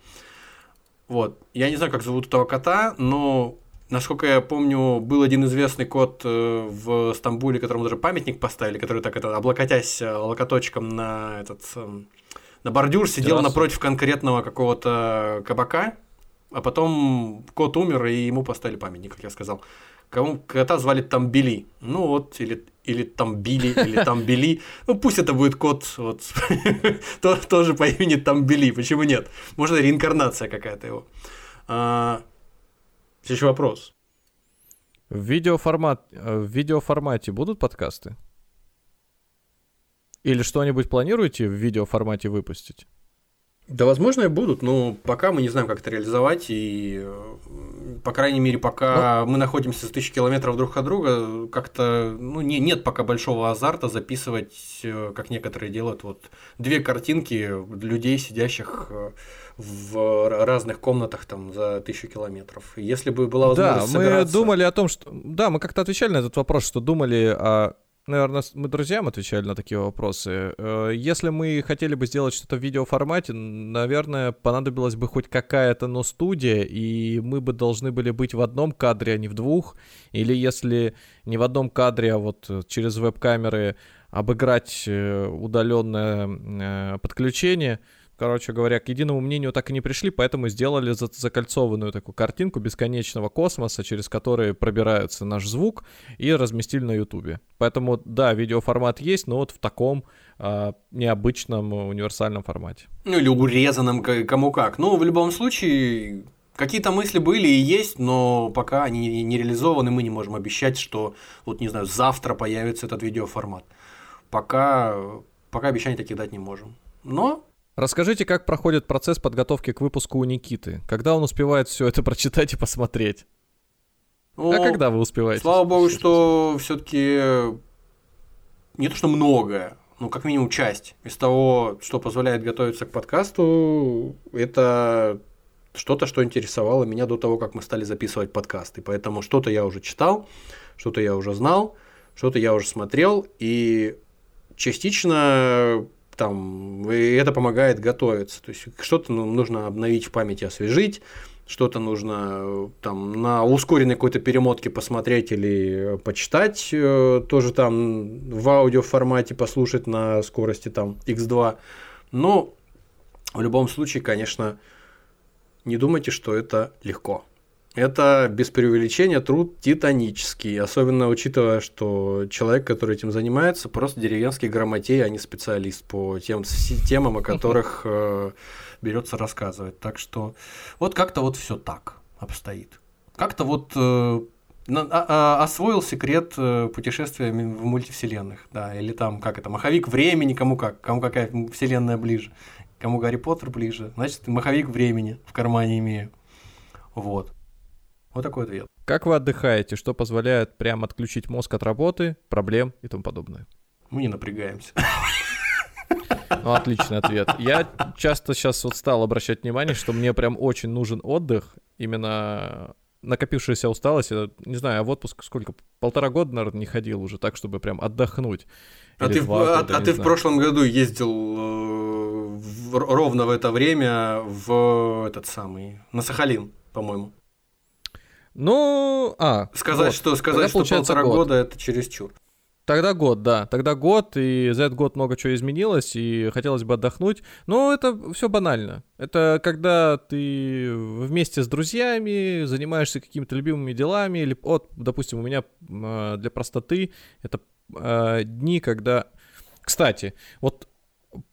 Вот. Я не знаю, как зовут этого кота, но Насколько я помню, был один известный кот э, в Стамбуле, которому даже памятник поставили, который так это облокотясь э, локоточком на этот эм, на бордюр сидел Террасу. напротив конкретного какого-то кабака, а потом кот умер, и ему поставили памятник, как я сказал. Кому кота звали Тамбили. Ну вот, или, или Тамбили, или Тамбили. Ну пусть это будет кот вот, тоже по имени Тамбили, почему нет? Может, реинкарнация какая-то его. А, следующий вопрос. В, видеоформат, э, в видеоформате будут подкасты? Или что-нибудь планируете в видеоформате выпустить? Да, возможно, и будут, но пока мы не знаем, как это реализовать, и, э, по крайней мере, пока ну, мы находимся с тысячи километров друг от друга, как-то, ну, не, нет пока большого азарта записывать, э, как некоторые делают, вот, две картинки людей, сидящих э, в разных комнатах там за тысячу километров. Если бы была возможность Да, мы собираться... думали о том, что... Да, мы как-то отвечали на этот вопрос, что думали о наверное, мы друзьям отвечали на такие вопросы. Э, если мы хотели бы сделать что-то в видеоформате, наверное, понадобилась бы хоть какая-то, но студия, и мы бы должны были быть в одном кадре, а не в двух. Или если не в одном кадре, а вот через веб-камеры обыграть э, удаленное э, подключение — короче говоря, к единому мнению так и не пришли, поэтому сделали за закольцованную такую картинку бесконечного космоса, через который пробирается наш звук, и разместили на Ютубе. Поэтому, да, видеоформат есть, но вот в таком э, необычном универсальном формате. Ну или урезанном, кому как. Ну, в любом случае, Какие-то мысли были и есть, но пока они не реализованы, мы не можем обещать, что, вот не знаю, завтра появится этот видеоформат. Пока, пока обещаний таких дать не можем. Но Расскажите, как проходит процесс подготовки к выпуску у Никиты? Когда он успевает все это прочитать и посмотреть? Ну, а когда вы успеваете? Слава богу, что все-таки не то, что многое, но как минимум часть из того, что позволяет готовиться к подкасту, это что-то, что интересовало меня до того, как мы стали записывать подкасты. Поэтому что-то я уже читал, что-то я уже знал, что-то я уже смотрел, и частично там, и это помогает готовиться. То есть что-то ну, нужно обновить в памяти, освежить, что-то нужно там на ускоренной какой-то перемотке посмотреть или почитать, э, тоже там в аудио формате послушать на скорости там x2. Но в любом случае, конечно, не думайте, что это легко. Это без преувеличения труд титанический, особенно учитывая, что человек, который этим занимается, просто деревенский грамотей, а не специалист по тем темам, о которых э, берется рассказывать. Так что вот как-то вот все так обстоит. Как-то вот э, а, а, освоил секрет э, путешествия в мультивселенных, да, или там как это, маховик времени, кому как, кому какая вселенная ближе, кому Гарри Поттер ближе, значит маховик времени в кармане имею. Вот. Вот такой ответ. Как вы отдыхаете? Что позволяет прям отключить мозг от работы, проблем и тому подобное? Мы не напрягаемся. Ну, отличный ответ. Я часто сейчас вот стал обращать внимание, что мне прям очень нужен отдых, именно накопившаяся усталость, я, не знаю, а в отпуск сколько? Полтора года, наверное, не ходил уже так, чтобы прям отдохнуть. А ты, два, года, а, а ты в прошлом году ездил э, в, ровно в это время в этот самый, на Сахалин, по-моему. Ну, а. Сказать, год. что, сказать, Тогда, что полтора год. года это чересчур. Тогда год, да. Тогда год, и за этот год много чего изменилось, и хотелось бы отдохнуть. Но это все банально. Это когда ты вместе с друзьями занимаешься какими-то любимыми делами, или, вот, допустим, у меня а, для простоты это э, дни, когда... Кстати, вот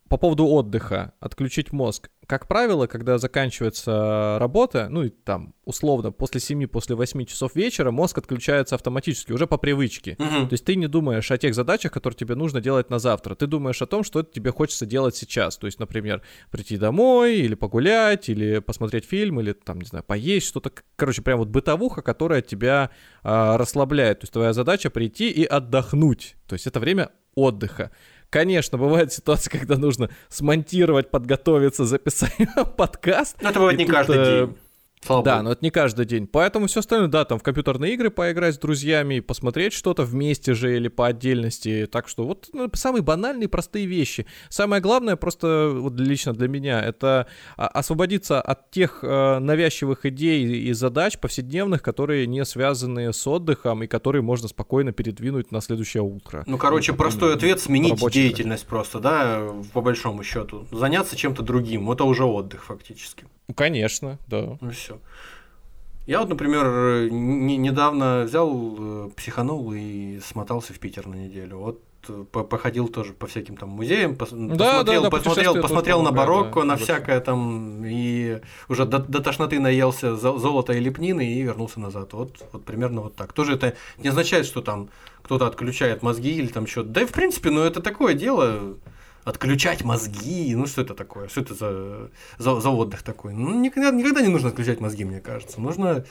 по поводу отдыха, отключить мозг. Как правило, когда заканчивается работа, ну и там, условно, после 7, после 8 часов вечера мозг отключается автоматически, уже по привычке. Угу. То есть ты не думаешь о тех задачах, которые тебе нужно делать на завтра. Ты думаешь о том, что тебе хочется делать сейчас. То есть, например, прийти домой, или погулять, или посмотреть фильм, или там, не знаю, поесть что-то. Короче, прям вот бытовуха, которая тебя э, расслабляет. То есть твоя задача прийти и отдохнуть. То есть это время отдыха. Конечно, бывает ситуация, когда нужно смонтировать, подготовиться, записать подкаст. Но это бывает не каждый день. Слава да, но это не каждый день. Поэтому все остальное, да, там в компьютерные игры поиграть с друзьями, посмотреть что-то вместе же или по отдельности. Так что вот ну, самые банальные, простые вещи. Самое главное просто вот лично для меня это а, освободиться от тех э, навязчивых идей и задач повседневных, которые не связаны с отдыхом и которые можно спокойно передвинуть на следующее утро. Ну, короче, ну, простой ответ сменить деятельность просто, да, по большому счету. Заняться чем-то другим. Это уже отдых фактически. Конечно, да. Ну все. Я вот, например, не, недавно взял, э, психанул и смотался в Питер на неделю. Вот э, по- походил тоже по всяким там музеям, пос- Да, да, посмотрел, да, посмотрел, путешествия посмотрел тоже на барокко, да. на всякое там, и уже до, до тошноты наелся зо- золота и лепнины и вернулся назад. Вот, вот примерно вот так. Тоже это не означает, что там кто-то отключает мозги или там что-то. Да и в принципе, ну это такое дело. Отключать мозги, ну что это такое? Что это за, за, за отдых такой? Ну, никогда, никогда не нужно отключать мозги, мне кажется. Нужно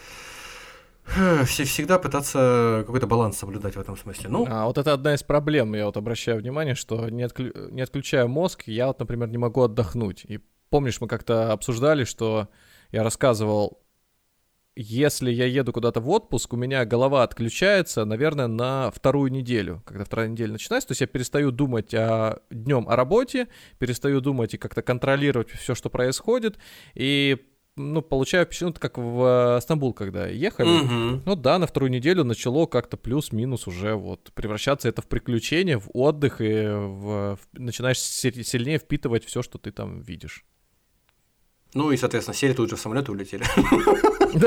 э, все- всегда пытаться какой-то баланс соблюдать в этом смысле. Ну, А вот это одна из проблем, я вот обращаю внимание, что не, отклю- не отключая мозг, я вот, например, не могу отдохнуть. И помнишь, мы как-то обсуждали, что я рассказывал, если я еду куда-то в отпуск, у меня голова отключается, наверное, на вторую неделю. Когда вторая неделя начинается, то есть я перестаю думать о, днем о работе, перестаю думать и как-то контролировать все, что происходит, и ну, получаю впечатление, ну, как в э, Стамбул, когда ехали, мгм. ну да, на вторую неделю начало как-то плюс-минус уже вот превращаться это в приключение, в отдых, и в, в- начинаешь сильнее впитывать все, что ты там видишь. Ну и, соответственно, сели тут же в самолет и улетели.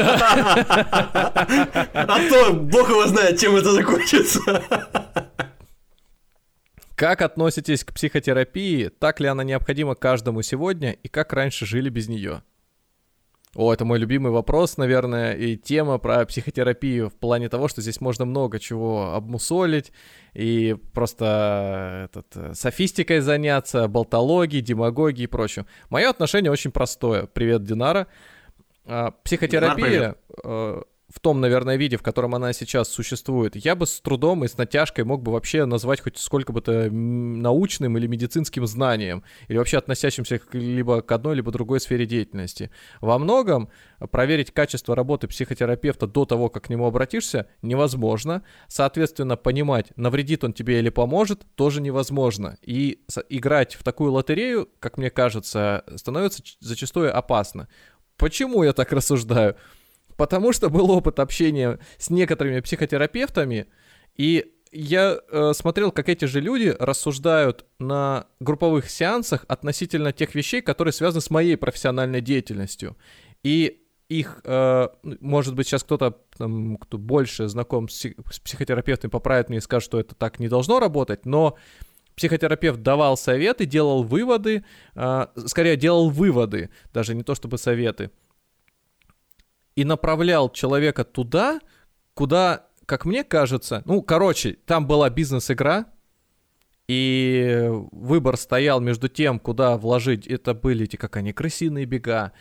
А то бог его знает, чем это закончится. Как относитесь к психотерапии? Так ли она необходима каждому сегодня? И как раньше жили без нее? О, это мой любимый вопрос, наверное, и тема про психотерапию в плане того, что здесь можно много чего обмусолить и просто этот, э, софистикой заняться, болтологией, демагогией и прочим. Мое отношение очень простое. Привет, Динара. А, Психотерапия э, в том, наверное, виде, в котором она сейчас существует, я бы с трудом и с натяжкой мог бы вообще назвать хоть сколько бы то научным или медицинским знанием, или вообще относящимся либо к одной, либо другой сфере деятельности. Во многом проверить качество работы психотерапевта до того, как к нему обратишься, невозможно. Соответственно, понимать, навредит он тебе или поможет, тоже невозможно. И играть в такую лотерею, как мне кажется, становится зачастую опасно. Почему я так рассуждаю? Потому что был опыт общения с некоторыми психотерапевтами, и я э, смотрел, как эти же люди рассуждают на групповых сеансах относительно тех вещей, которые связаны с моей профессиональной деятельностью. И их, э, ну, может быть, сейчас кто-то, там, кто больше знаком с, псих- с психотерапевтами, поправит меня и скажет, что это так не должно работать, но психотерапевт давал советы, делал выводы, э, скорее делал выводы, даже не то чтобы советы, и направлял человека туда, куда, как мне кажется, ну, короче, там была бизнес-игра, и выбор стоял между тем, куда вложить, это были эти, как они, крысиные бега,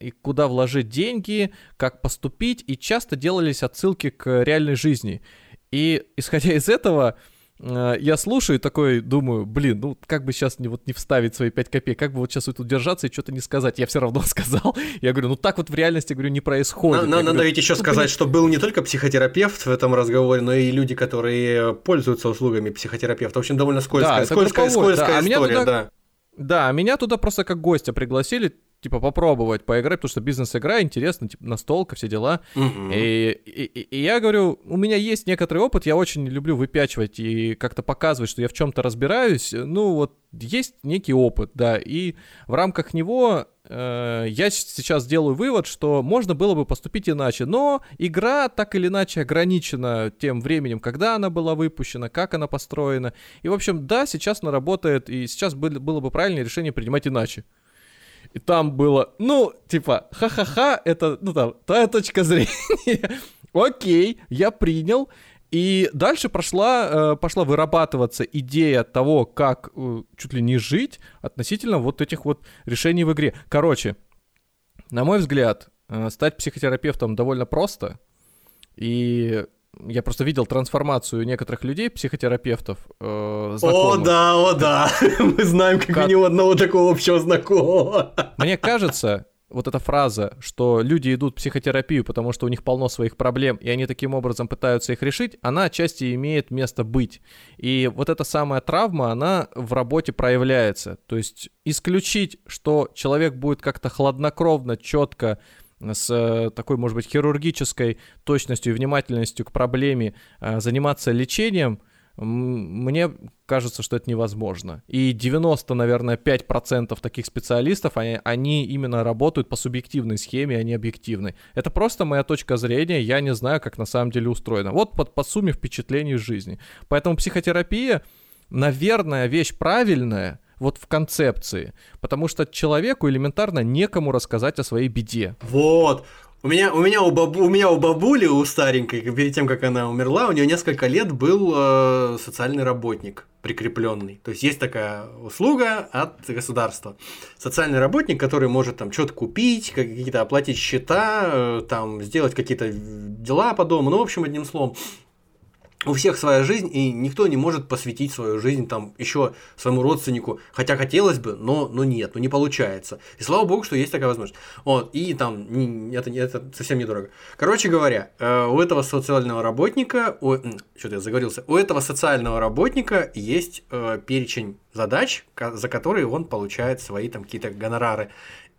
и куда вложить деньги, как поступить, и часто делались отсылки к реальной жизни. И исходя из этого, я слушаю и такой думаю, блин, ну как бы сейчас не, вот, не вставить свои 5 копеек, как бы вот сейчас вот тут держаться и что-то не сказать. Я все равно сказал. Я говорю, ну так вот в реальности, говорю, не происходит. На- на- Надо говорю, ведь еще ну, сказать, блин, что был не только психотерапевт в этом разговоре, но и люди, которые пользуются услугами психотерапевта. В общем, довольно скользкая, это скользкая, групповой, да. скользкая А история, туда- да. Да, меня туда просто как гостя пригласили, типа, попробовать поиграть, потому что бизнес-игра, интересно, типа, настолка, все дела. Мгм. И, и- и- я говорю, у меня есть некоторый опыт, я очень люблю выпячивать и как-то показывать, что я в чем-то разбираюсь. Ну, вот есть некий опыт, да, и в рамках него э, я сейчас делаю вывод, что можно было бы поступить иначе, но игра так или иначе ограничена тем временем, когда она была выпущена, как она построена. И, в общем, да, сейчас она работает, и сейчас было, было бы правильное решение принимать иначе. И там было, ну, типа, ха-ха-ха, это, ну, там, твоя точка зрения. Окей, я принял. И дальше прошла, э, пошла вырабатываться идея того, как э, чуть ли не жить относительно вот этих вот решений в игре. Короче, на мой взгляд, э, стать психотерапевтом довольно просто. И я просто видел трансформацию некоторых людей, психотерапевтов, э, О, да, о, да. Мы знаем, как Как- него одного такого общего знакомого. Мне кажется, вот эта фраза, что люди идут в психотерапию, потому что у них полно своих проблем, и они таким образом пытаются их решить, она отчасти имеет место быть. И вот эта самая травма, она в работе проявляется. То есть исключить, что человек будет как-то хладнокровно, четко с э, такой, может быть, хирургической точностью и внимательностью к проблеме э, заниматься лечением, мне кажется, что это невозможно. И 90, наверное, 5% таких специалистов, они, они именно работают по субъективной схеме, а не объективной. Это просто моя точка зрения, я не знаю, как на самом деле устроено. Вот под, по сумме впечатлений из жизни. Поэтому психотерапия наверное, вещь правильная, вот в концепции, потому что человеку элементарно некому рассказать о своей беде. Вот, у меня, у, меня у, бабу, у меня у бабули, у старенькой, перед тем, как она умерла, у нее несколько лет был э, социальный работник прикрепленный. То есть есть такая услуга от государства. Социальный работник, который может там что-то купить, какие-то оплатить счета, э, там сделать какие-то дела по дому, ну, в общем, одним словом, у всех своя жизнь, и никто не может посвятить свою жизнь там еще своему родственнику, хотя хотелось бы, но, но нет, ну не получается. И слава богу, что есть такая возможность. Вот, и там это, это совсем недорого. Короче говоря, э, у этого социального работника, что-то я заговорился, у этого социального работника есть э, перечень задач, за которые он получает свои там какие-то гонорары.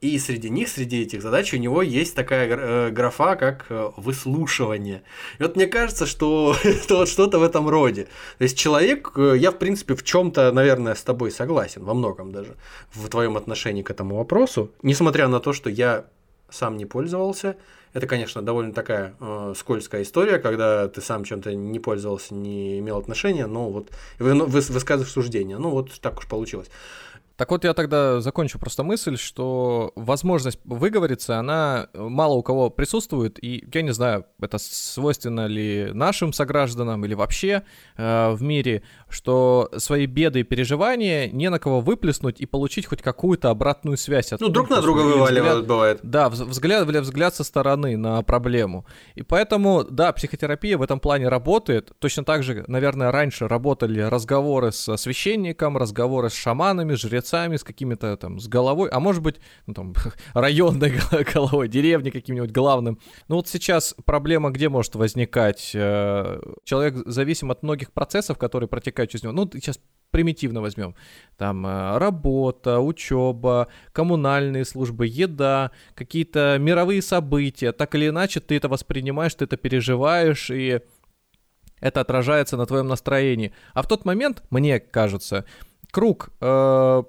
И среди них, среди этих задач у него есть такая э, графа, как э, выслушивание. И вот мне кажется, что это вот что-то в этом роде. То есть человек, э, я в принципе в чем-то, наверное, с тобой согласен, во многом даже, в твоем отношении к этому вопросу, несмотря на то, что я сам не пользовался. Это, конечно, довольно такая э, скользкая история, когда ты сам чем-то не пользовался, не имел отношения, но вот вы, ну, вы, высказываешь суждение. Ну вот так уж получилось. Так вот, я тогда закончу просто мысль, что возможность выговориться, она мало у кого присутствует, и я не знаю, это свойственно ли нашим согражданам или вообще э, в мире, что свои беды и переживания не на кого выплеснуть и получить хоть какую-то обратную связь. От, ну, друг на друга вываливают, бывает. Да, взгляд, взгляд со стороны на проблему. И поэтому, да, психотерапия в этом плане работает. Точно так же, наверное, раньше работали разговоры с священником, разговоры с шаманами, жрецами, жрецами, с какими-то там, с головой, а может быть, ну там, районной головой, деревни каким-нибудь главным. Ну вот сейчас проблема где может возникать? Э, человек зависим от многих процессов, которые протекают через него. Ну, сейчас примитивно возьмем. Там э, работа, учеба, коммунальные службы, еда, какие-то мировые события. Так или иначе ты это воспринимаешь, ты это переживаешь, и это отражается на твоем настроении. А в тот момент, мне кажется, круг э,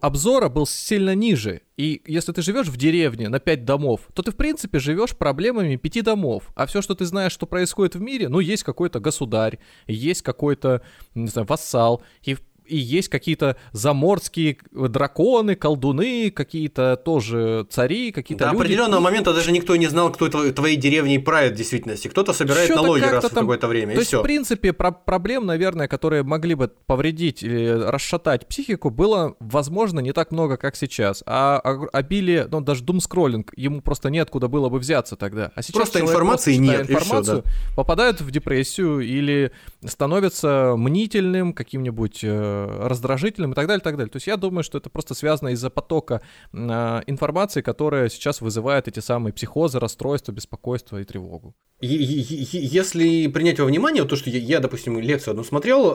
обзора был сильно ниже. И если ты живешь в деревне на 5 домов, то ты, в принципе, живешь проблемами 5 домов. А все, что ты знаешь, что происходит в мире, ну, есть какой-то государь, есть какой-то, не знаю, вассал. И, и есть какие-то заморские драконы, колдуны, какие-то тоже цари, какие-то До люди. определенного момента даже никто не знал, кто твои, твоей деревни правит в действительности. Кто-то собирает Что-то налоги раз в какое-то время, То есть, всё. в принципе, про- проблем, наверное, которые могли бы повредить или расшатать психику, было, возможно, не так много, как сейчас. А обилие, ну, даже думскроллинг, ему просто неоткуда было бы взяться тогда. А сейчас просто информации нет, информацию, и всё, да. попадают в депрессию или становятся мнительным, каким-нибудь э, раздражительным и так далее, и так далее. То есть я думаю, что это просто связано из-за потока э, информации, которая сейчас вызывает эти самые психозы, расстройства, беспокойство и тревогу. Если принять во внимание то, что я, допустим, лекцию одну смотрел э,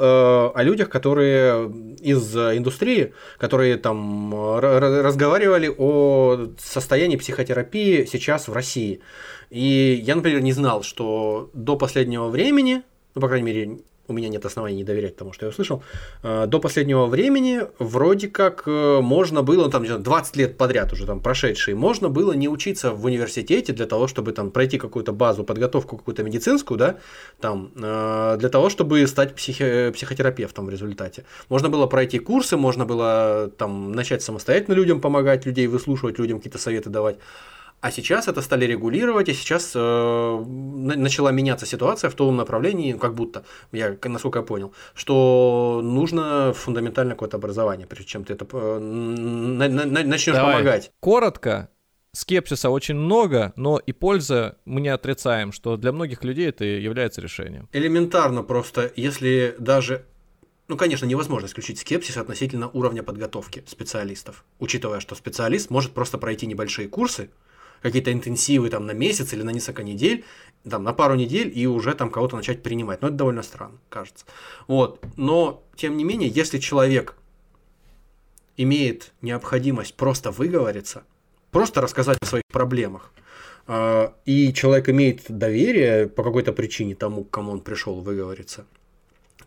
о людях, которые из индустрии, которые там разговаривали о состоянии психотерапии сейчас в России. И я, например, не знал, что до последнего времени, ну, по крайней мере, у меня нет оснований не доверять тому, что я услышал, э, до последнего времени вроде как э, можно было, ну, там 20 лет подряд уже там прошедшие, можно было не учиться в университете для того, чтобы там пройти какую-то базу, подготовку какую-то медицинскую, да, там, э, для того, чтобы стать психи- психотерапевтом в результате. Можно было пройти курсы, можно было там начать самостоятельно людям помогать, людей выслушивать, людям какие-то советы давать. А сейчас это стали регулировать, и сейчас э, начала меняться ситуация в том направлении, как будто, я, насколько я понял, что нужно фундаментальное какое-то образование, прежде чем ты это э, на, на, начнешь Давай. помогать. Коротко, скепсиса очень много, но и польза мы не отрицаем, что для многих людей это является решением. Элементарно просто, если даже ну, конечно, невозможно исключить скепсис относительно уровня подготовки специалистов, учитывая, что специалист может просто пройти небольшие курсы, какие-то интенсивы там на месяц или на несколько недель, там на пару недель и уже там кого-то начать принимать. Но это довольно странно, кажется. Вот. Но, тем не менее, если человек имеет необходимость просто выговориться, просто рассказать о своих проблемах, а, и человек имеет доверие по какой-то причине тому, к кому он пришел выговориться,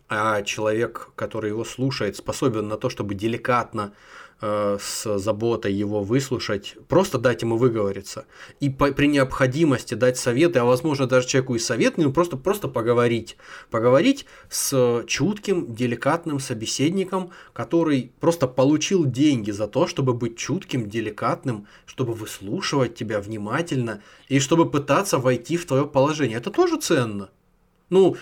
а человек, который его слушает, способен на то, чтобы деликатно с заботой его выслушать, просто дать ему выговориться. И по, при необходимости дать советы, а возможно даже человеку и совет, ну просто, просто поговорить. Поговорить с чутким, деликатным собеседником, который просто получил деньги за то, чтобы быть чутким, деликатным, чтобы выслушивать тебя внимательно и чтобы пытаться войти в твое положение. Это тоже ценно. Ну,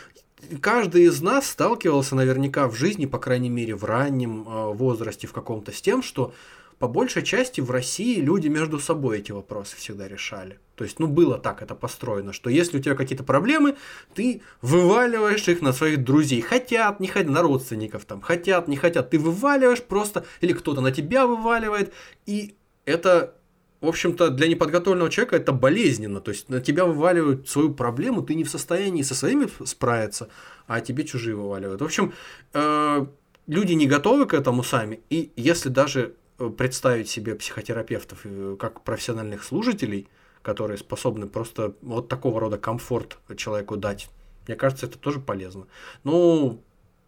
каждый из нас сталкивался наверняка в жизни, по крайней мере в раннем э, возрасте в каком-то, с тем, что по большей части в России люди между собой эти вопросы всегда решали. То есть, ну, было так это построено, что если у тебя какие-то проблемы, ты вываливаешь их на своих друзей. Хотят, не хотят, на родственников там, хотят, не хотят. Ты вываливаешь просто, или кто-то на тебя вываливает, и это в общем-то, для неподготовленного человека это болезненно. То есть на тебя вываливают свою проблему, ты не в состоянии со своими справиться, а тебе чужие вываливают. В общем, э, люди не готовы к этому сами. И если даже э, представить себе психотерапевтов э, как профессиональных служителей, которые способны просто вот такого рода комфорт человеку дать, мне кажется, это тоже полезно. Ну,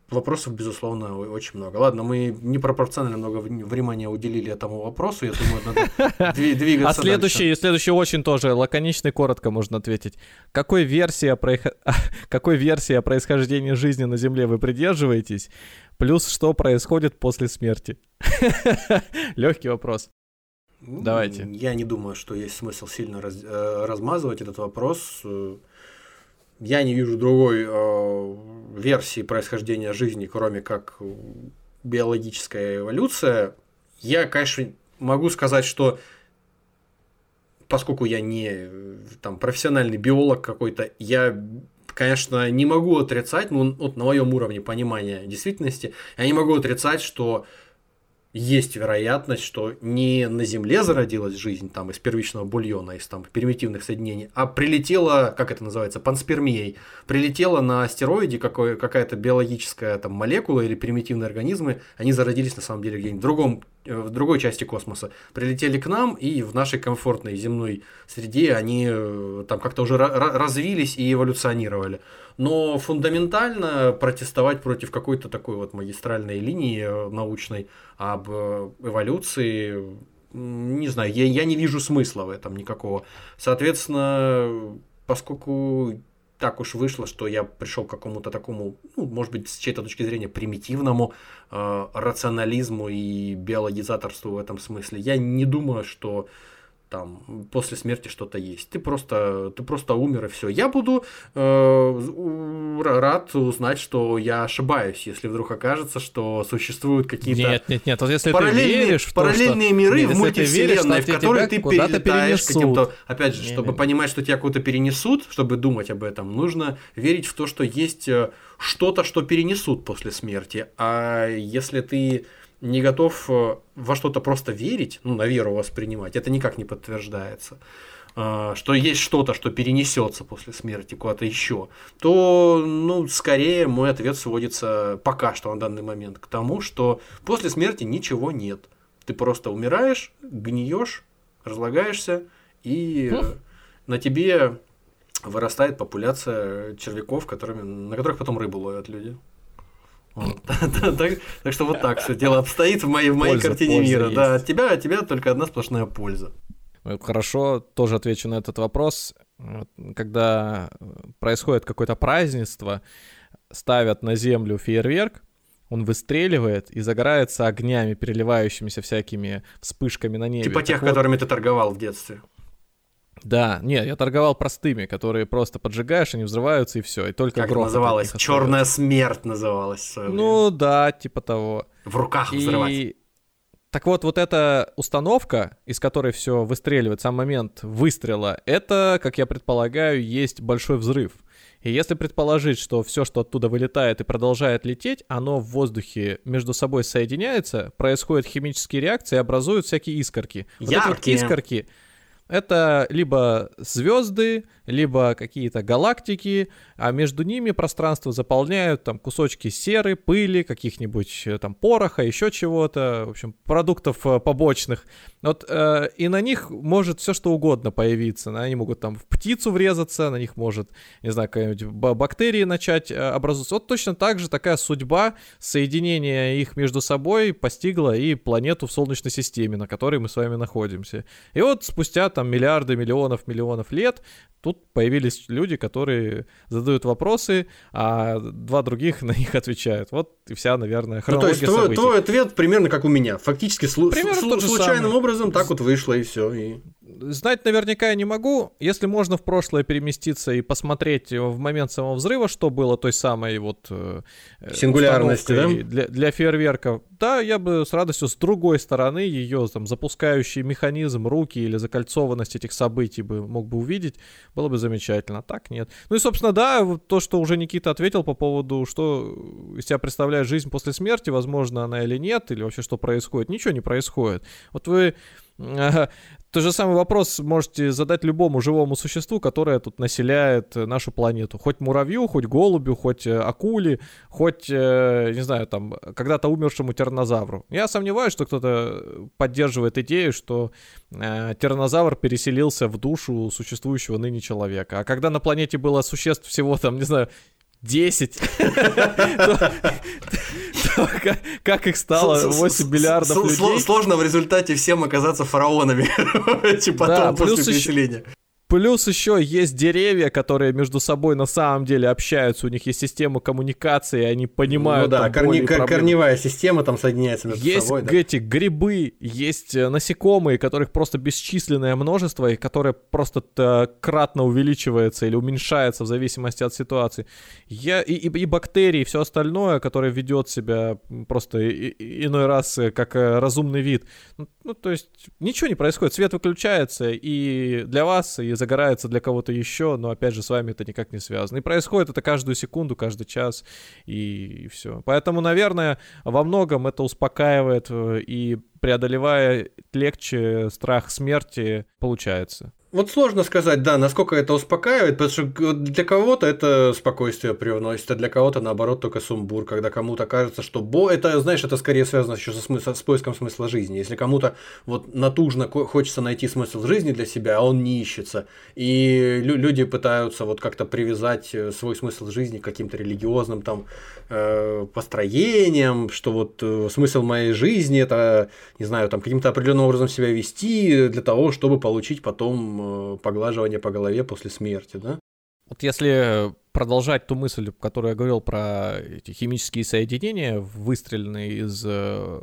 Вопросов, безусловно, очень много. Ладно, мы непропорционально много внимания уделили этому вопросу. Я думаю, надо двигаться А следующий, следующий очень тоже лаконично и коротко можно ответить. Какой версии, о проих... Какой версии о происхождении жизни на Земле вы придерживаетесь? Плюс что происходит после смерти? Легкий вопрос. Давайте. Я не думаю, что есть смысл сильно раз... Э, размазывать этот вопрос я не вижу другой э, версии происхождения жизни, кроме как биологическая эволюция. Я, конечно, могу сказать, что поскольку я не там, профессиональный биолог какой-то, я, конечно, не могу отрицать, ну, вот на моем уровне понимания действительности, я не могу отрицать, что есть вероятность, что не на Земле зародилась жизнь там из первичного бульона, из там примитивных соединений, а прилетела, как это называется, панспермией, прилетела на астероиде какой, какая-то биологическая там молекула или примитивные организмы, они зародились на самом деле где-нибудь в другом Э, в другой части космоса, прилетели к нам, и в нашей комфортной земной среде они э, там как-то уже развились и эволюционировали. Но фундаментально протестовать против какой-то такой вот магистральной линии э, научной об эволюции, не знаю, я, я не вижу смысла в этом никакого. Соответственно, поскольку так уж вышло, что я пришел к какому-то такому, ну, может быть, с чьей-то точки зрения примитивному э, рационализму и биологизаторству в этом смысле. Я не думаю, что там после смерти что-то есть. Ты просто, ты просто умер и все. Я буду э, рад узнать, что я ошибаюсь, если вдруг окажется, что существуют какие-то нет, нет, нет. Вот если параллельные, ты веришь в параллельные то, миры нет, в мультивселенной, в которые ты перелетаешь каким-то, опять же, не, чтобы не. понимать, что тебя куда-то перенесут, чтобы думать об этом, нужно верить в то, что есть э, что-то, что перенесут после смерти. А если ты не готов э, во что-то просто верить, ну, на веру воспринимать, это никак не подтверждается, э, что есть что-то, что перенесется после смерти куда-то еще, то, ну, скорее мой ответ сводится пока что на данный момент к тому, что после смерти ничего нет. Ты просто умираешь, гниешь, разлагаешься, и хм. на тебе вырастает популяция червяков, которыми, на которых потом рыбу ловят люди. Так что вот так все дело обстоит в моей картине мира. Да, от тебя от тебя только одна сплошная польза. Хорошо, тоже отвечу на этот вопрос. Когда происходит какое-то празднество, ставят на землю фейерверк, он выстреливает и загорается огнями, переливающимися всякими вспышками на небе. Типа тех, которыми ты торговал в детстве. Да, нет, я торговал простыми, которые просто поджигаешь, они взрываются и все, и только как называлось? Черная смерть называлась. Ну да, типа того. В руках и... взрывать. Так вот, вот эта установка, из которой все выстреливает, сам момент выстрела, это, как я предполагаю, есть большой взрыв. И если предположить, что все, что оттуда вылетает и продолжает лететь, оно в воздухе между собой соединяется, происходят химические реакции, образуют всякие искорки. Вот Яркие. эти вот искорки, Это либо звезды, либо какие-то галактики, а между ними пространство заполняют там кусочки серы, пыли, каких-нибудь э, там пороха, еще чего-то, в общем, продуктов э, побочных. Вот, э, и на них может все что угодно появиться. Они могут там в птицу врезаться, на них может, не знаю, какая-нибудь бактерии начать э, образовываться. Вот точно так же такая судьба соединения их между собой постигла и планету в Солнечной системе, на которой мы с вами находимся. И вот спустя там миллиарды, миллионов, миллионов лет тут появились люди, которые задают вопросы, а два других на них отвечают. Вот и вся, наверное, хронология ну, то есть твой, событий. твой ответ примерно как у меня. Фактически слу- Примерно слу- случайным самый. образом так вот вышло и все. И... Знать наверняка я не могу. Если можно в прошлое переместиться и посмотреть в момент самого взрыва, что было той самой вот э, э, Сингулярности, установкой для, для фейерверков, да, я бы с радостью с другой стороны ее там запускающий механизм, руки или закольцованность этих событий бы мог бы увидеть, было бы замечательно. А Так нет. Ну и собственно да, то, что уже Никита ответил по поводу, что из себя представляет жизнь после смерти, возможно она или нет, или вообще что происходит, ничего не происходит. Вот вы. Тот же самый вопрос можете задать любому живому существу, которое тут населяет э, нашу планету. Хоть муравью, хоть голубю, хоть э, акуле, хоть, э, не знаю, там, когда-то умершему тираннозавру. Я сомневаюсь, что кто-то поддерживает идею, что э, тираннозавр переселился в душу существующего ныне человека. А когда на планете было существ всего, там, не знаю, 10, то- то как- их стало С- с- 8 миллиардов людей? Сложно в результате всем оказаться фараонами. Типа потом, после переселения. Плюс еще есть деревья, которые между собой на самом деле общаются, у них есть система коммуникации, они понимают Ну да, корни- кор- корневая система там соединяется между Есть собой. да. эти грибы, есть э, насекомые, которых просто бесчисленное множество, и которые просто кратно увеличивается или уменьшается в зависимости от ситуации. Я, и, и, и бактерии, и все остальное, которое ведет себя просто и- и- иной раз э, как э, разумный вид. Ну, то есть ничего не происходит, свет выключается и для вас, и загорается для кого-то еще, но опять же с вами это никак не связано. И происходит это каждую секунду, каждый час, и, все. Поэтому, наверное, во многом это успокаивает э, и преодолевая легче страх смерти, получается. Вот сложно сказать, да, насколько это успокаивает, потому что для кого-то это спокойствие привносит, а для кого-то наоборот только сумбур, когда кому-то кажется, что бо... это, знаешь, это скорее связано еще со смысл... с поиском смысла жизни. Если кому-то вот натужно хочется найти смысл жизни для себя, а он не ищется, и лю- люди пытаются вот как-то привязать э, свой смысл жизни к каким-то религиозным там э, построениям, что вот э, смысл моей жизни это, не знаю, там каким-то определенным образом себя вести для того, чтобы получить потом э, поглаживание по голове после смерти, да? Вот если продолжать ту мысль, которую я говорил про эти химические соединения, выстреленные из э,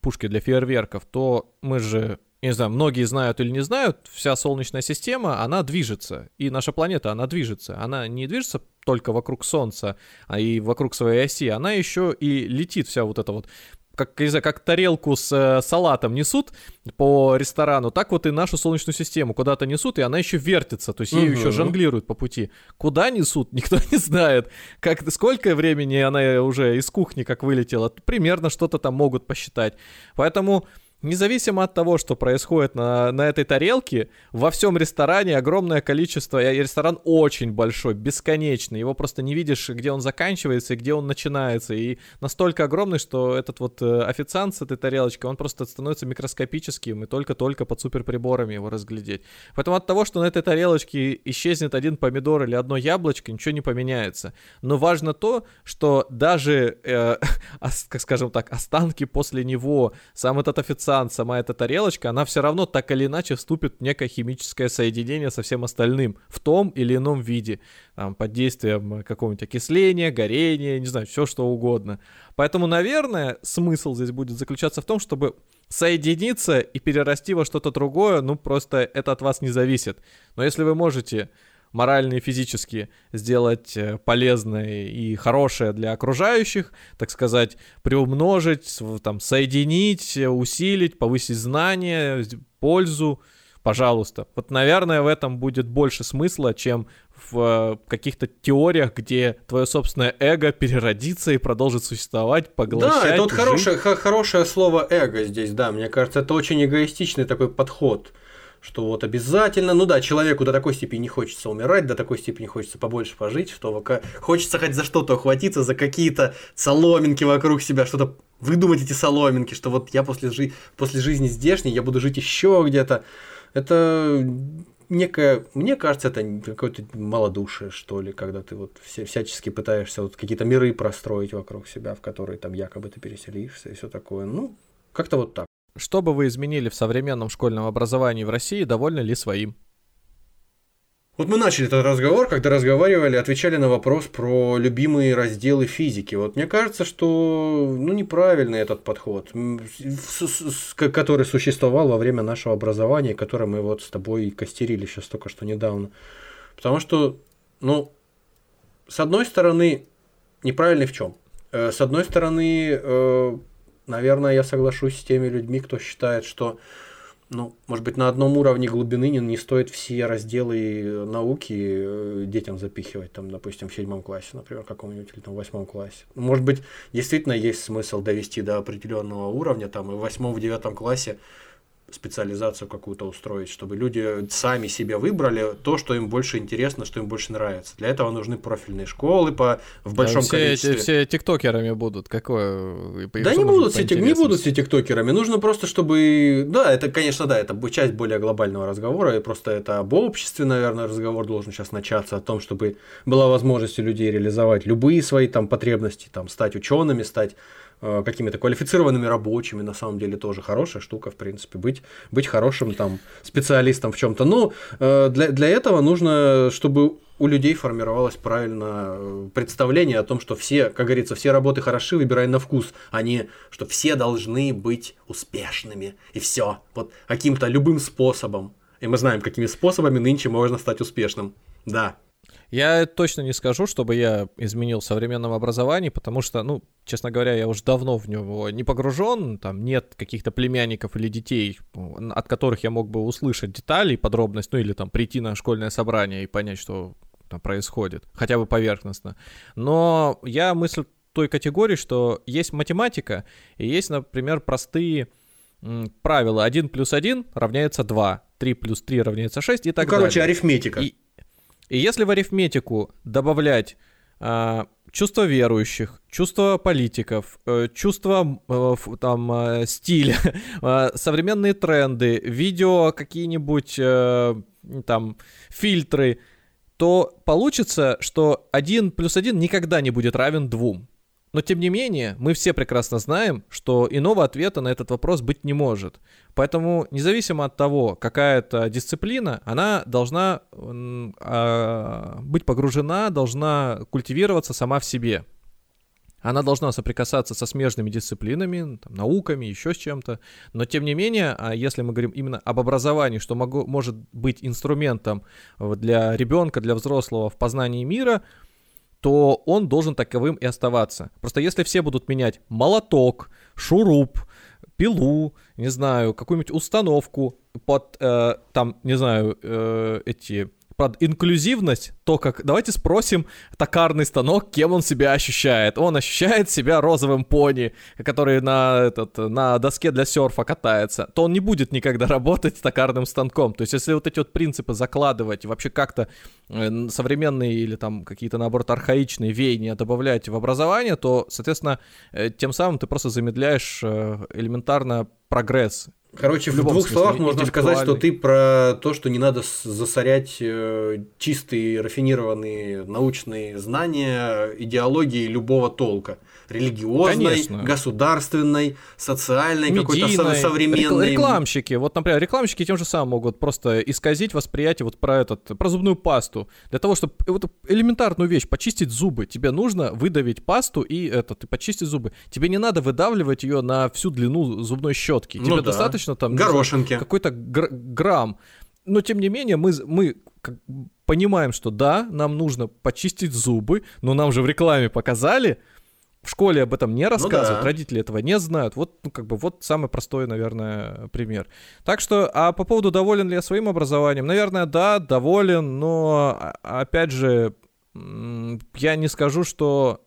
пушки для фейерверков, то мы же, не знаю, многие знают или не знают, вся Солнечная система, она движется. И наша планета, она движется. Она не движется только вокруг Солнца, а и вокруг своей оси. Она еще и летит вся вот эта вот как, не знаю, как тарелку с э, салатом несут по ресторану, так вот и нашу Солнечную систему куда-то несут, и она еще вертится, то есть ею Мгм. еще жонглируют по пути. Куда несут, никто не знает. Как, сколько времени она уже из кухни как вылетела, примерно что-то там могут посчитать. Поэтому Независимо от того, что происходит на, на этой тарелке, во всем ресторане огромное количество, и ресторан очень большой, бесконечный, его просто не видишь, где он заканчивается и где он начинается, и настолько огромный, что этот вот э, официант с этой тарелочкой, он просто становится микроскопическим, и только-только под суперприборами его разглядеть. Поэтому от того, что на этой тарелочке исчезнет один помидор или одно яблочко, ничего не поменяется. Но важно то, что даже, э, как скажем так, останки после него, сам этот официант, сама эта тарелочка, она все равно так или иначе вступит в некое химическое соединение со всем остальным в том или ином виде, там, под действием э, какого-нибудь окисления, горения, не знаю, все что угодно. Поэтому, наверное, смысл здесь будет заключаться в том, чтобы соединиться и перерасти во что-то другое, ну просто это от вас не зависит. Но если вы можете морально и физически сделать э, полезное и хорошее для окружающих, так сказать, приумножить, там, соединить, э, усилить, повысить знания, пользу, пожалуйста. Вот, наверное, в этом будет больше смысла, чем в э, каких-то теориях, где твое собственное эго переродится и продолжит существовать, поглощать. Да, это вот жить. хорошее, х- хорошее слово эго здесь, да, мне кажется, это очень эгоистичный такой подход. Что вот обязательно, ну да, человеку до такой степени не хочется умирать, до такой степени хочется побольше пожить, что хочется хоть за что-то ухватиться, за какие-то соломинки вокруг себя, что-то выдумать эти соломинки, что вот я после, жи- после жизни здешней, я буду жить еще где-то. Это некое, мне кажется, это какое-то малодушие, что ли, когда ты вот всячески пытаешься вот какие-то миры простроить вокруг себя, в которые там якобы ты переселишься и все такое. Ну, как-то вот так. Что бы вы изменили в современном школьном образовании в России, довольны ли своим? Вот мы начали этот разговор, когда разговаривали, отвечали на вопрос про любимые разделы физики. Вот мне кажется, что ну, неправильный этот подход, который существовал во время нашего образования, который мы вот с тобой костерили сейчас только что недавно. Потому что, ну, с одной стороны, неправильный в чем? Э, с одной стороны, э, наверное, я соглашусь с теми людьми, кто считает, что ну, может быть, на одном уровне глубины не, не стоит все разделы науки э, детям запихивать, там, допустим, в седьмом классе, например, каком-нибудь, или там в восьмом классе. Может быть, действительно есть смысл довести до определенного уровня, там, и в восьмом, в девятом классе специализацию какую-то устроить, чтобы люди сами себе выбрали то, что им больше интересно, что им больше нравится. Для этого нужны профильные школы по, в большом да, все, количестве. Все тиктокерами будут. Какое? Да не будут, все, не будут все тиктокерами. Нужно просто, чтобы... Да, это, конечно, да, это часть более глобального разговора. И просто это об обществе, наверное, разговор должен сейчас начаться. О том, чтобы была возможность у людей реализовать любые свои там потребности, там, стать учеными, стать какими-то квалифицированными рабочими, на самом деле тоже хорошая штука, в принципе, быть, быть хорошим там специалистом в чем-то. Но э, для, для этого нужно, чтобы у людей формировалось правильно э, представление о том, что все, как говорится, все работы хороши, выбирай на вкус, а не, что все должны быть успешными, и все, вот каким-то любым способом. И мы знаем, какими способами нынче можно стать успешным. Да, я точно не скажу, чтобы я изменил в современном образовании, потому что, ну, честно говоря, я уже давно в него не погружен, там нет каких-то племянников или детей, от которых я мог бы услышать детали и подробность, ну или там прийти на школьное собрание и понять, что там происходит, хотя бы поверхностно. Но я мыслю той категории, что есть математика и есть, например, простые правила. 1 плюс 1 равняется 2, 3 плюс 3 равняется 6 и так ну, короче, далее. арифметика. И, и если в арифметику добавлять а, чувство верующих, чувство политиков, э, чувство э, там э, стиля, современные тренды, видео какие-нибудь там фильтры, то получится, что 1 плюс 1 никогда не будет равен 2. Но тем не менее, мы все прекрасно знаем, что иного ответа на этот вопрос быть не может. Поэтому, независимо от того, какая это дисциплина, она должна э, быть погружена, должна культивироваться сама в себе. Она должна соприкасаться со смежными дисциплинами, там, науками, еще с чем-то. Но тем не менее, а если мы говорим именно об образовании, что могу, может быть инструментом для ребенка, для взрослого в познании мира, то он должен таковым и оставаться. Просто если все будут менять молоток, шуруп, пилу, не знаю, какую-нибудь установку под, э, там, не знаю, э, эти под инклюзивность, то как... Давайте спросим токарный станок, кем он себя ощущает. Он ощущает себя розовым пони, который на, этот, на доске для серфа катается. То он не будет никогда работать токарным станком. То есть если вот эти вот принципы закладывать, вообще как-то э, современные или там какие-то, наоборот, архаичные веяния добавлять в образование, то, соответственно, э, тем самым ты просто замедляешь э, элементарно прогресс. Короче, в, в двух смысле, словах можно сказать, что ты про то, что не надо засорять э, чистые, рафинированные научные знания идеологии любого толка религиозной, Конечно. государственной, социальной, какой-то современной. Рекламщики, вот, например, рекламщики тем же самым могут просто исказить восприятие вот про этот, про зубную пасту. Для того, чтобы вот элементарную вещь, почистить зубы, тебе нужно выдавить пасту и этот, и почистить зубы. Тебе не надо выдавливать ее на всю длину зубной щетки. Ну тебе да. достаточно там горошинки какой-то гр- грамм. Но тем не менее мы мы понимаем, что да, нам нужно почистить зубы, но нам же в рекламе показали, в школе об этом не рассказывают, ну, да. родители этого не знают. Вот, ну, как бы, вот самый простой, наверное, пример. Так что, а по поводу, доволен ли я своим образованием, наверное, да, доволен, но, а, опять же, я не скажу, что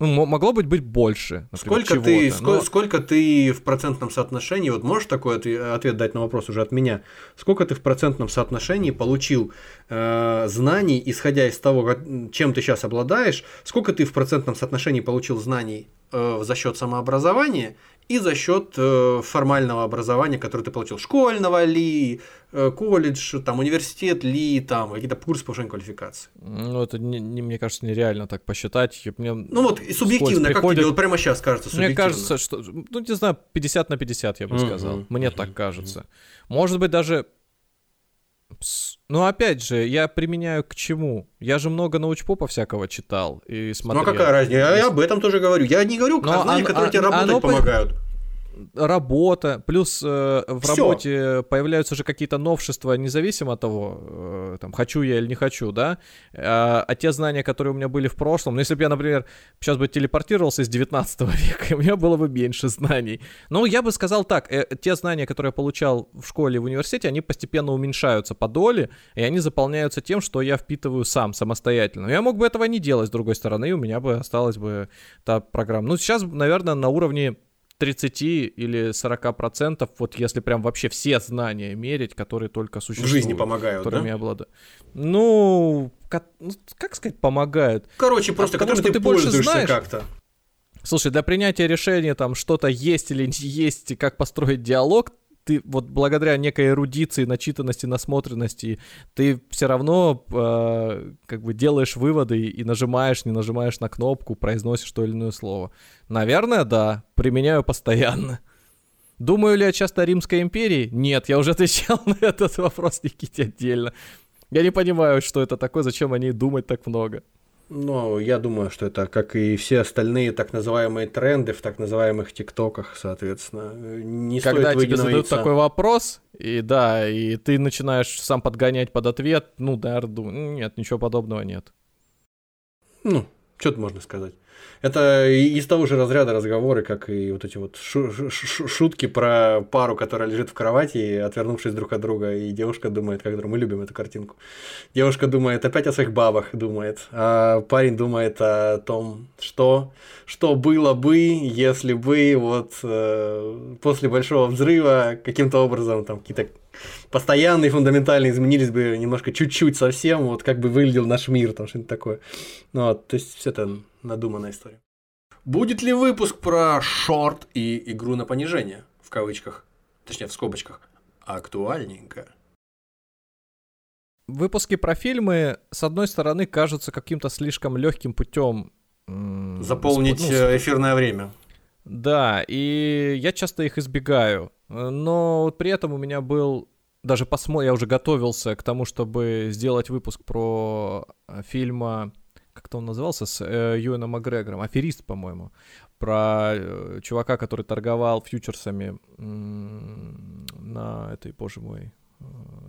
Ну, могло быть быть больше. Например, сколько, ты, но... сколько ты в процентном соотношении, вот можешь такой ответ дать на вопрос уже от меня, сколько ты в процентном соотношении получил э, знаний, исходя из того, чем ты сейчас обладаешь, сколько ты в процентном соотношении получил знаний э, за счет самообразования и за счет э, формального образования, которое ты получил, школьного ли, э, колледж, там, университет ли, там, какие-то курсы повышения квалификации. Ну, это, не, не, мне кажется, нереально так посчитать. Мне ну, вот, и субъективно, как приходит... тебе вот прямо сейчас кажется субъективно? Мне кажется, что, ну, не знаю, 50 на 50, я бы mm-hmm. сказал. Мне mm-hmm. так кажется. Может быть, даже ну, опять же, я применяю к чему? Я же много научпопа всякого читал и смотрел. Ну, а какая разница? Я, об этом тоже говорю. Я не говорю о знаниях, которые а, тебе работать помогают работа, плюс э, в Всё. работе появляются же какие-то новшества, независимо от того, э, там, хочу я или не хочу, да, а, а те знания, которые у меня были в прошлом, ну, если бы я, например, сейчас бы телепортировался из 19 века, у меня было бы меньше знаний. Ну, я бы сказал так, э, те знания, которые я получал в школе и в университете, они постепенно уменьшаются по доле, и они заполняются тем, что я впитываю сам, самостоятельно. Но я мог бы этого не делать, с другой стороны, и у меня бы осталась бы та программа. Ну, сейчас, наверное, на уровне 30 или 40 процентов, вот если прям вообще все знания мерить, которые только существуют. В жизни помогают, которыми да? обладаю. Ну, как, ну, как сказать, помогают. Короче, просто От потому, что ты, больше знаешь как-то. Слушай, для принятия решения там что-то есть или не есть, как построить диалог, ты вот благодаря некой эрудиции, начитанности, насмотренности, ты все равно э, как бы делаешь выводы и нажимаешь, не нажимаешь на кнопку, произносишь то или иное слово. Наверное, да, применяю постоянно. Думаю ли я часто о Римской империи? Нет, я уже отвечал на этот вопрос, Никите, отдельно. Я не понимаю, что это такое, зачем о ней думать так много. Ну, я думаю, что это, как и все остальные так называемые тренды в так называемых ТикТоках, соответственно. Не Когда стоит тебе задают такой вопрос, и да, и ты начинаешь сам подгонять под ответ, ну, да, думаю, нет, ничего подобного нет. Ну, что тут можно сказать? Это из того же разряда разговоры, как и вот эти вот шутки про пару, которая лежит в кровати, отвернувшись друг от друга, и девушка думает, как мы любим эту картинку. Девушка думает опять о своих бабах, думает, а парень думает о том, что, что было бы, если бы вот э, после большого взрыва каким-то образом там какие-то постоянные, фундаментальные изменились бы немножко чуть-чуть совсем, вот как бы выглядел наш мир, там что-нибудь такое. Ну, вот, то есть все это надуманная история. Будет ли выпуск про шорт и игру на понижение, в кавычках, точнее в скобочках, актуальненько? Выпуски про фильмы, с одной стороны, кажутся каким-то слишком легким путем заполнить ну, э, эфирное время. Да, и я часто их избегаю. Но при этом у меня был даже посмотр, я уже готовился к тому, чтобы сделать выпуск про э, фильма как-то он назывался, с э, Юэном Макгрегором, аферист, по-моему, про э, чувака, который торговал фьючерсами на этой, боже мой, э,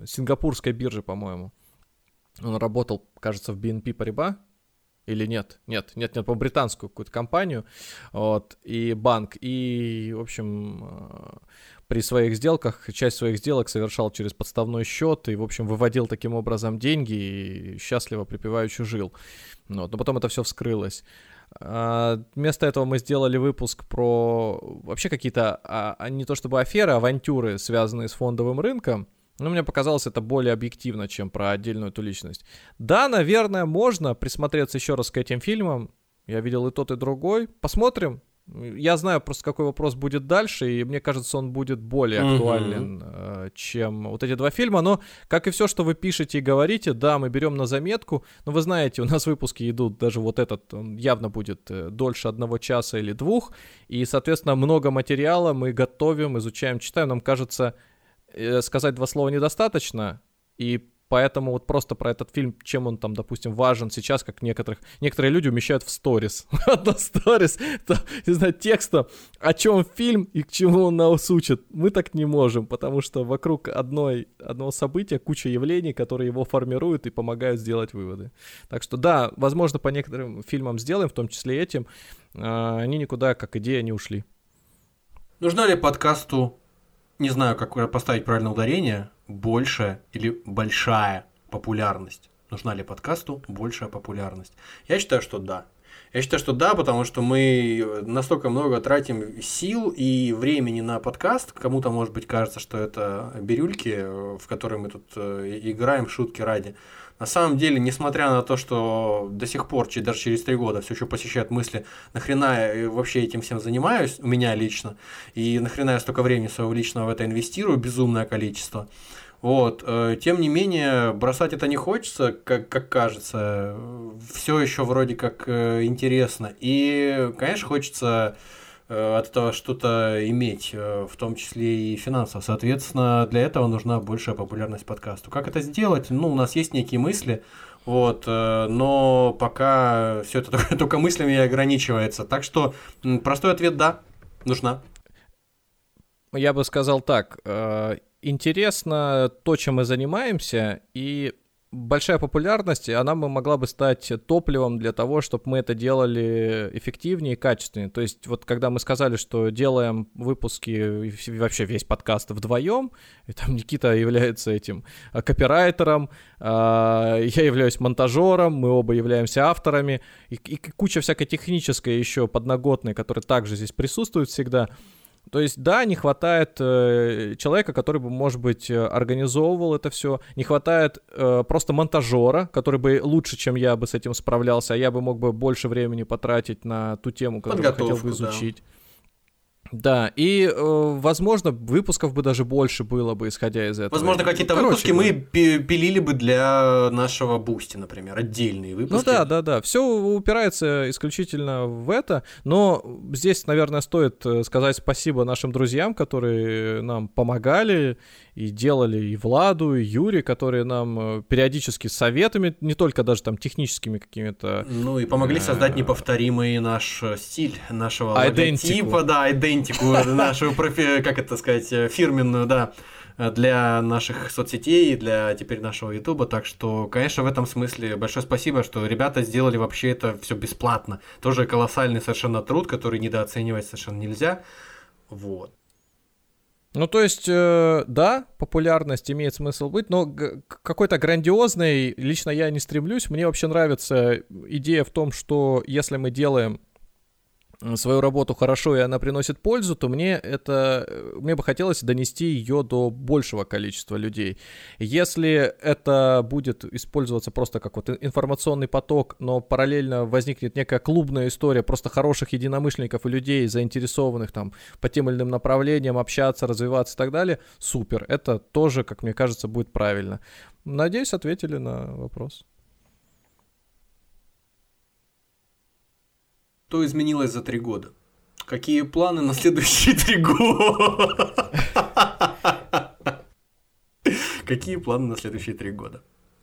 сингапурской бирже, по-моему. Он работал, кажется, в BNP Paribas, или нет? Нет, нет, нет, по британскую какую-то компанию, вот, и банк, и, в общем, э, при своих сделках, часть своих сделок совершал через подставной счет и, в общем, выводил таким образом деньги и счастливо припеваючи жил. Вот, но потом это все вскрылось. А, вместо этого мы сделали выпуск про вообще какие-то, а, а не то чтобы аферы, авантюры, связанные с фондовым рынком. Но мне показалось это более объективно, чем про отдельную эту личность. Да, наверное, можно присмотреться еще раз к этим фильмам. Я видел и тот, и другой. Посмотрим. Я знаю просто, какой вопрос будет дальше, и мне кажется, он будет более актуален, uh-huh. чем вот эти два фильма. Но, как и все, что вы пишете и говорите, да, мы берем на заметку. Но вы знаете, у нас выпуски идут, даже вот этот, он явно будет э, дольше одного часа или двух. И, соответственно, много материала мы готовим, изучаем, читаем. Нам кажется, э, сказать два слова недостаточно. И Поэтому вот просто про этот фильм, чем он там, допустим, важен сейчас, как некоторых, некоторые люди умещают в сторис. Одно сторис, не знаю, текста, о чем фильм и к чему он нас учит. Мы так не можем, потому что вокруг одной, одного события куча явлений, которые его формируют и помогают сделать выводы. Так что да, возможно, по некоторым фильмам сделаем, в том числе этим, а, они никуда как идея не ушли. Нужна ли подкасту, не знаю, как поставить правильное ударение, большая или большая популярность? Нужна ли подкасту большая популярность? Я считаю, что да. Я считаю, что да, потому что мы настолько много тратим сил и времени на подкаст. Кому-то, может быть, кажется, что это бирюльки, в которые мы тут э, играем шутки ради. На самом деле, несмотря на то, что до сих пор, даже через три года, все еще посещают мысли, нахрена я вообще этим всем занимаюсь, у меня лично, и нахрена я столько времени своего личного в это инвестирую, безумное количество. Вот. Э, тем не менее, бросать это не хочется, как, как кажется. Все еще вроде как э, интересно. И, конечно, хочется э, от этого что-то иметь, в том числе и финансово. Соответственно, для этого нужна большая популярность подкасту. Как это сделать? Ну, у нас есть некие мысли, вот, но пока все это только, только мыслями ограничивается. Так что простой ответ да, нужна. Я бы сказал так, интересно то, чем мы занимаемся, и большая популярность, она бы могла бы стать топливом для того, чтобы мы это делали эффективнее и качественнее. То есть вот когда мы сказали, что делаем выпуски, вообще весь подкаст вдвоем, и там Никита является этим а, копирайтером, а, я являюсь монтажером, мы оба являемся авторами, и, и куча всякой технической еще подноготной, которая также здесь присутствует всегда — то есть, да, не хватает э, человека, который бы, может быть, э, организовывал это все. Не хватает э, просто монтажера, который бы лучше, чем я бы с этим справлялся, а я бы мог бы больше времени потратить на ту тему, которую хотел бы изучить. Да. Да, и, э, возможно, выпусков бы даже больше было бы, исходя из этого. Возможно, какие-то Короче, выпуски мы пилили бы для нашего Boosty, например, отдельные выпуски. Ну да, да, да. Все упирается исключительно в это. Но здесь, наверное, стоит э, сказать спасибо нашим друзьям, которые нам помогали и делали и Владу, и Юре, которые нам э, периодически советами, не только даже там техническими какими-то... Ну и помогли э, создать неповторимый наш стиль нашего айдентику. логотипа, да, айдентику нашу, профи, как это сказать, фирменную, да, для наших соцсетей и для теперь нашего Ютуба. Так что, конечно, в этом смысле большое спасибо, что ребята сделали вообще это все бесплатно. Тоже колоссальный совершенно труд, который недооценивать совершенно нельзя. Вот. Ну, то есть, э, да, популярность имеет смысл быть, но какой-то грандиозной лично я не стремлюсь. Мне вообще нравится идея в том, что если мы делаем свою работу хорошо и она приносит пользу, то мне это мне бы хотелось донести ее до большего количества людей. Если это будет использоваться просто как вот информационный поток, но параллельно возникнет некая клубная история просто хороших единомышленников и людей, заинтересованных там по тем или иным направлениям общаться, развиваться и так далее, супер. Это тоже, как мне кажется, будет правильно. Надеюсь, ответили на вопрос. Что изменилось за три года? Какие планы на следующие три года? Какие планы на следующие три года?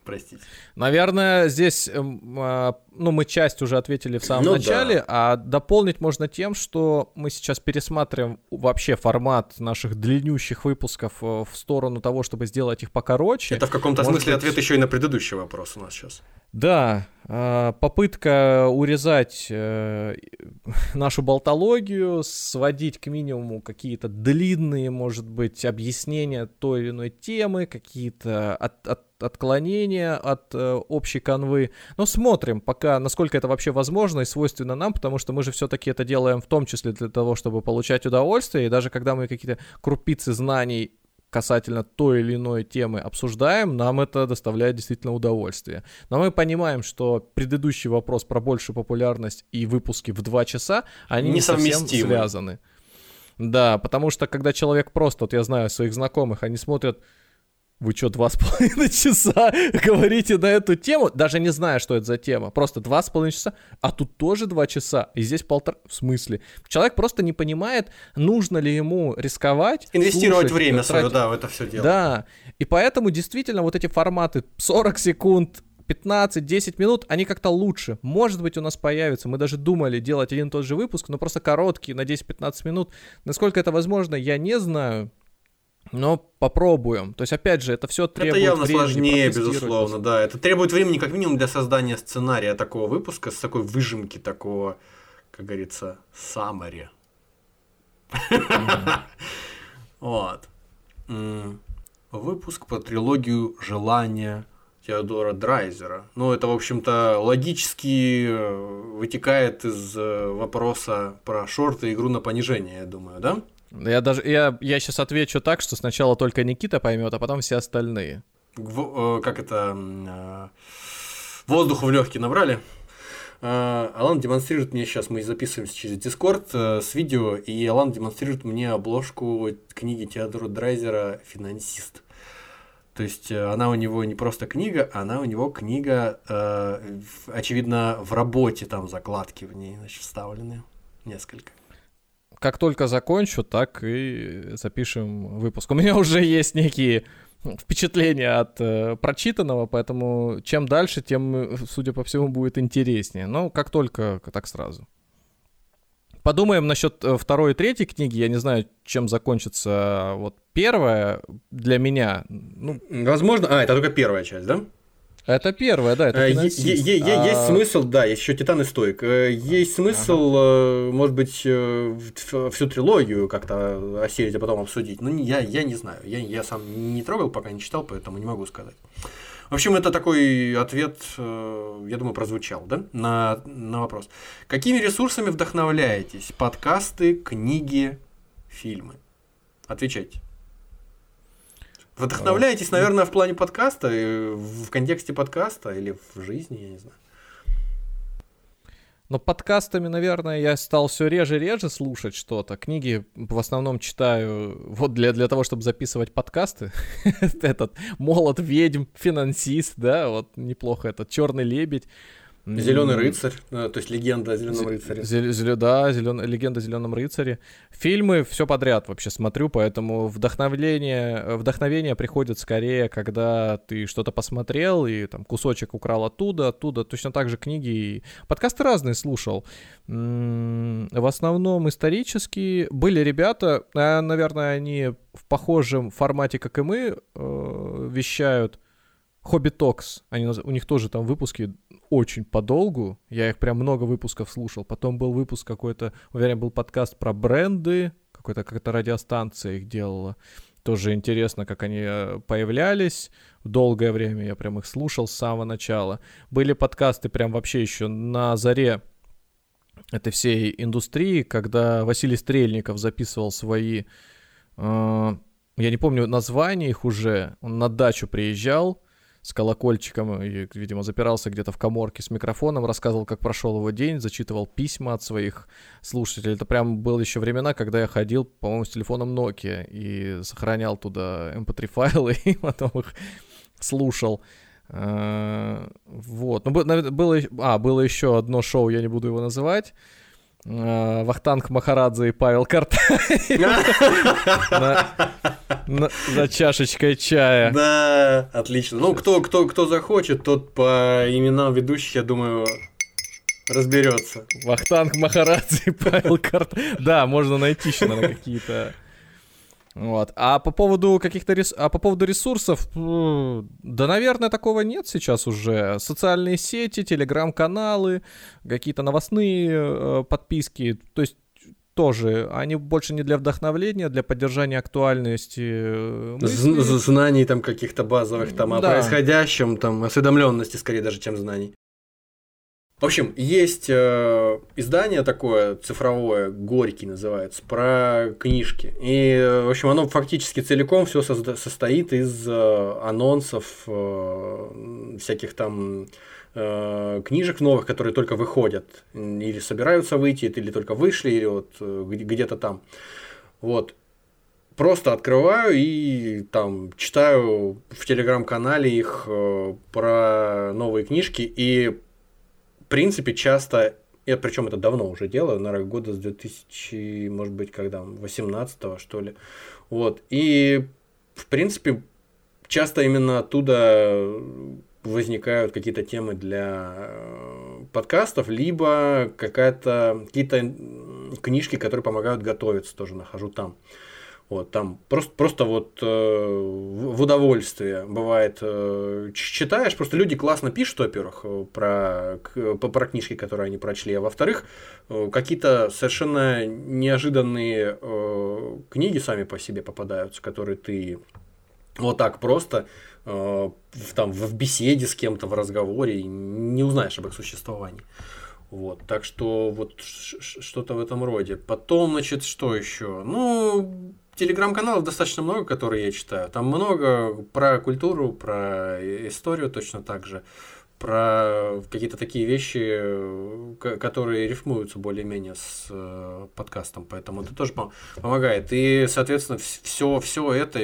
Простите. Наверное, здесь, эм, а, ну, мы часть уже ответили в самом ну, начале, да. а дополнить можно тем, что мы сейчас пересматриваем вообще формат наших длиннющих выпусков э, в сторону того, чтобы сделать их покороче. Это в каком-то Может смысле быть... ответ еще и на предыдущий вопрос у нас сейчас. Да, а, попытка урезать э, нашу болтологию, сводить к минимуму какие-то длинные, может быть, объяснения той или иной темы, какие-то от, от, отклонения от э, общей канвы. Но смотрим пока, насколько это вообще возможно и свойственно нам, потому что мы же все-таки это делаем в том числе для того, чтобы получать удовольствие, и даже когда мы какие-то крупицы знаний касательно той или иной темы обсуждаем, нам это доставляет действительно удовольствие. Но мы понимаем, что предыдущий вопрос про большую популярность и выпуски в два часа, они не совсем связаны. Да, потому что когда человек просто, вот я знаю своих знакомых, они смотрят вы что, два с половиной часа говорите на эту тему, даже не зная, что это за тема, просто два с половиной часа, а тут тоже два часа, и здесь полтора, в смысле? Человек просто не понимает, нужно ли ему рисковать. Инвестировать слушать, время свое, да, в это все дело. Да, и поэтому действительно вот эти форматы 40 секунд, 15-10 минут, они как-то лучше. Может быть, у нас появится. Мы даже думали делать один и тот же выпуск, но просто короткий, на 10-15 минут. Насколько это возможно, я не знаю. Но попробуем. То есть, опять же, это все требует Это явно сложнее, безусловно, да. Это требует времени, как минимум, для создания сценария такого выпуска, с такой выжимки такого, как говорится, самари. Вот. Выпуск по трилогию «Желание». Теодора Драйзера. Ну, это, в общем-то, логически э, вытекает из э, вопроса про шорты и игру на понижение, я думаю, да? Я даже я, я сейчас отвечу так, что сначала только Никита поймет, а потом все остальные. В, э, как это э, воздуху в легкие набрали. Э, Алан демонстрирует мне сейчас, мы записываемся через Discord э, с видео, и Алан демонстрирует мне обложку книги Теодора Драйзера «Финансист». То есть э, она у него не просто книга, она у него книга, э, очевидно, в работе там закладки в ней значит, вставлены несколько. Как только закончу, так и запишем выпуск. У меня уже есть некие впечатления от э, прочитанного, поэтому чем дальше, тем, э, судя по всему, будет интереснее. Но как только, так сразу. Подумаем насчет э, второй и третьей книги. Я не знаю, чем закончится вот первая для меня. Ну, Возможно, а, это только первая часть, да? Это первая, да, это Э, финансист. е- е- е- Есть А, смысл, да, есть еще Титан и Стоик. Э, Есть смысл, э, может быть, всю трилогию как-то осилить, а потом обсудить. Ну, я, я не знаю. Я, я сам не трогал, пока не читал, поэтому не могу сказать. В общем, это такой ответ, я думаю, прозвучал, да, на, на вопрос. Какими ресурсами вдохновляетесь? Подкасты, книги, фильмы? Отвечайте. Вдохновляетесь, наверное, в плане подкаста, э, в контексте подкаста или в жизни, я не знаю. Но подкастами, наверное, я стал все реже и реже слушать что-то. Книги в основном читаю вот для, для того, чтобы записывать подкасты. Этот молот ведьм, финансист, да, вот неплохо этот черный лебедь. Зеленый рыцарь, э, то есть легенда о зеленом рыцаре. Зеле- да, зелен- легенда о зеленом рыцаре. Фильмы все подряд вообще смотрю, поэтому вдохновление, вдохновение приходит скорее, когда ты что-то посмотрел и там кусочек украл оттуда, оттуда. Точно так же книги и подкасты разные слушал. В основном исторические. Были ребята, а, наверное, они в похожем формате, как и мы, э, вещают. Хобби Токс, они, у них тоже там выпуски очень подолгу. Я их прям много выпусков слушал. Потом был выпуск какой-то, уверен, был подкаст про бренды, какой-то какая-то радиостанция их делала. Тоже интересно, как они э, появлялись. Долгое время я прям их слушал с самого начала. Были подкасты прям вообще еще на заре этой всей индустрии, когда Василий Стрельников записывал свои... э, я не помню название их уже. Он на дачу приезжал с колокольчиком, и, видимо, запирался где-то в коморке с микрофоном, рассказывал, как прошел его день, зачитывал письма от своих слушателей. Это прям было еще времена, когда я ходил, по-моему, с телефоном Nokia и сохранял туда mp3 файлы и потом их слушал. Э, Вот. Ну, было, а, было еще одно шоу, я не буду его называть. Э, Вахтанг Махарадзе и Павел Картаев за чашечкой чая. Да, отлично. Ну, кто, кто, кто захочет, тот по именам ведущих, я думаю, разберется. Вахтанг Махарадзе и Павел Картаев. Да, можно найти еще, наверное, какие-то... Вот. А по поводу каких-то рес... а по поводу ресурсов, м, да, наверное, такого нет сейчас уже. Социальные сети, телеграм-каналы, какие-то новостные э, подписки, то есть тоже, они больше не для вдохновления, для поддержания актуальности э, з- знаний там каких-то базовых там о Да. происходящем, там осведомленности скорее даже, чем знаний. В общем, есть э, издание такое цифровое, Горький называется, про книжки. И, э, в общем, оно фактически целиком все состоит из э, анонсов э, всяких там э, книжек новых, которые только выходят, или собираются выйти, или только вышли, или вот э, где- где-то там. Вот просто открываю и там читаю в телеграм-канале их э, про новые книжки и принципе часто я причем это давно уже делаю, наверное, года с 2000, может быть, когда 18 что ли. Вот. И в принципе часто именно оттуда возникают какие-то темы для э, подкастов, либо какая-то какие-то книжки, которые помогают готовиться, тоже нахожу там. Вот, там просто, просто вот э, в удовольствие бывает. Э, читаешь, просто люди классно пишут, во-первых, э, про, к- про книжки, которые они прочли, а во-вторых, э, какие-то совершенно неожиданные э, книги сами по себе попадаются, которые ты вот так просто э, в, там, в беседе с кем-то, в разговоре, не узнаешь об их существовании. Вот, так что вот что-то в этом роде. Потом, значит, что еще? Ну, телеграм-каналов достаточно много, которые я читаю. Там много про культуру, про историю точно так же про какие-то такие вещи, которые рифмуются более-менее с э, подкастом, поэтому это тоже помогает. И, соответственно, все, все это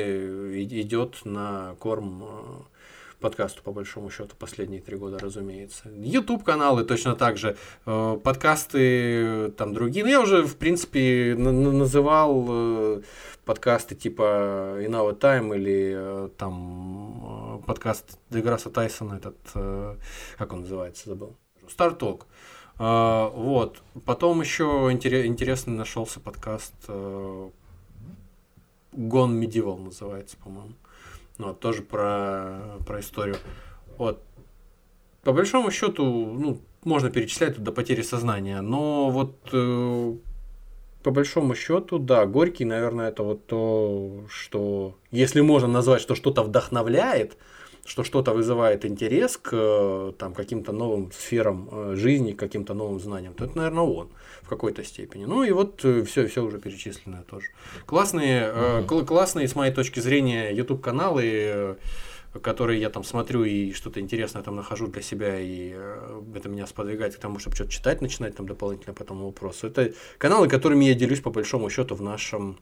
идет на корм э, подкасту, по большому счету, последние три года, разумеется. YouTube каналы точно так же, э, подкасты там другие. Ну, я уже, в принципе, называл подкасты типа In Our Time или э, там э, подкаст Деграсса Тайсона, этот, э, как он называется, забыл. Старток. Вот. Потом еще интересный нашелся подкаст Gone Medieval называется, по-моему. Ну, вот, тоже про, про историю. Вот. По большому счету, ну, можно перечислять до потери сознания, но вот по большому счету, да, Горький, наверное, это вот то, что, если можно назвать, что что-то вдохновляет, что что-то вызывает интерес к там, каким-то новым сферам э, жизни, к каким-то новым знаниям, то это, наверное, он в какой-то степени. Ну и вот все, э, все уже перечисленное тоже. Классные, mm-hmm. классные, с моей точки зрения, YouTube-каналы которые я там смотрю и что-то интересное там нахожу для себя, и э, это меня сподвигает к тому, чтобы что-то читать, начинать там дополнительно по этому вопросу. Это каналы, которыми я делюсь по большому счету в нашем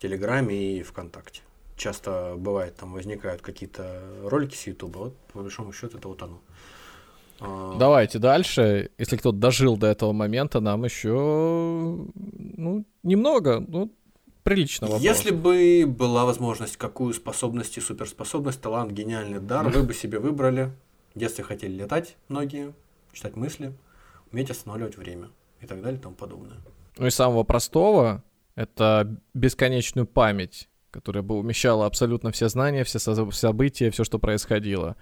Телеграме и ВКонтакте. Часто бывает, там возникают какие-то ролики с Ютуба, вот по большому счету это вот оно. А, Давайте дальше. Если кто-то дожил до этого момента, нам еще ну, немного, ну, прилично вопрос. Если бы была возможность, какую способность и суперспособность, талант, гениальный дар вы бы себе выбрали? В детстве хотели летать многие, читать мысли, уметь останавливать время и так далее и тому подобное. Ну и самого простого — это бесконечную память, которая бы умещала абсолютно все знания, все события, все, что происходило.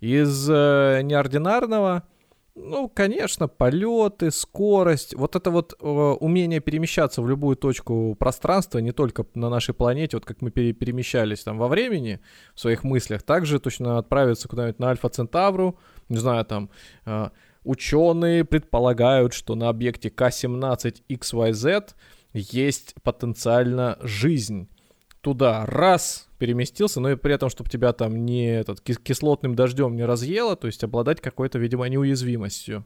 Из э, неординарного — ну, конечно, полеты, скорость, вот это вот э, умение перемещаться в любую точку пространства, не только на нашей планете, вот как мы пере перемещались там во времени в своих мыслях, также точно отправиться куда-нибудь на Альфа Центавру, не знаю, там э, ученые предполагают, что на объекте К-17XYZ есть потенциально жизнь туда раз переместился, но и при этом, чтобы тебя там не этот кислотным дождем не разъело, то есть обладать какой-то, видимо, неуязвимостью.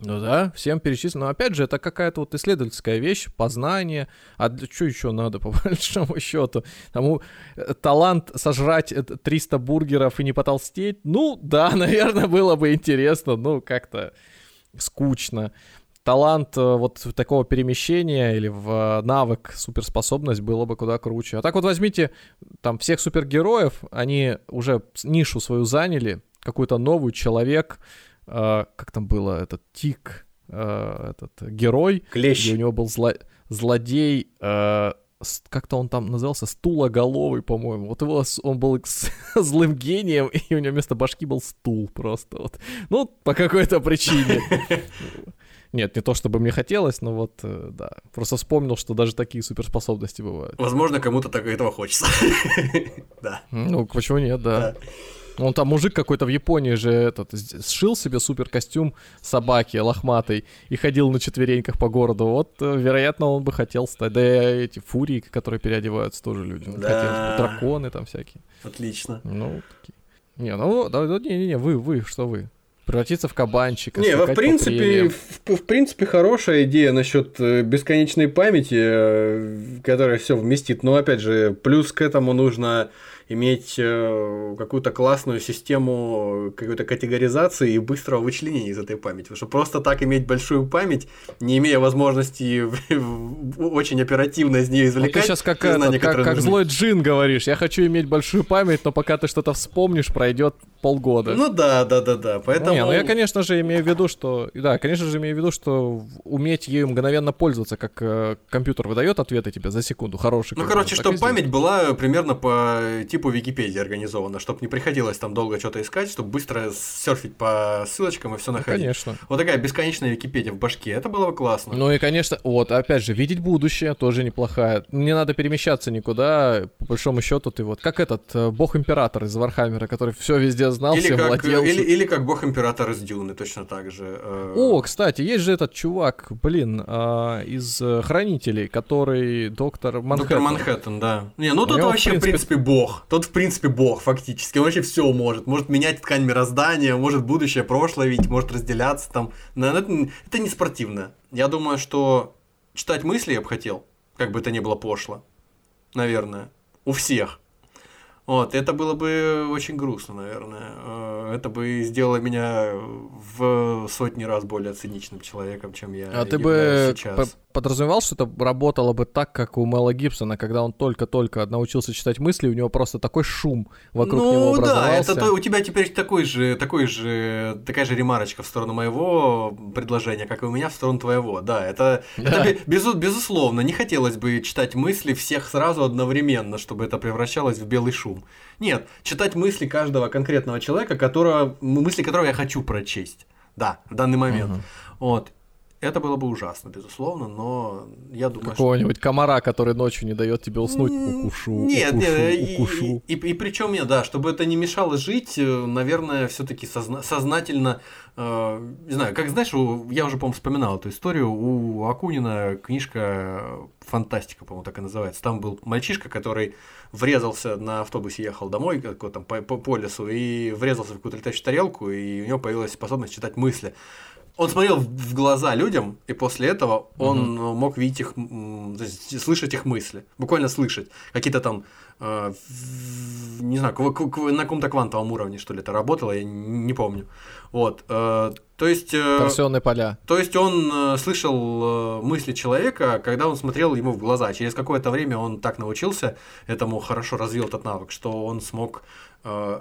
Ну да, всем перечислено. Но опять же, это какая-то вот исследовательская вещь, познание. А для что еще надо, по большому счету? Тому э, талант сожрать 300 бургеров и не потолстеть? Ну да, наверное, было бы интересно, ну как-то скучно талант э, вот такого перемещения или в э, навык, суперспособность было бы куда круче. А так вот возьмите там всех супергероев, они уже нишу свою заняли, какую-то новую человек, э, как там было, этот Тик, э, этот герой, Клещ. где у него был зло, злодей, э, как-то он там назывался, стулоголовый, по-моему. Вот его, он был злым гением, и у него вместо башки был стул просто. Вот. Ну, по какой-то причине. Нет, не то чтобы мне хотелось, но вот, э, да. Просто вспомнил, что даже такие суперспособности бывают. Возможно, кому-то так этого хочется. Да. Ну, почему нет, да. Он там мужик какой-то в Японии же этот сшил себе супер костюм собаки лохматой и ходил на четвереньках по городу. Вот, э, вероятно, он бы хотел стать. Да и эти фурии, которые переодеваются, тоже люди. Да. драконы там всякие. Отлично. Ну, такие. Не, ну, да, не, не, не, вы, вы, что вы? Превратиться в кабанчика. Не, в принципе, в, в принципе, хорошая идея насчет э, бесконечной памяти, э, которая все вместит. Но опять же, плюс к этому нужно иметь э, какую-то классную систему какой-то категоризации и быстрого вычленения из этой памяти. Потому что просто так иметь большую память, не имея возможности очень оперативно из нее извлекать. Вот ты сейчас как, это, как, как злой джин говоришь, я хочу иметь большую память, но пока ты что-то вспомнишь, пройдет полгода. Ну да, да, да, да. Поэтому. Не, ну я, конечно же, имею в виду, что. Да, конечно же, имею в виду, что уметь ею мгновенно пользоваться, как э, компьютер выдает ответы тебе за секунду, хороший. Ну, короче, чтобы память была примерно по типу Википедии организована, чтобы не приходилось там долго что-то искать, чтобы быстро серфить по ссылочкам и все Ну, находить. конечно. Вот такая бесконечная Википедия в башке, это было бы классно. Ну и, конечно, вот, опять же, видеть будущее тоже неплохая. Не надо перемещаться никуда, по большому счету ты вот, как этот э, бог-император из Вархаммера, который все везде знал, или, всем как, владел. или, или как бог император из Дюны, точно так же. э, О, кстати, есть же этот чувак, блин, а, из э, Хранителей, который доктор Манхэттен. Доктор Манхэттен, да. Не, ну тут вообще, в принципе, бог. Тот, в принципе, бог, фактически. Он вообще все может. Может менять ткань мироздания, может будущее, прошлое видеть, может разделяться там. Но это, это не спортивно. Я думаю, что читать мысли я бы хотел, как бы это ни было пошло. Наверное. У всех. Вот, это было бы очень грустно, наверное. Э, Это бы сделало меня в сотни раз более циничным человеком, чем я А ты бы сейчас. Подразумевал, что это работало бы так, как у Мэла Гибсона, когда он только-только научился читать мысли, у него просто такой шум вокруг ну, него да, образовался. это то- у тебя теперь такой же, такой же, такая же ремарочка в сторону моего предложения, как и у меня в сторону твоего. Да, это, это Да. бе- безу- безусловно, не хотелось бы читать мысли всех сразу одновременно, чтобы это превращалось в белый шум. Нет, читать мысли каждого конкретного человека, которого, мысли которого я хочу прочесть. Да, в данный момент. Мгм. Вот. Это было бы ужасно, безусловно, но я думаю, что... Какого-нибудь комара, который ночью не дает тебе уснуть. Укушу, Нет, укушу, нет, и, укушу. и, и, причем нет, да, чтобы это не мешало жить, э, наверное, все-таки сознательно, э, не знаю, как знаешь, у- я уже, по-моему, вспоминал эту историю, у Акунина книжка э, «Фантастика», по-моему, так и называется. Там был мальчишка, который врезался на автобусе, ехал домой как там, по, по, по лесу и врезался в какую-то летающую тарелку, и у него появилась способность читать мысли. Он смотрел в глаза людям, и после этого он э, мог видеть их, м, то есть слышать их мысли. Буквально слышать. Какие-то там, э, не знаю, на каком-то квантовом уровне, что ли, это работало, я не помню. Вот. э, То есть... э, Торсионные поля. то есть он э, слышал э, мысли человека, когда он смотрел ему в глаза. Через какое-то время он так научился этому, хорошо развил этот навык, что он смог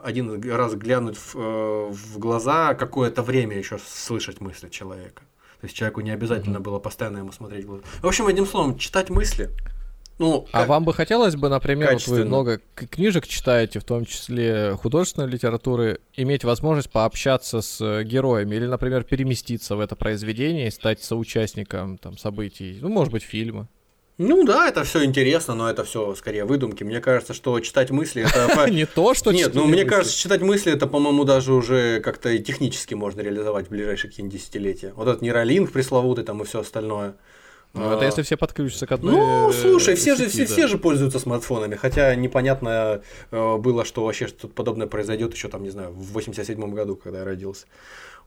один раз глянуть в, э, в глаза, какое-то время еще слышать мысли человека. То есть человеку не обязательно было постоянно ему смотреть в глаза. В общем, одним словом, читать мысли. Ну, А вам бы хотелось бы, например, вот вы много книжек читаете, в том числе художественной литературы, иметь возможность пообщаться с э, героями или, например, переместиться в это произведение и стать соучастником там событий, ну, может быть, фильма. Ну да, это все интересно, но это все скорее выдумки. Мне кажется, что читать мысли это Не то, что Нет, ну мне кажется, читать мысли это, по-моему, даже уже как-то и технически можно реализовать в ближайшие какие-нибудь десятилетия. Вот этот нейролинк пресловутый там и все остальное. Ну, А, это если все подключатся к одной Ну, э, слушай, все же, все, все же пользуются смартфонами, хотя непонятно э, было, что вообще что-то подобное произойдет еще там, не знаю, в 87 году, когда я родился.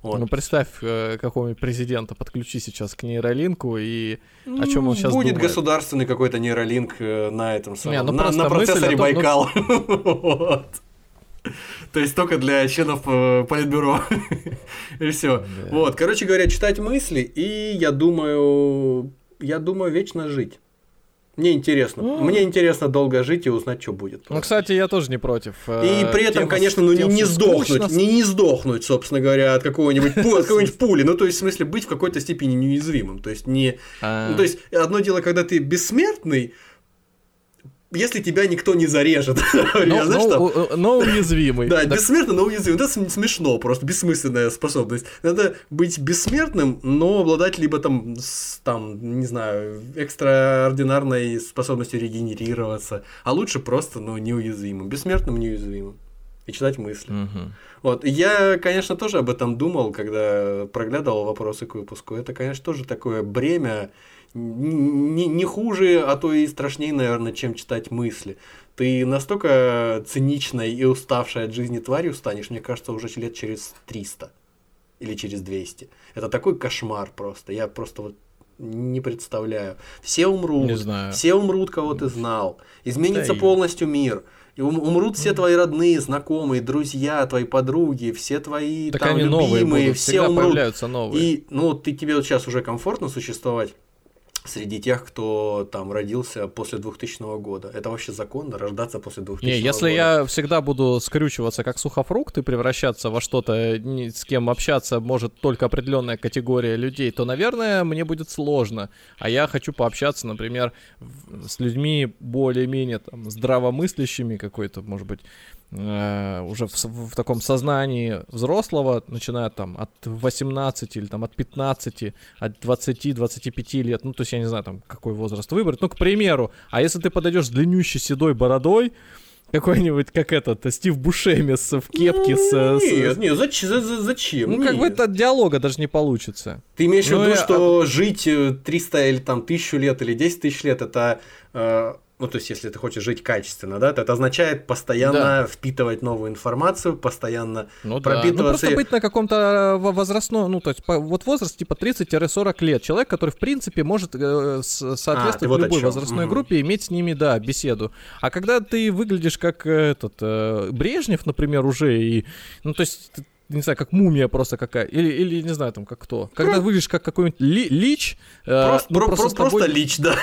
Вот. Ну, представь, э, какого-нибудь президента подключи сейчас к нейролинку и о чем он сейчас Будет думает. государственный какой-то нейролинк э, на этом самом, ну на, на процессоре том, ну- Байкал. То есть только для членов э, политбюро. И все. Вот, короче говоря, читать мысли, и я думаю, я думаю, вечно жить. Мне интересно. Ну. Мне интересно долго жить и узнать, что будет. Ну, кстати, я тоже не против. И Э, при этом, тем, конечно, ну не, тем, не сдохнуть, скучно, не, не сдохнуть, собственно говоря, от какого-нибудь пу- от какой-нибудь пули. Ну, то есть, в смысле, быть в какой-то степени неуязвимым. То есть, не. А. Ну, то есть, одно дело, когда ты бессмертный, если тебя никто не зарежет. Но, знаешь, но- там- у- но уязвимый. Да, Так бессмертный, но уязвим. Это см- смешно, просто бессмысленная способность. Надо быть бессмертным, но обладать либо там, с- там, не знаю, экстраординарной способностью регенерироваться, а лучше просто, ну, неуязвимым. Бессмертным, неуязвимым. И читать мысли. Вот. и Я, конечно, тоже об этом думал, когда проглядывал вопросы к выпуску. Это, конечно, тоже такое бремя не, не хуже, а то и страшнее, наверное, чем читать мысли. Ты настолько циничной и уставшей от жизни тварью станешь, мне кажется, уже лет через 300 или через 200. Это такой кошмар просто. Я просто вот не представляю. Все умрут. Не знаю. Все умрут, кого ты знал. Изменится Да полностью мир. И ум- умрут все твои родные, знакомые, друзья, твои подруги, все твои Так там они новые любимые, будут, все умрут. появляются новые. И ну ты тебе вот сейчас уже комфортно существовать среди тех, кто там родился после 2000 года. Это вообще законно, рождаться после 2000 Не, если года? я всегда буду скрючиваться как сухофрукт и превращаться во что-то, с кем общаться может только определенная категория людей, то, наверное, мне будет сложно. А я хочу пообщаться, например, с людьми более-менее там, здравомыслящими, какой-то, может быть, э, уже в, в таком сознании взрослого, начиная там от 18 или там от 15, от 20-25 лет, ну, то есть я не знаю, там, какой возраст выбрать, ну, к примеру, а если ты подойдешь с длиннющей седой бородой, какой-нибудь, как этот, э, Стив Бушеми с, в кепке с... с- Нет, нет, зачем? за- за- зачем? Ну, как бы Нет. это диалога даже не получится. Ты имеешь в Ну, виду, я- что жить э, 300 или там 1000 лет или 10 тысяч лет, это... э, ну, то есть, если ты хочешь жить качественно, да, то это означает постоянно Да. впитывать новую информацию, постоянно Ну да. Ну пропитываться... просто быть на каком-то э, во- возрастном, ну то есть по- вот возраст типа 30-40 лет. Человек, который в принципе может э, с- А, соответствовать вот любой возрастной Мгм. группе, иметь с ними, да, беседу. А когда ты выглядишь как э, этот э, Брежнев, например, уже, и, ну то есть ты, не знаю, как мумия просто какая, или, или не знаю, там, как кто. Когда выглядишь как какой-нибудь ли- лич, э, Просто, ну, про- просто про- тобой- просто лич, да.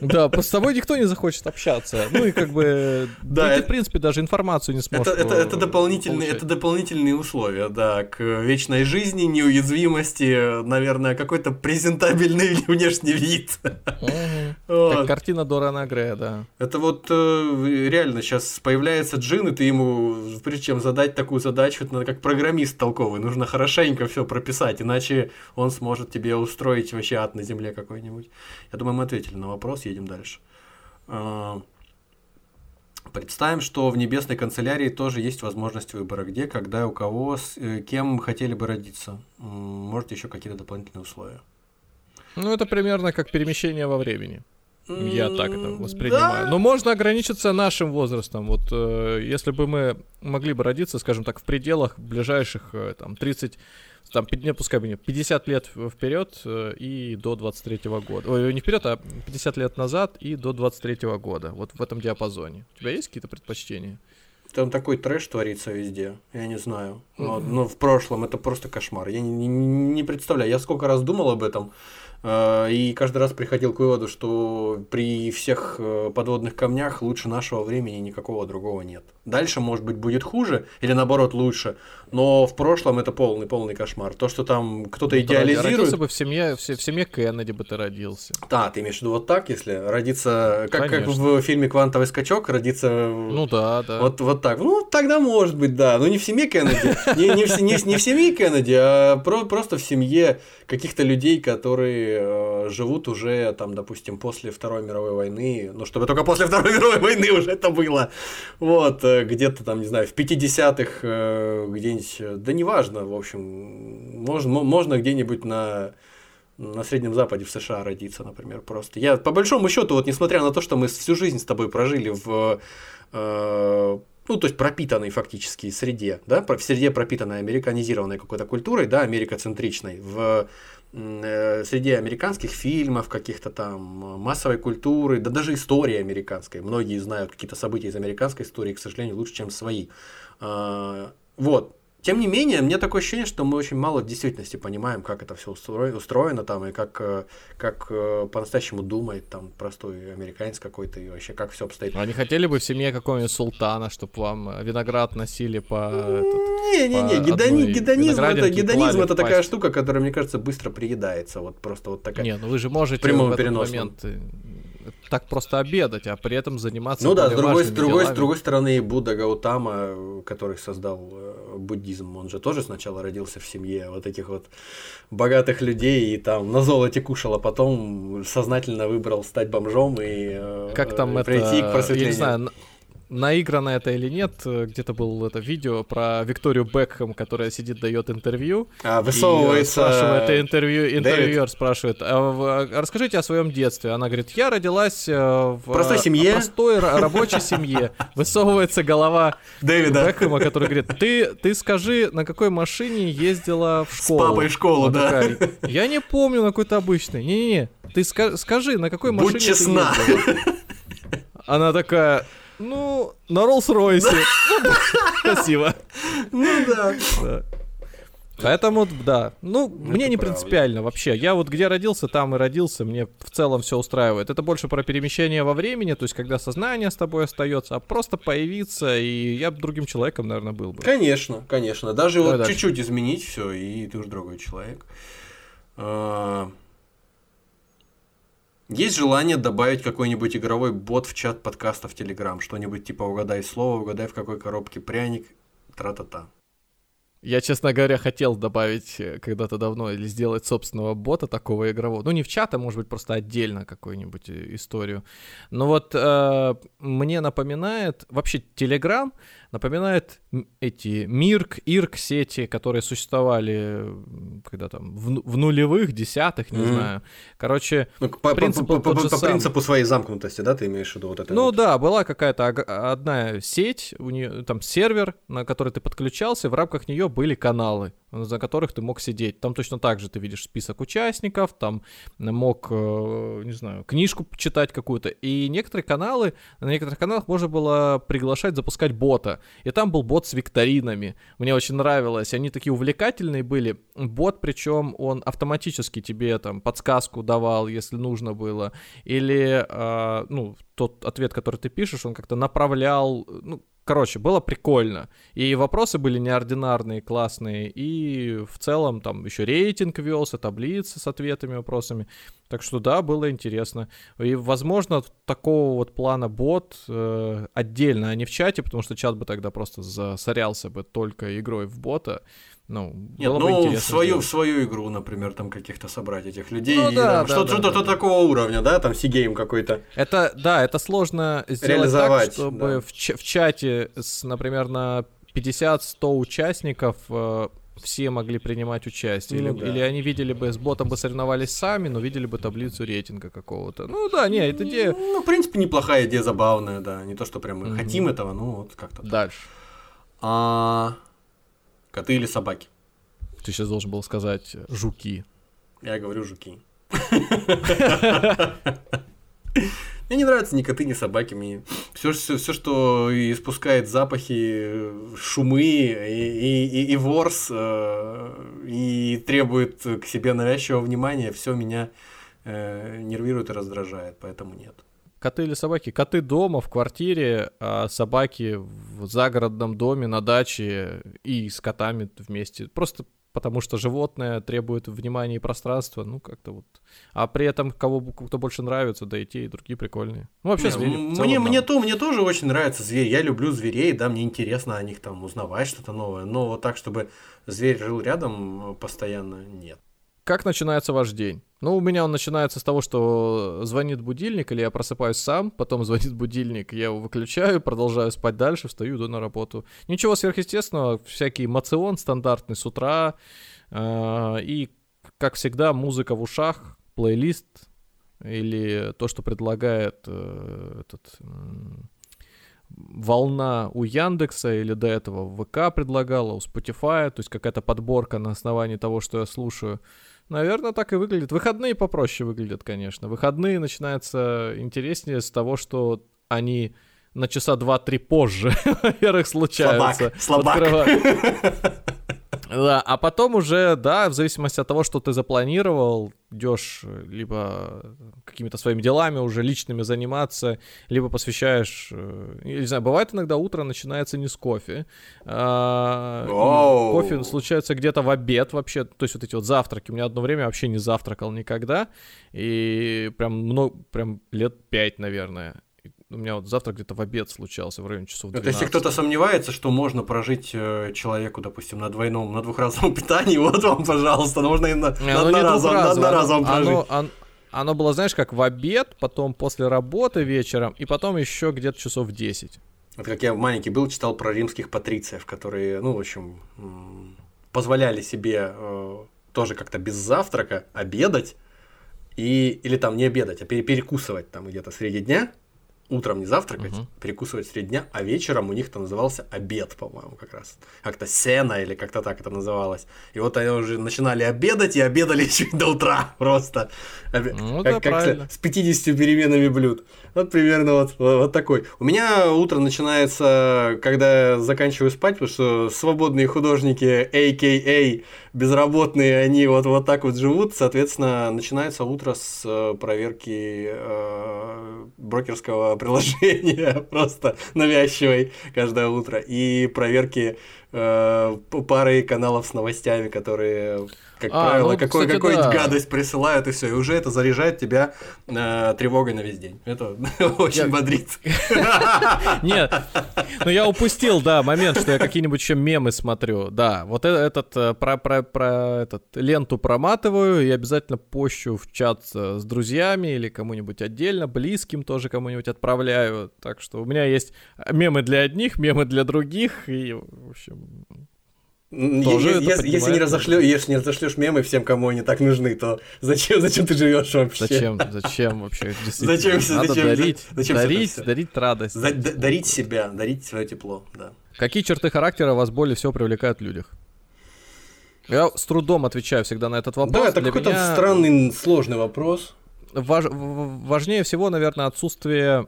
Да, просто с тобой никто не захочет общаться. Ну и как бы... Да, ты, это- в принципе, даже информацию не сможешь Это, это, это, дополнительные, это дополнительные условия, да, к вечной жизни, неуязвимости, наверное, какой-то презентабельный внешний вид. Вот. Как картина Дорана Грея, да. Это вот э, реально сейчас появляется джин, и ты ему, прежде чем задать такую задачу, это надо как программист толковый, нужно хорошенько все прописать, иначе он сможет тебе устроить вообще ад на земле какой-нибудь. Я думаю, мы ответили на вопрос, едем дальше. А, Представим, что в небесной канцелярии тоже есть возможность выбора, где, когда, у кого, с э, кем хотели бы родиться. Может, еще какие-то дополнительные условия. Ну, это примерно как перемещение во времени. Я так это воспринимаю. да. Но можно ограничиться нашим возрастом. Вот э, если бы мы могли бы родиться, скажем так, в пределах ближайших э, там 30, там, не, пускай бы не 50 лет вперед э, и до 23 года. Ой, не вперед, а 50 лет назад и до 23 года. Вот в этом диапазоне. У тебя есть какие-то предпочтения? Там такой трэш творится везде, я не знаю. Вот, Мгм. но в прошлом это просто кошмар. Я не, не- не представляю. Я сколько раз думал об этом, и каждый раз приходил к выводу, что при всех э, подводных камнях лучше нашего времени никакого другого нет. Дальше, может быть, будет хуже, или наоборот лучше, но в прошлом это полный, полный кошмар. То, что там кто-то Ну, идеализирует... Родился бы в семье, в, се- в семье Кеннеди бы ты родился. Да, ты имеешь в виду вот так, если родиться, как, как в фильме «Квантовый скачок», родиться Ну да, да. Вот, вот так. Ну, тогда может быть, да. Но не в семье Кеннеди. Не, не, в, не, не в семье Кеннеди, а про- просто в семье каких-то людей, которые э, живут уже, там, допустим, после Второй мировой войны. Ну, чтобы только после Второй мировой войны уже это было. Вот, э, где-то там, не знаю, в 50-х, э, где-нибудь, да неважно, в общем, можно, мо- можно где-нибудь на на Среднем Западе в США родиться, например, просто. Я, по большому счету, вот несмотря на то, что мы всю жизнь с тобой прожили в э, ну, то есть пропитанной фактически среде, да, в среде пропитанной американизированной какой-то культурой, да, америкоцентричной, в э, среде американских фильмов, каких-то там э, массовой культуры, да даже истории американской. Многие знают какие-то события из американской истории, к сожалению, лучше, чем свои. А, Вот. Тем не менее, мне такое ощущение, что мы очень мало в действительности понимаем, как это все устроено там, и как, э, как э, по-настоящему думает там простой американец какой-то, и вообще как все обстоит. А не хотели бы в семье какого-нибудь султана, чтобы вам э, виноград носили по... Не-не-не, гедони- гедонизм, это, гедонизм это такая пасть. штука, которая, мне кажется, быстро приедается. Вот просто вот такая. Не, ну вы же можете В в этот момент так просто обедать, а при этом заниматься Ну да, с другой, с, другой, с другой стороны, Будда Гаутама, который создал э, буддизм, он же тоже сначала родился в семье вот таких вот богатых людей и там на золоте кушал, а потом сознательно выбрал стать бомжом и э, Как там э, это, прийти к я не просветлению. знаю, на- наиграно это или нет, э, где-то было это видео про Викторию Бекхэм, которая сидит, дает интервью. А, И, высовывается... спрашивает интервью, Дэвид. интервьюер спрашивает, а а расскажите о своем детстве. Она говорит, я родилась э, в Простой э, семье». простой ра- рабочей семье. Высовывается голова Дэвида. Бекхэма, который говорит, ты, ты скажи, на какой машине ездила в школу? папой в школу, Она да. такая, Я не помню, на какой-то обычной. Не-не-не, ты ска- скажи, на какой Будь машине честна. ты ездила? Она такая, ну, на Роллс-Ройсе. Ну, Спасибо. Ну да. Поэтому, да, ну, мне не правда. принципиально вообще. Я вот где родился, там и родился, мне в целом все устраивает. Это больше про перемещение во времени, то есть когда сознание с тобой остается, а просто появиться, и я бы другим человеком, наверное, был бы. Конечно, конечно. Даже Давай вот чуть-чуть изменить все, и ты уже другой человек. А, Есть желание добавить какой-нибудь игровой бот в чат подкаста в Телеграм? Что-нибудь типа угадай слово, угадай в какой коробке пряник, тра-та-та. Я, честно говоря, хотел добавить э, когда-то давно или сделать собственного бота такого игрового. Ну, не в чат, а может быть просто отдельно какую-нибудь э, историю. Но вот э, мне напоминает, вообще Telegram напоминает эти Мирк, Ирк сети, которые существовали когда там в, в нулевых, десятых, не Мгм. знаю. Короче, Ну, по, по- Принцип по- по- по самый. принципу своей замкнутости, да, ты имеешь в виду вот это? Ну вот? да, была какая-то одна сеть, у нее там сервер, на который ты подключался, и в рамках нее были каналы, за которых ты мог сидеть. Там точно так же ты видишь список участников, там мог, э, не знаю, книжку читать какую-то. И некоторые каналы, на некоторых каналах можно было приглашать запускать бота. И там был бот с викторинами. Мне очень нравилось. Они такие увлекательные были. Бот, причем он автоматически тебе там подсказку давал, если нужно было. Или, а, ну, тот ответ, который ты пишешь, он как-то направлял, ну, короче, было прикольно. И вопросы были неординарные, классные, и в целом там еще рейтинг велся, таблицы с ответами, вопросами. Так что да, было интересно. И, возможно, такого вот плана бот э, отдельно, а не в чате, потому что чат бы тогда просто засорялся бы только игрой в бота. Ну, Нет, было бы ну, в интересно свою, в свою игру, например, там каких-то собрать этих людей. Ну да, да, что-то, да, что-то да, да. такого уровня, да, там сигейм какой-то. Это, да, это сложно сделать Реализовать, так, чтобы да. в, ча- в чате, с, например, на 50-100 участников э, все могли принимать участие. Ну или, да. или они видели бы, с ботом бы соревновались сами, но видели бы таблицу рейтинга какого-то. Ну да, не, эта идея... Ну, в принципе, неплохая идея, забавная, да. Не то, что прям мы Мгм. хотим этого, ну, вот как-то. так. Дальше. А, коты или собаки? Ты сейчас должен был сказать э, жуки. Я говорю жуки. Мне не нравятся ни коты, ни собаки. Мне все, все, все что испускает запахи, шумы и, и, и, ворс, э, и требует к себе навязчивого внимания, все меня э, нервирует и раздражает, поэтому нет. Коты или собаки? Коты дома, в квартире, а собаки в загородном доме, на даче и с котами вместе. Просто потому что животное требует внимания и пространства, ну как-то вот. А при этом кого кто больше нравится, да и те, и другие прикольные. Ну вообще Не, звери. целом мне, мне, то, мне тоже очень нравятся звери. Я люблю зверей, да, мне интересно о них там узнавать что-то новое. Но вот так, чтобы зверь жил рядом э, постоянно, нет. Как начинается ваш день? Ну, у меня он начинается с того, что звонит будильник, или я просыпаюсь сам, потом звонит будильник, я его выключаю, продолжаю спать дальше, встаю, иду на работу. Ничего сверхъестественного, всякий мацион стандартный с утра, а, и, как всегда, музыка в ушах, плейлист, или то, что предлагает э, этот... м, волна у Яндекса или до этого ВК предлагала, у Spotify, то есть какая-то подборка на основании того, что я слушаю. Наверное, так и выглядит. Выходные попроще выглядят, конечно. Выходные начинаются интереснее с того, что они на часа два-три позже, во-первых, случаются. Слабак, слабак. Да, а потом уже, да, в зависимости от того, что ты запланировал, идешь э, либо какими-то своими делами уже личными заниматься, либо посвящаешь, э, я не знаю, бывает иногда утро начинается не с кофе. а, кофе случается где-то в обед вообще, то есть вот эти вот завтраки. У меня одно время вообще не завтракал никогда, и прям, много, прям лет пять, наверное. У меня вот завтрак где-то в обед случался в районе часов Вот 12. если кто-то сомневается, что можно прожить э, человеку, допустим, на двойном, на двухразовом питании, вот вам, пожалуйста, можно и на, Не, на оно не одноразовом, на одноразовом оно- прожить. оно- он- Оно было, знаешь, как в обед, потом после работы вечером, и потом еще где-то часов в 10. Вот как я маленький был, читал про римских патрициев, которые, ну, в общем, позволяли себе э, тоже как-то без завтрака обедать, и, или там не обедать, а пере- перекусывать там где-то среди дня, утром не завтракать, Мгм. перекусывать среди дня, а вечером у них это назывался обед, по-моему, как раз. Как-то сена или как-то так это называлось. И вот они уже начинали обедать и обедали еще до утра просто. Ну как, да, как с 50 переменами блюд. Вот примерно вот, вот, вот такой. У меня утро начинается, когда я заканчиваю спать, потому что свободные художники, а.к.а. безработные, они вот, вот так вот живут. Соответственно, начинается утро с э, проверки э, брокерского приложения, просто навязчивой каждое утро, и проверки э, пары каналов с новостями, которые как а, правило, ну, какой, какую-нибудь да. гадость присылают, и все, и уже это заряжает тебя э, тревогой на весь день. Это очень бодрит. Нет, ну я упустил, да, момент, что я какие-нибудь еще мемы смотрю. Да, вот э, этот, э, про, про, про этот ленту проматываю и обязательно пощу в чат с друзьями или кому-нибудь отдельно, близким тоже кому-нибудь отправляю. Так что у меня есть мемы для одних, мемы для других, и, в общем, тоже если, если, не разошлё, если не разошлешь мемы всем, кому они так нужны, то зачем, зачем ты живешь вообще? Зачем, зачем вообще? Зачем, Надо зачем, дарить, зачем дарить, дарить радость. За, дарить себя, дарить свое тепло, да. Какие черты характера вас более всего привлекают в людях? Я с трудом отвечаю всегда на этот вопрос. Да, это какой-то меня... странный, сложный вопрос важ, важнее всего, наверное, отсутствие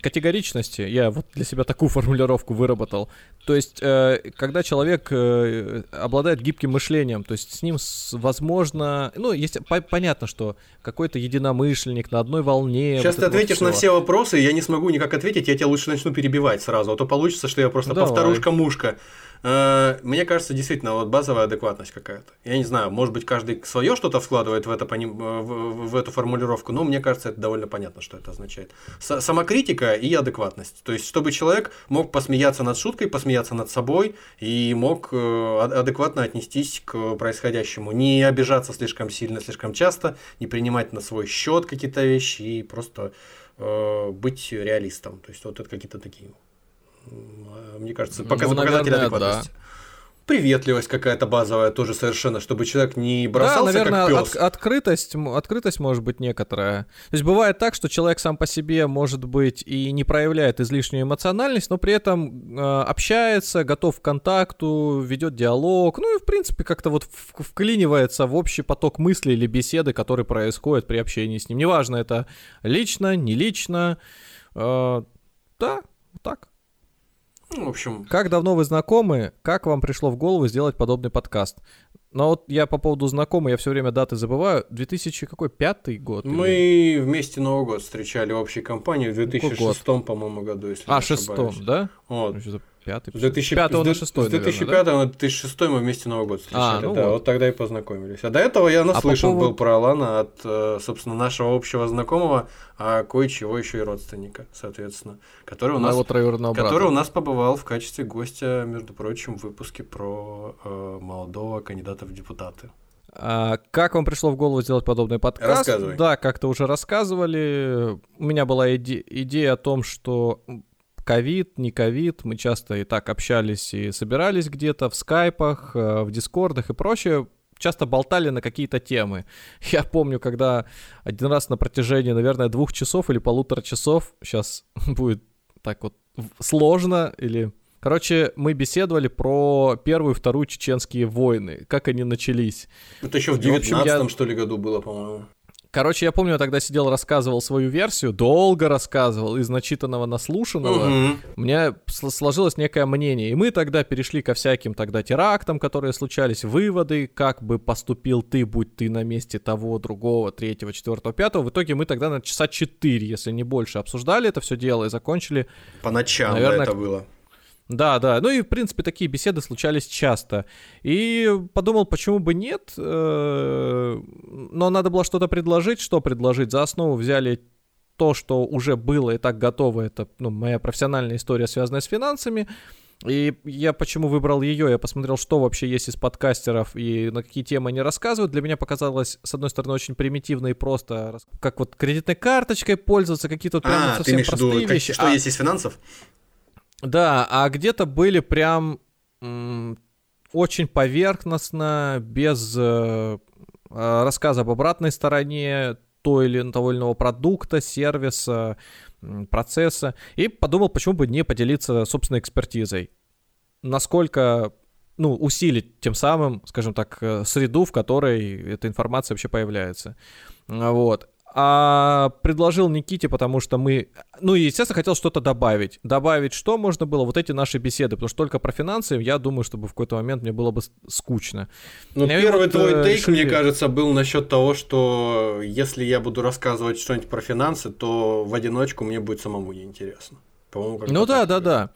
категоричности. Я вот для себя такую формулировку выработал. То есть, э, когда человек э, обладает гибким мышлением, то есть с ним с, возможно, ну, есть по понятно, что какой-то единомышленник на одной волне. Сейчас вот ты ответишь вот на все вопросы, я не смогу никак ответить, я тебя лучше начну перебивать сразу, а то получится, что я просто Давай. повторушка-мушка. Э, мне кажется, действительно, вот базовая адекватность какая-то. Я не знаю, может быть, каждый свое что-то вкладывает в, это, в, в эту формулировку, но мне кажется, это довольно понятно, что это означает. Самокритика и адекватность. То есть, чтобы человек мог посмеяться над шуткой, посмеяться над собой и мог э, адекватно отнестись к происходящему. Не обижаться слишком сильно, слишком часто, не принимать на свой счет какие-то вещи и просто э, быть реалистом. То есть, вот это какие-то такие мне кажется, показ, ну, показатель наверное, адекватности. Да. Приветливость какая-то базовая тоже совершенно, чтобы человек не бросался да, наверное, как пес. От, открытость, открытость может быть некоторая. То есть бывает так, что человек сам по себе, может быть, и не проявляет излишнюю эмоциональность, но при этом э, общается, готов к контакту, ведет диалог, ну и, в принципе, как-то вот вклинивается в общий поток мыслей или беседы, которые происходят при общении с ним. Неважно, это лично, не лично. Э, да. Ну, в общем... Как давно вы знакомы? Как вам пришло в голову сделать подобный подкаст? Но вот я по поводу знакомых, я все время даты забываю. 2000 какой? Пятый год? Мы или? вместе Новый год встречали в общей компании в 2006, по-моему, году, если А, шестом, да? Вот. Пятый. С 2005 на 6, с 2005 на 2006 мы вместе Новый год встречали. А, ну да, вот. вот тогда и познакомились. А до этого я наслышан а по поводу... был про Алана от, э, собственно, нашего общего знакомого, а кое-чего еще и родственника, соответственно, который у нас, который у нас побывал в качестве гостя, между прочим, в выпуске про э, молодого кандидата в депутаты. А, как вам пришло в голову сделать подобный подкаст? Рассказывай. Да, как-то уже рассказывали. У меня была иде- идея о том, что ковид, не ковид, мы часто и так общались и собирались где-то в скайпах, э, в дискордах и прочее, часто болтали на какие-то темы. Я помню, когда один раз на протяжении, наверное, двух часов или полутора часов, сейчас будет так вот сложно или... Короче, мы беседовали про первую и вторую чеченские войны, как они начались. Это еще в 19 я... что ли, году было, по-моему. Короче, я помню, я тогда сидел, рассказывал свою версию, долго рассказывал, из начитанного наслушанного. Угу. У меня сложилось некое мнение. И мы тогда перешли ко всяким тогда терактам, которые случались, выводы, как бы поступил ты, будь ты на месте того, другого, третьего, четвертого, пятого. В итоге мы тогда на часа четыре, если не больше, обсуждали это все дело и закончили. По ночам, наверное, да, это было. Да, да. Ну и, в принципе, такие беседы случались часто. И подумал, почему бы нет. Э, но надо было что-то предложить. Что предложить? За основу взяли то, что уже было и так готово. Это ну, моя профессиональная история, связанная с финансами. И я почему выбрал ее? Я посмотрел, что вообще есть из подкастеров и на какие темы они рассказывают. Для меня показалось, с одной стороны, очень примитивно и просто, как вот кредитной карточкой пользоваться, какие-то вот прям а, совсем ты простые виду, вещи. Что а... есть из финансов? Да, а где-то были прям очень поверхностно, без э, э, рассказа об обратной стороне той или того или иного продукта, сервиса, процесса. И подумал, почему бы не поделиться собственной экспертизой. Насколько ну, усилить тем самым, скажем так, э, среду, в которой эта информация вообще появляется. Вот. А предложил Никите, потому что мы... Ну, и, естественно, хотел что-то добавить. Добавить что можно было? Вот эти наши беседы. Потому что только про финансы, я думаю, чтобы в какой-то момент мне было бы скучно. Ну, первый вот, твой э, тейк, решили- мне кажется, был насчет того, что если я буду рассказывать что-нибудь про финансы, то в одиночку мне будет самому неинтересно. По-моему, как-то Ну да, да, да.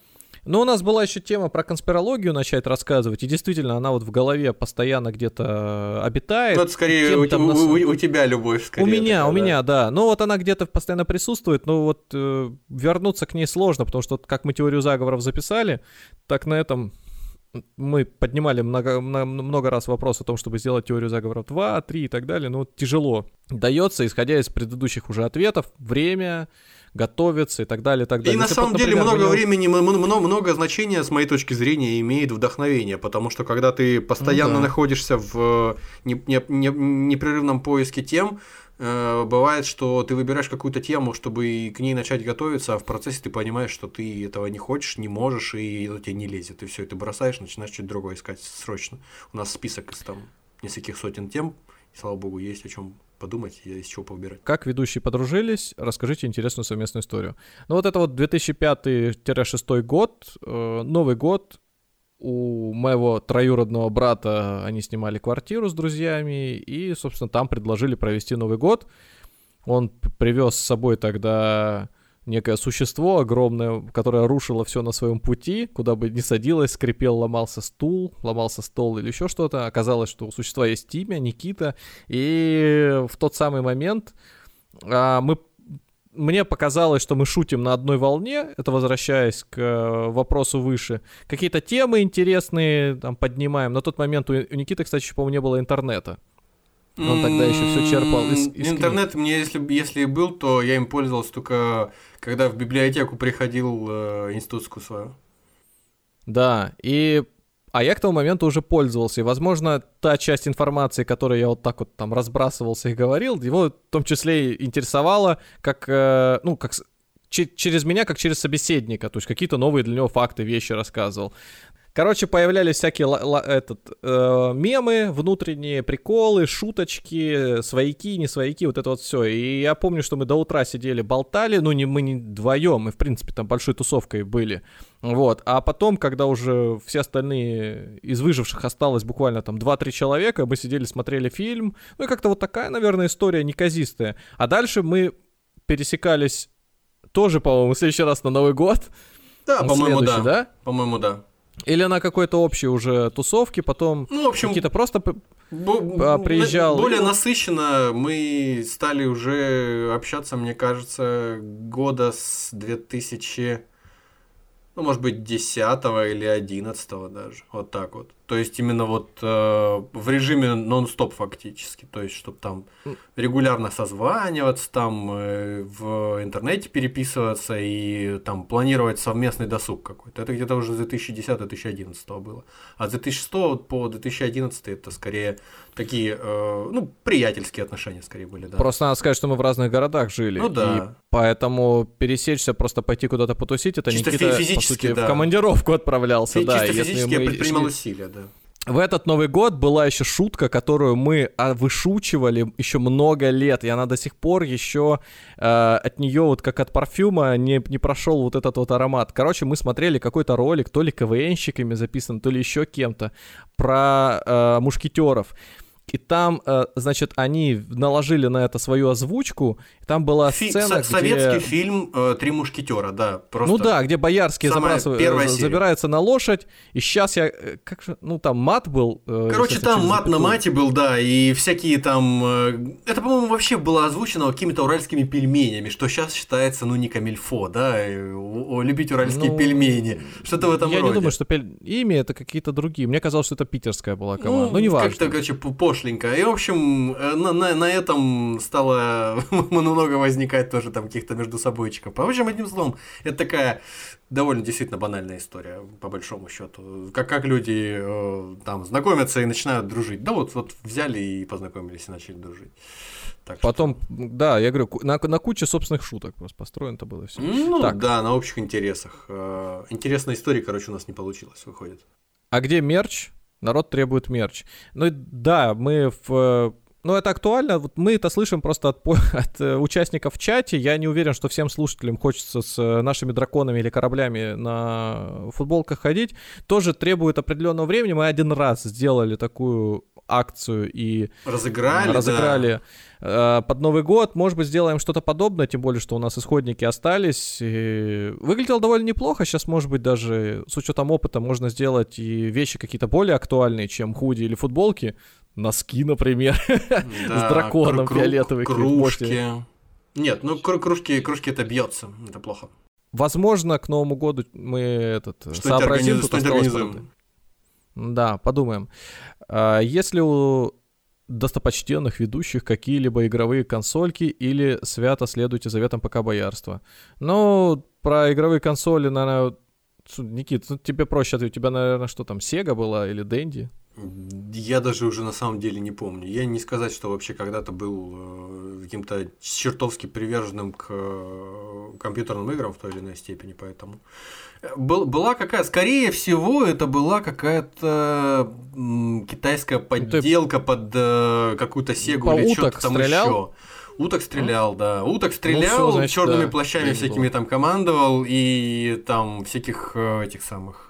Но у нас была еще тема про конспирологию начать рассказывать, и действительно она вот в голове постоянно где-то обитает. Ну, это скорее Тем у, там у- нас- у- у тебя любовь, скорее. у меня, такая, у да. меня, да. Ну вот она где-то постоянно присутствует, но вот э, вернуться к ней сложно, потому что вот как мы теорию заговоров записали, так на этом мы поднимали много, мно- много раз вопрос о том, чтобы сделать теорию заговоров 2, 3 и так далее, но вот тяжело дается, исходя из предыдущих уже ответов, время, готовиться и так далее, и так далее. И на самом деле например, много мне- времени, много, много значения, с моей точки зрения, имеет вдохновение, потому что когда ты постоянно Ну да. находишься в не- непрерывном поиске тем, э, бывает, что ты выбираешь какую-то тему, чтобы к ней начать готовиться, а в процессе ты понимаешь, что ты этого не хочешь, не можешь, и это тебе не лезет. И все, это бросаешь, начинаешь что-то другое искать срочно. У нас список из там нескольких сотен тем, и, слава богу, есть о чем подумать, из чего повыбирать. Как ведущие подружились, расскажите интересную совместную историю. Ну вот это вот 2005-2006 год, э, Новый год, у моего троюродного брата они снимали квартиру с друзьями, и, собственно, там предложили провести Новый год. Он привез с собой тогда некое существо огромное, которое рушило все на своем пути, куда бы ни садилось, скрипел, ломался стул, ломался стол или еще что-то. Оказалось, что у существа есть имя, Никита, и в тот самый момент а, мы мне показалось, что мы шутим на одной волне, это возвращаясь к э, вопросу выше. Какие-то темы интересные там поднимаем. На тот момент у, у Никиты, кстати, по-моему, не было интернета. Он тогда еще всё черпал из- из книг. Интернет мне, если, если и был, то я им пользовался только когда в библиотеку приходил э, институтскую свою. Да, и... А я к тому моменту уже пользовался, и, возможно, та часть информации, которую я вот так вот там разбрасывался и говорил, его в том числе и интересовала, как, э, ну, как через меня, как через собеседника, то есть какие-то новые для него факты, вещи рассказывал. Короче, появлялись всякие этот, э, мемы, внутренние приколы, шуточки, свояки, не свояки, вот это вот все. И я помню, что мы до утра сидели, болтали, ну не мы не вдвоем, мы в принципе там большой тусовкой были. Вот. А потом, когда уже все остальные из выживших осталось буквально там 2-3 человека, мы сидели, смотрели фильм. Ну и как-то вот такая, наверное, история неказистая. А дальше мы пересекались тоже, по-моему, в следующий раз на Новый год. Да, по-моему, да. да? По-моему, да. Или на какой-то общей уже тусовке, потом Ну, в общем, какие-то просто... бо- а, приезжал. более насыщенно мы стали уже общаться, мне кажется, года с 2000, ну, может быть, 10 или 11 даже, вот так вот. То есть именно вот э, в режиме нон-стоп фактически, то есть чтобы там регулярно созваниваться, там э, в интернете переписываться и там планировать совместный досуг какой-то. Это где-то уже с 2010-2011 было. А с 2006 по 2011 это скорее такие, э, ну, приятельские отношения скорее были, да. Просто надо сказать, что мы в разных городах жили. Ну да. И поэтому пересечься, просто пойти куда-то потусить, это Чисто Никита, фи- физически, по сути, да. в командировку отправлялся. Фи- да, Чисто если физически я мы предпринимал шли- усилия, да. В этот Новый год была еще шутка, которую мы вышучивали еще много лет, и она до сих пор еще э, от нее вот как от парфюма не, не прошел вот этот вот аромат. Короче, мы смотрели какой-то ролик, то ли КВНщиками записан, то ли еще кем-то, про э, мушкетеров. И там, э, значит, они наложили на это свою озвучку. Там была Фи- сцена, со- Советский где... фильм э, «Три мушкетера», да. Просто... Ну да, где забрасывают, первая э, серия. забираются на лошадь. И сейчас я... Как же... Ну там мат был. Короче, там мат на запятую. мате был, да, и всякие там... Это, по-моему, вообще было озвучено какими-то уральскими пельменями, что сейчас считается, ну, не камильфо, да, любить уральские Ну, пельмени. Что-то в этом Я роде. не думаю, что пель- имя это какие-то другие. Мне казалось, что это питерская была команда. Ну, не Как-то, важно. короче, п- пошленько. И, в общем, э, на, на, на этом стало много возникать тоже там каких-то между собойчиков. В общем, одним словом, это такая довольно действительно банальная история, по большому счету. Как, как люди э, там знакомятся и начинают дружить. Да вот, вот взяли и познакомились и начали дружить. Так что- Потом, да, я говорю, на, на куче собственных шуток просто построено это было все. Ну, Так. да, на общих интересах. Э, Интересная история, короче, у нас не получилось, выходит. А где мерч? Народ требует мерч. Ну да, мы в... э, Ну, это актуально. Вот мы это слышим просто от, от э, участников в чате. Я не уверен, что всем слушателям хочется с э, нашими драконами или кораблями на футболках ходить. Тоже требует определенного времени. Мы один раз сделали такую акцию и разыграли, разыграли да. под Новый год. Может быть, сделаем что-то подобное, тем более, что у нас исходники остались. И выглядело довольно неплохо. Сейчас, может быть, даже с учетом опыта можно сделать и вещи какие-то более актуальные, чем худи или футболки носки, например, с драконом фиолетовый. Кружки. Нет, ну кружки, кружки это бьется, это плохо. Возможно, к Новому году мы этот сообразим, тут осталось Да, подумаем. А, если у достопочтенных ведущих какие-либо игровые консольки или свято следуйте заветам ПК Боярства. Ну, про игровые консоли, наверное, Никит, ну, тебе проще ответить. У тебя, наверное, что там, Sega была или Dendy? Я даже уже на самом деле не помню. Я не сказать, что вообще когда-то был э, каким-то чертовски приверженным к э, компьютерным играм в той или иной степени, поэтому был, была какая скорее всего это была какая-то китайская подделка Ты под э, какую-то сегу или что-то там стрелял? еще. Уток стрелял, да. Уток ну, стрелял, ну, значит, черными да, плащами всякими там командовал и там всяких э, этих самых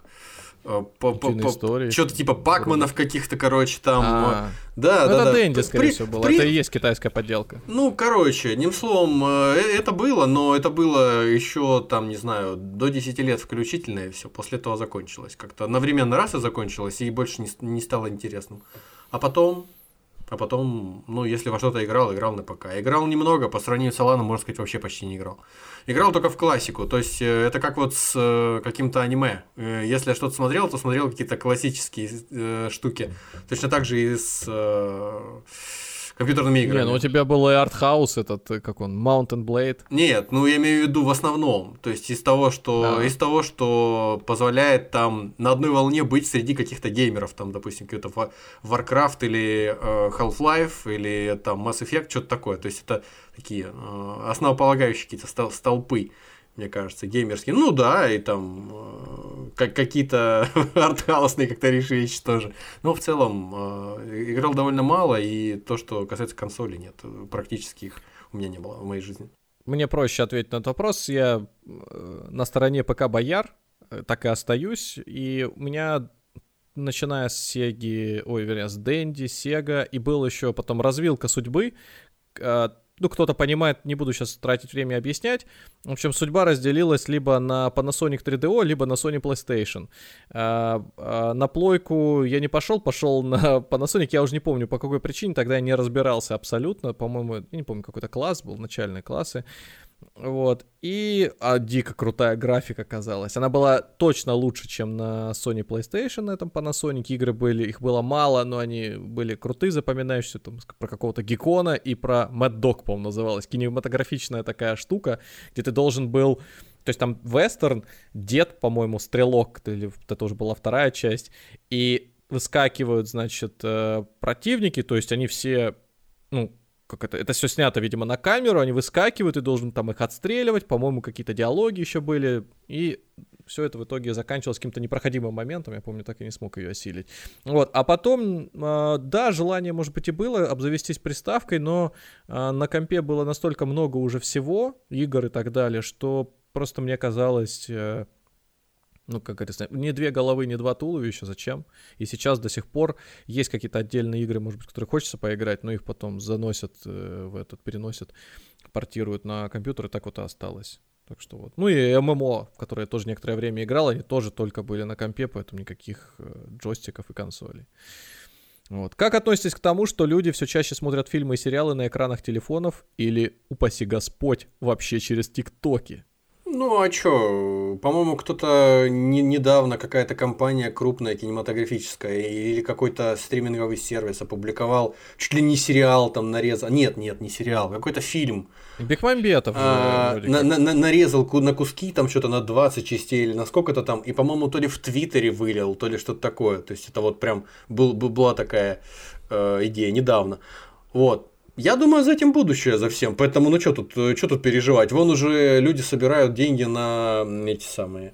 что-то типа пакманов каких-то, короче, там. А. Да, ну, да, это да. Дэнди, скорее всего, было. Это и есть китайская подделка. Ну, короче, одним словом, э, э, это было, но это было еще, там, не знаю, до 10 лет включительно, и все. После этого закончилось. Как-то одновременно раз и закончилось, и больше не, не стало интересным. А потом а потом, ну, если во что-то играл, играл на ПК. Играл немного, по сравнению с Аланом, можно сказать, вообще почти не играл. Играл только в классику, то есть э, это как вот с э, каким-то аниме. Э, если я что-то смотрел, то смотрел какие-то классические штуки. Точно так же и с... Компьютерными играми. Не, ну у тебя был и артхаус этот, э, как он, Mountain Blade. Нет, ну я имею в виду в основном. То есть из того, что, да. из того, что позволяет там на одной волне быть среди каких-то геймеров, там, допустим, какой-то Warcraft или э, Half-Life или там Mass Effect, что-то такое. То есть это такие э, основополагающие какие-то столпы мне кажется, геймерские. Ну да, и там э, как какие-то артхаусные как-то вещи тоже. Но в целом э, играл довольно мало, и то, что касается консолей, нет, практически их у меня не было в моей жизни. Мне проще ответить на этот вопрос. Я э, на стороне ПК Бояр, э, так и остаюсь, и у меня начиная с Сеги, ой, вернее, с Дэнди, Сега, и был еще потом развилка судьбы, э, ну, кто-то понимает, не буду сейчас тратить время объяснять. В общем, судьба разделилась либо на Panasonic 3DO, либо на Sony PlayStation. А, а, на плойку я не пошел, пошел на Panasonic, я уже не помню по какой причине, тогда я не разбирался абсолютно, по-моему, я не помню, какой-то класс был, начальные классы. Вот. И а, дико крутая графика оказалась. Она была точно лучше, чем на Sony PlayStation на этом Panasonic. Игры были, их было мало, но они были крутые, запоминающиеся. Там про какого-то Гекона и про Mad Dog, по-моему, называлась. Кинематографичная такая штука, где ты должен был то есть там вестерн, дед, по-моему, стрелок, или это уже была вторая часть, и выскакивают, значит, э, противники, то есть они все, ну, как это, это все снято, видимо, на камеру, они выскакивают, и должен там их отстреливать, по-моему, какие-то диалоги еще были, и все это в итоге заканчивалось каким-то непроходимым моментом, я помню, так и не смог ее осилить. Вот, а потом, э, да, желание, может быть, и было обзавестись приставкой, но э, на компе было настолько много уже всего, игр и так далее, что просто мне казалось... Э, ну, как говорится, не две головы, не два туловища, зачем? И сейчас до сих пор есть какие-то отдельные игры, может быть, которые хочется поиграть, но их потом заносят э, в этот, переносят, портируют на компьютер, и так вот и осталось. Так что вот. Ну и ММО, в которые я тоже некоторое время играл, они тоже только были на компе, поэтому никаких э, джойстиков и консолей. Вот. Как относитесь к тому, что люди все чаще смотрят фильмы и сериалы на экранах телефонов или, упаси Господь, вообще через ТикТоки? Ну, а чё, по-моему, кто-то не, недавно, какая-то компания крупная кинематографическая или какой-то стриминговый сервис опубликовал чуть ли не сериал там нарезал. Нет, нет, не сериал, какой-то фильм. Бекмамбетов. А, на, на, на, нарезал на куски там что-то на 20 частей или на сколько-то там. И, по-моему, то ли в Твиттере вылил, то ли что-то такое. То есть это вот прям был, была такая э, идея недавно. Вот Я думаю, за этим будущее, за всем. Поэтому, ну что тут, что тут переживать? Вон уже люди собирают деньги на эти самые,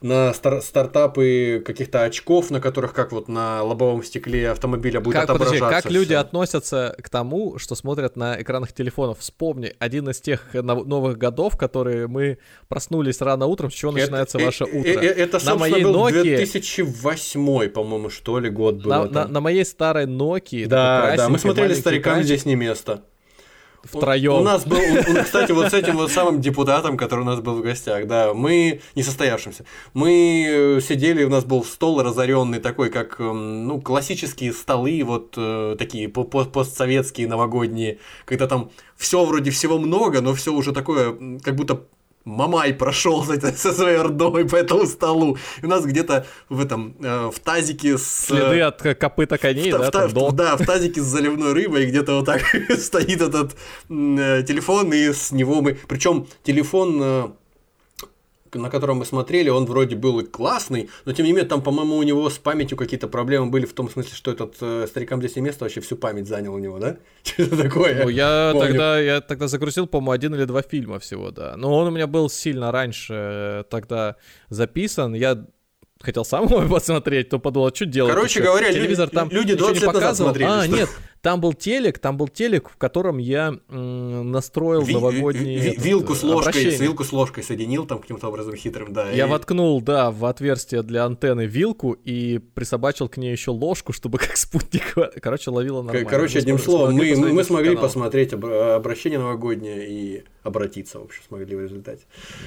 на стар- стартапы каких-то очков, на которых как вот на лобовом стекле автомобиля будет Как, подожди, отображаться. как люди всё. относятся к тому, что смотрят на экранах телефонов? Вспомни, один из тех нов- новых годов, которые мы проснулись рано утром, с чего Это- начинается э- ваше э- утро. э- Это, на моей был Nokia, 2008, по-моему, что ли, год был. на, на- на моей старой Nokia, Да, да, мы смотрели старикам здесь не место. Втроем. У нас был, у- у- кстати, вот с этим вот самым депутатом, который у нас был в гостях, да, мы не состоявшимся, мы э, сидели, у нас был стол разоренный такой, как, эм, ну, классические столы, вот э, такие по- по- постсоветские новогодние, когда там все вроде всего много, но все уже такое, как будто Мамай прошел со своей ордой по этому столу. И у нас где-то в этом, э, в тазике с... Следы от э, копыта коней, В да, в та- там в- да, в тазике с заливной рыбой, где-то вот так стоит этот э, телефон, и с него мы... Причем телефон, э, на котором мы смотрели, он вроде был и классный, но тем не менее, там, по-моему, у него с памятью какие-то проблемы были в том смысле, что этот э, старикам здесь не место вообще всю память занял у него, да? Что-то такое. Ну, я помню. тогда, я тогда загрузил, по-моему, один или два фильма всего, да. Но он у меня был сильно раньше э, тогда записан. Я хотел сам его посмотреть, то подумал, а что делать? Короче еще? говоря, телевизор люди- там люди еще 20 не назад показывал. смотрели, А, что- нет, там был телек, там был телек, в котором я м, настроил Ви- новогодний ви- этот, вилку э, с ложкой, обращение. с вилку с ложкой соединил там каким-то образом хитрым, да. Я и- воткнул, да, в отверстие для антенны вилку и присобачил к ней еще ложку, чтобы как спутник, короче, ловила нормально. Короче, одним словом, мы, мы, мы смогли канал. посмотреть обра- обращение новогоднее и обратиться, в общем, смогли в результате.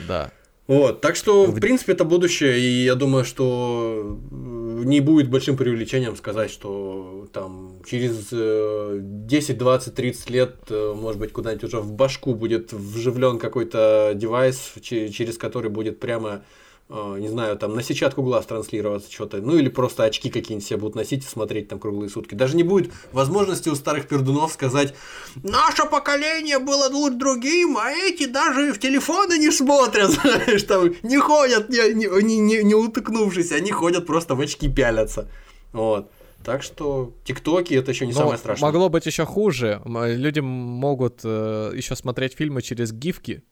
Да. Вот, так что, в принципе, это будущее, и я думаю, что э, не будет большим преувеличением сказать, что там через э, 10, 20, 30 лет, э, может быть, куда-нибудь уже в башку будет вживлен какой-то девайс, че- через который будет прямо, не знаю, там на сетчатку глаз транслироваться что-то, ну или просто очки какие-нибудь себе будут носить и смотреть там круглые сутки. Даже не будет возможности у старых пердунов сказать, наше поколение было лучше другим, а эти даже в телефоны не смотрят, знаешь, там не ходят, не, не, не, не- утыкнувшись, они ходят просто в очки пялятся. Вот. Так что тиктоки это еще не Но самое страшное. Могло быть еще хуже. Люди могут еще смотреть фильмы через гифки.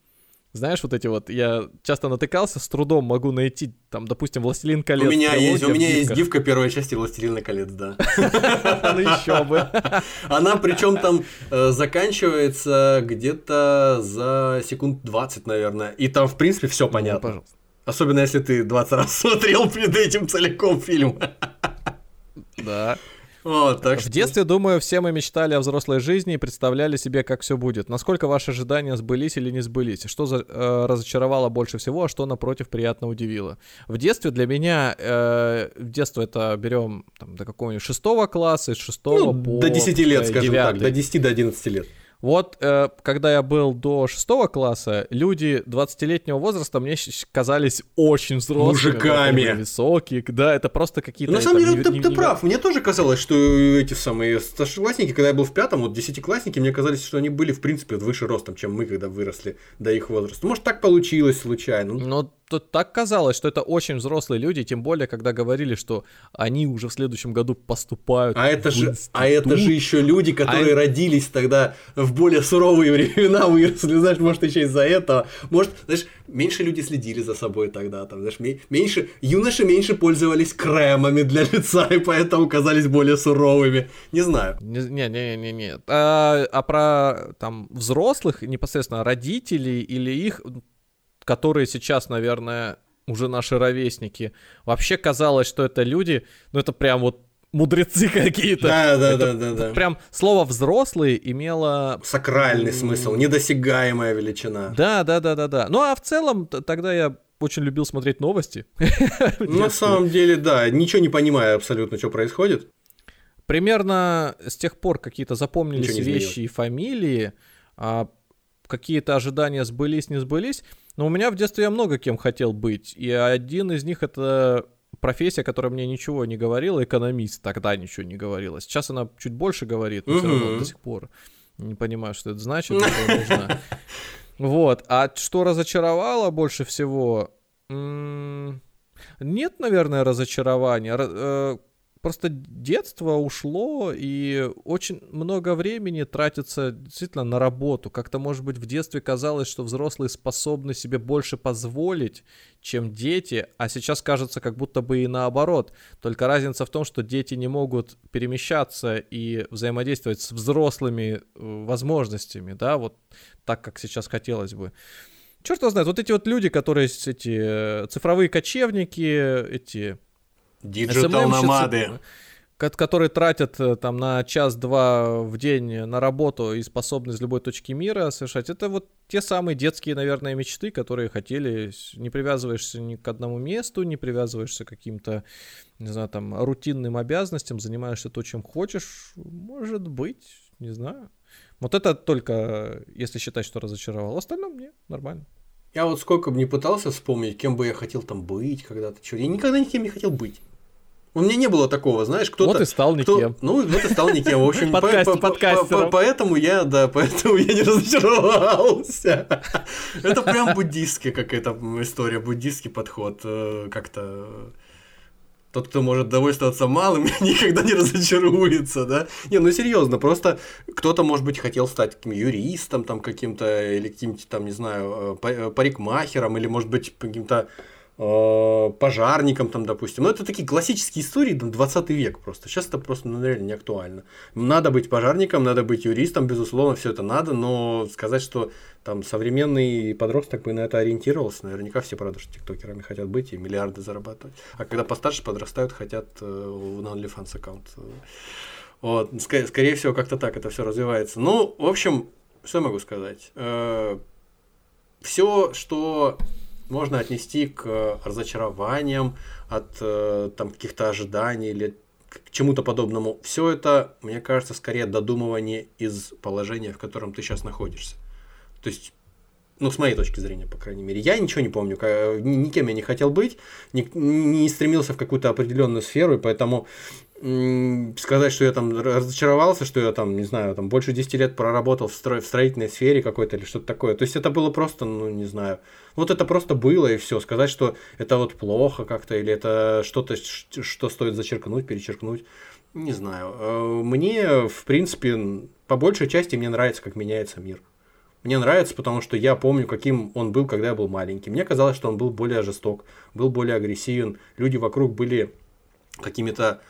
Знаешь, вот эти вот, я часто натыкался, с трудом могу найти, там, допустим, «Властелин У колец». меня есть, у меня есть гифка первой части Властелина колец, да. Ну еще бы. Она причем там э, заканчивается где-то за секунд 20, наверное. И там, в принципе, все Ну, понятно. пожалуйста. Особенно если ты 20 раз смотрел перед этим целиком фильм. Да. Так В что- детстве, думаю, все мы мечтали о взрослой жизни и представляли себе, как все будет. Насколько ваши ожидания сбылись или не сбылись? Что за, э, разочаровало больше всего, а что, напротив, приятно удивило? В детстве для меня, э, в детство это берем там, до какого-нибудь шестого класса, из шестого Ну, по до 10 лет, э, скажем так, до 10 до 11 лет. Вот, э, когда я был до шестого класса, люди 20-летнего возраста мне казались очень взрослыми. Мужиками. высокие. Да, это просто какие-то... Ну, на самом деле, не- ты, не- ты не- прав. Мне тоже казалось, что эти самые старшеклассники, когда я был в пятом, вот десятиклассники, мне казались, что они были, в принципе, выше ростом, чем мы, когда выросли до их возраста. Может, так получилось случайно. Ну, Но тут так казалось, что это очень взрослые люди, тем более, когда говорили, что они уже в следующем году поступают А это же, а это же еще люди, которые А- родились тогда в более суровые времена, выросли, знаешь, может, еще из-за этого. Может, знаешь, меньше люди следили за собой тогда, там, знаешь, ме- меньше, юноши меньше пользовались кремами для лица, и поэтому казались более суровыми. Не знаю. Не-не-не-не. А, а про там взрослых, непосредственно родителей или их, которые сейчас, наверное, уже наши ровесники, вообще казалось, что это люди, ну это прям вот мудрецы какие-то. Да, да, Это да, да, да. Прям слово взрослые имело Сакральный смысл, недосягаемая величина. Да, да, да, да, да. Ну а в целом тогда я очень любил смотреть новости. На самом деле, да, ничего не понимая абсолютно, что происходит. Примерно с тех пор какие-то запомнились вещи и фамилии, а какие-то ожидания сбылись, не сбылись. Но у меня в детстве я много кем хотел быть. И один из них это профессия, которая мне ничего не говорила, экономист. Тогда ничего не говорила. Сейчас она чуть больше говорит, но все равно до сих пор не понимаю, что это значит. Вот. А что разочаровало больше всего? Нет, наверное, разочарования. Просто детство ушло, и очень много времени тратится действительно на работу. Как-то, может быть, в детстве казалось, что взрослые способны себе больше позволить, чем дети, а сейчас кажется, как будто бы и наоборот. Только разница в том, что дети не могут перемещаться и взаимодействовать с взрослыми э, возможностями, да, вот так, как сейчас хотелось бы. Черт его знает, вот эти вот люди, которые эти э, цифровые кочевники, эти Диджитал-номады. Которые тратят э, там на час-два в день на работу и способны из любой точки мира совершать. Это вот те самые детские, наверное, мечты, которые хотели. Не привязываешься ни к одному месту, не привязываешься к каким-то, не знаю, там, рутинным обязанностям, занимаешься то, чем хочешь. Может быть, не знаю. Вот это только, если считать, что разочаровал. Остальное мне нормально. Я вот сколько бы не пытался вспомнить, кем бы я хотел там быть когда-то. Что, я никогда никем не хотел быть. У меня не было такого, знаешь, кто-то... Вот и стал никем. Кто, ну, вот и стал никем. В общем, по, по, по, поэтому я, да, поэтому я не разочаровался. Это прям буддистская какая-то история, буддистский подход. Э, как-то тот, кто может довольствоваться малым, никогда не разочаруется, да? Не, ну серьезно, просто кто-то, может быть, хотел стать каким юристом там каким-то, или каким-то там, не знаю, э, э, парикмахером, или, может быть, каким-то пожарником там, допустим. Ну, это такие классические истории, там, 20 век просто. Сейчас это просто ну, реально не актуально. Надо быть пожарником, надо быть юристом, безусловно, все это надо, но сказать, что там современный подросток бы на это ориентировался, наверняка все, правда, что тиктокерами хотят быть и миллиарды зарабатывать. А когда постарше подрастают, хотят э, на OnlyFans аккаунт. Вот, ск- скорее всего, как-то так это все развивается. Ну, в общем, что могу сказать? Э, все, что можно отнести к э, разочарованиям от э, там каких-то ожиданий или к чему-то подобному. Все это, мне кажется, скорее додумывание из положения, в котором ты сейчас находишься. То есть, ну, с моей точки зрения, по крайней мере, я ничего не помню, никем я не хотел быть, не, стремился в какую-то определенную сферу, и поэтому сказать, что я там разочаровался, что я там, не знаю, там больше 10 лет проработал в, стро... в строительной сфере какой-то или что-то такое. То есть это было просто, ну, не знаю, вот это просто было и все. Сказать, что это вот плохо как-то или это что-то, что стоит зачеркнуть, перечеркнуть, не знаю. Э, мне, в принципе, по большей части мне нравится, как меняется мир. Мне нравится, потому что я помню, каким он был, когда я был маленький. Мне казалось, что он был более жесток, был более агрессивен. Люди вокруг были какими-то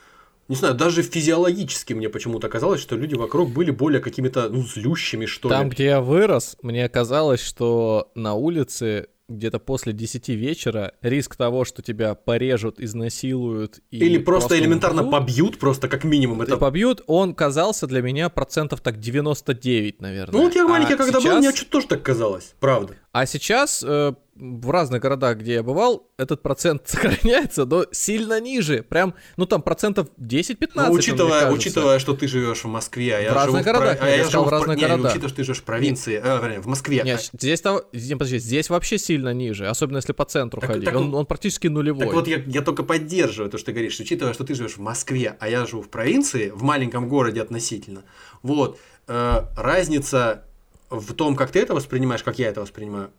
не знаю, даже физиологически мне почему-то казалось, что люди вокруг были более какими-то, ну, злющими, что Там, ли. Там, где я вырос, мне казалось, что на улице где-то после 10 вечера риск того, что тебя порежут, изнасилуют и или просто, просто элементарно убьют, побьют, просто как минимум это. побьют, он казался для меня процентов так 99, наверное. Ну вот я маленький, а когда сейчас... был, мне что-то тоже так казалось, правда. А сейчас э, в разных городах, где я бывал, этот процент сохраняется, но сильно ниже. Прям, ну там процентов 10-15. Ну, учитывая, учитывая, что ты живешь в Москве, а я в разных живу городах, в, а я, я живу в разных в, городах. Не, учитывая, что ты живешь в провинции, нет, э, в Москве. Нет, здесь, здесь, подожди, здесь вообще сильно ниже, особенно если по центру так, ходить. Так, он, он практически нулевой. Так вот, я, я только поддерживаю то, что ты говоришь, учитывая, что ты живешь в Москве, а я живу в провинции, в маленьком городе относительно. Вот, э, разница в том, как ты это воспринимаешь, как я это воспринимаю,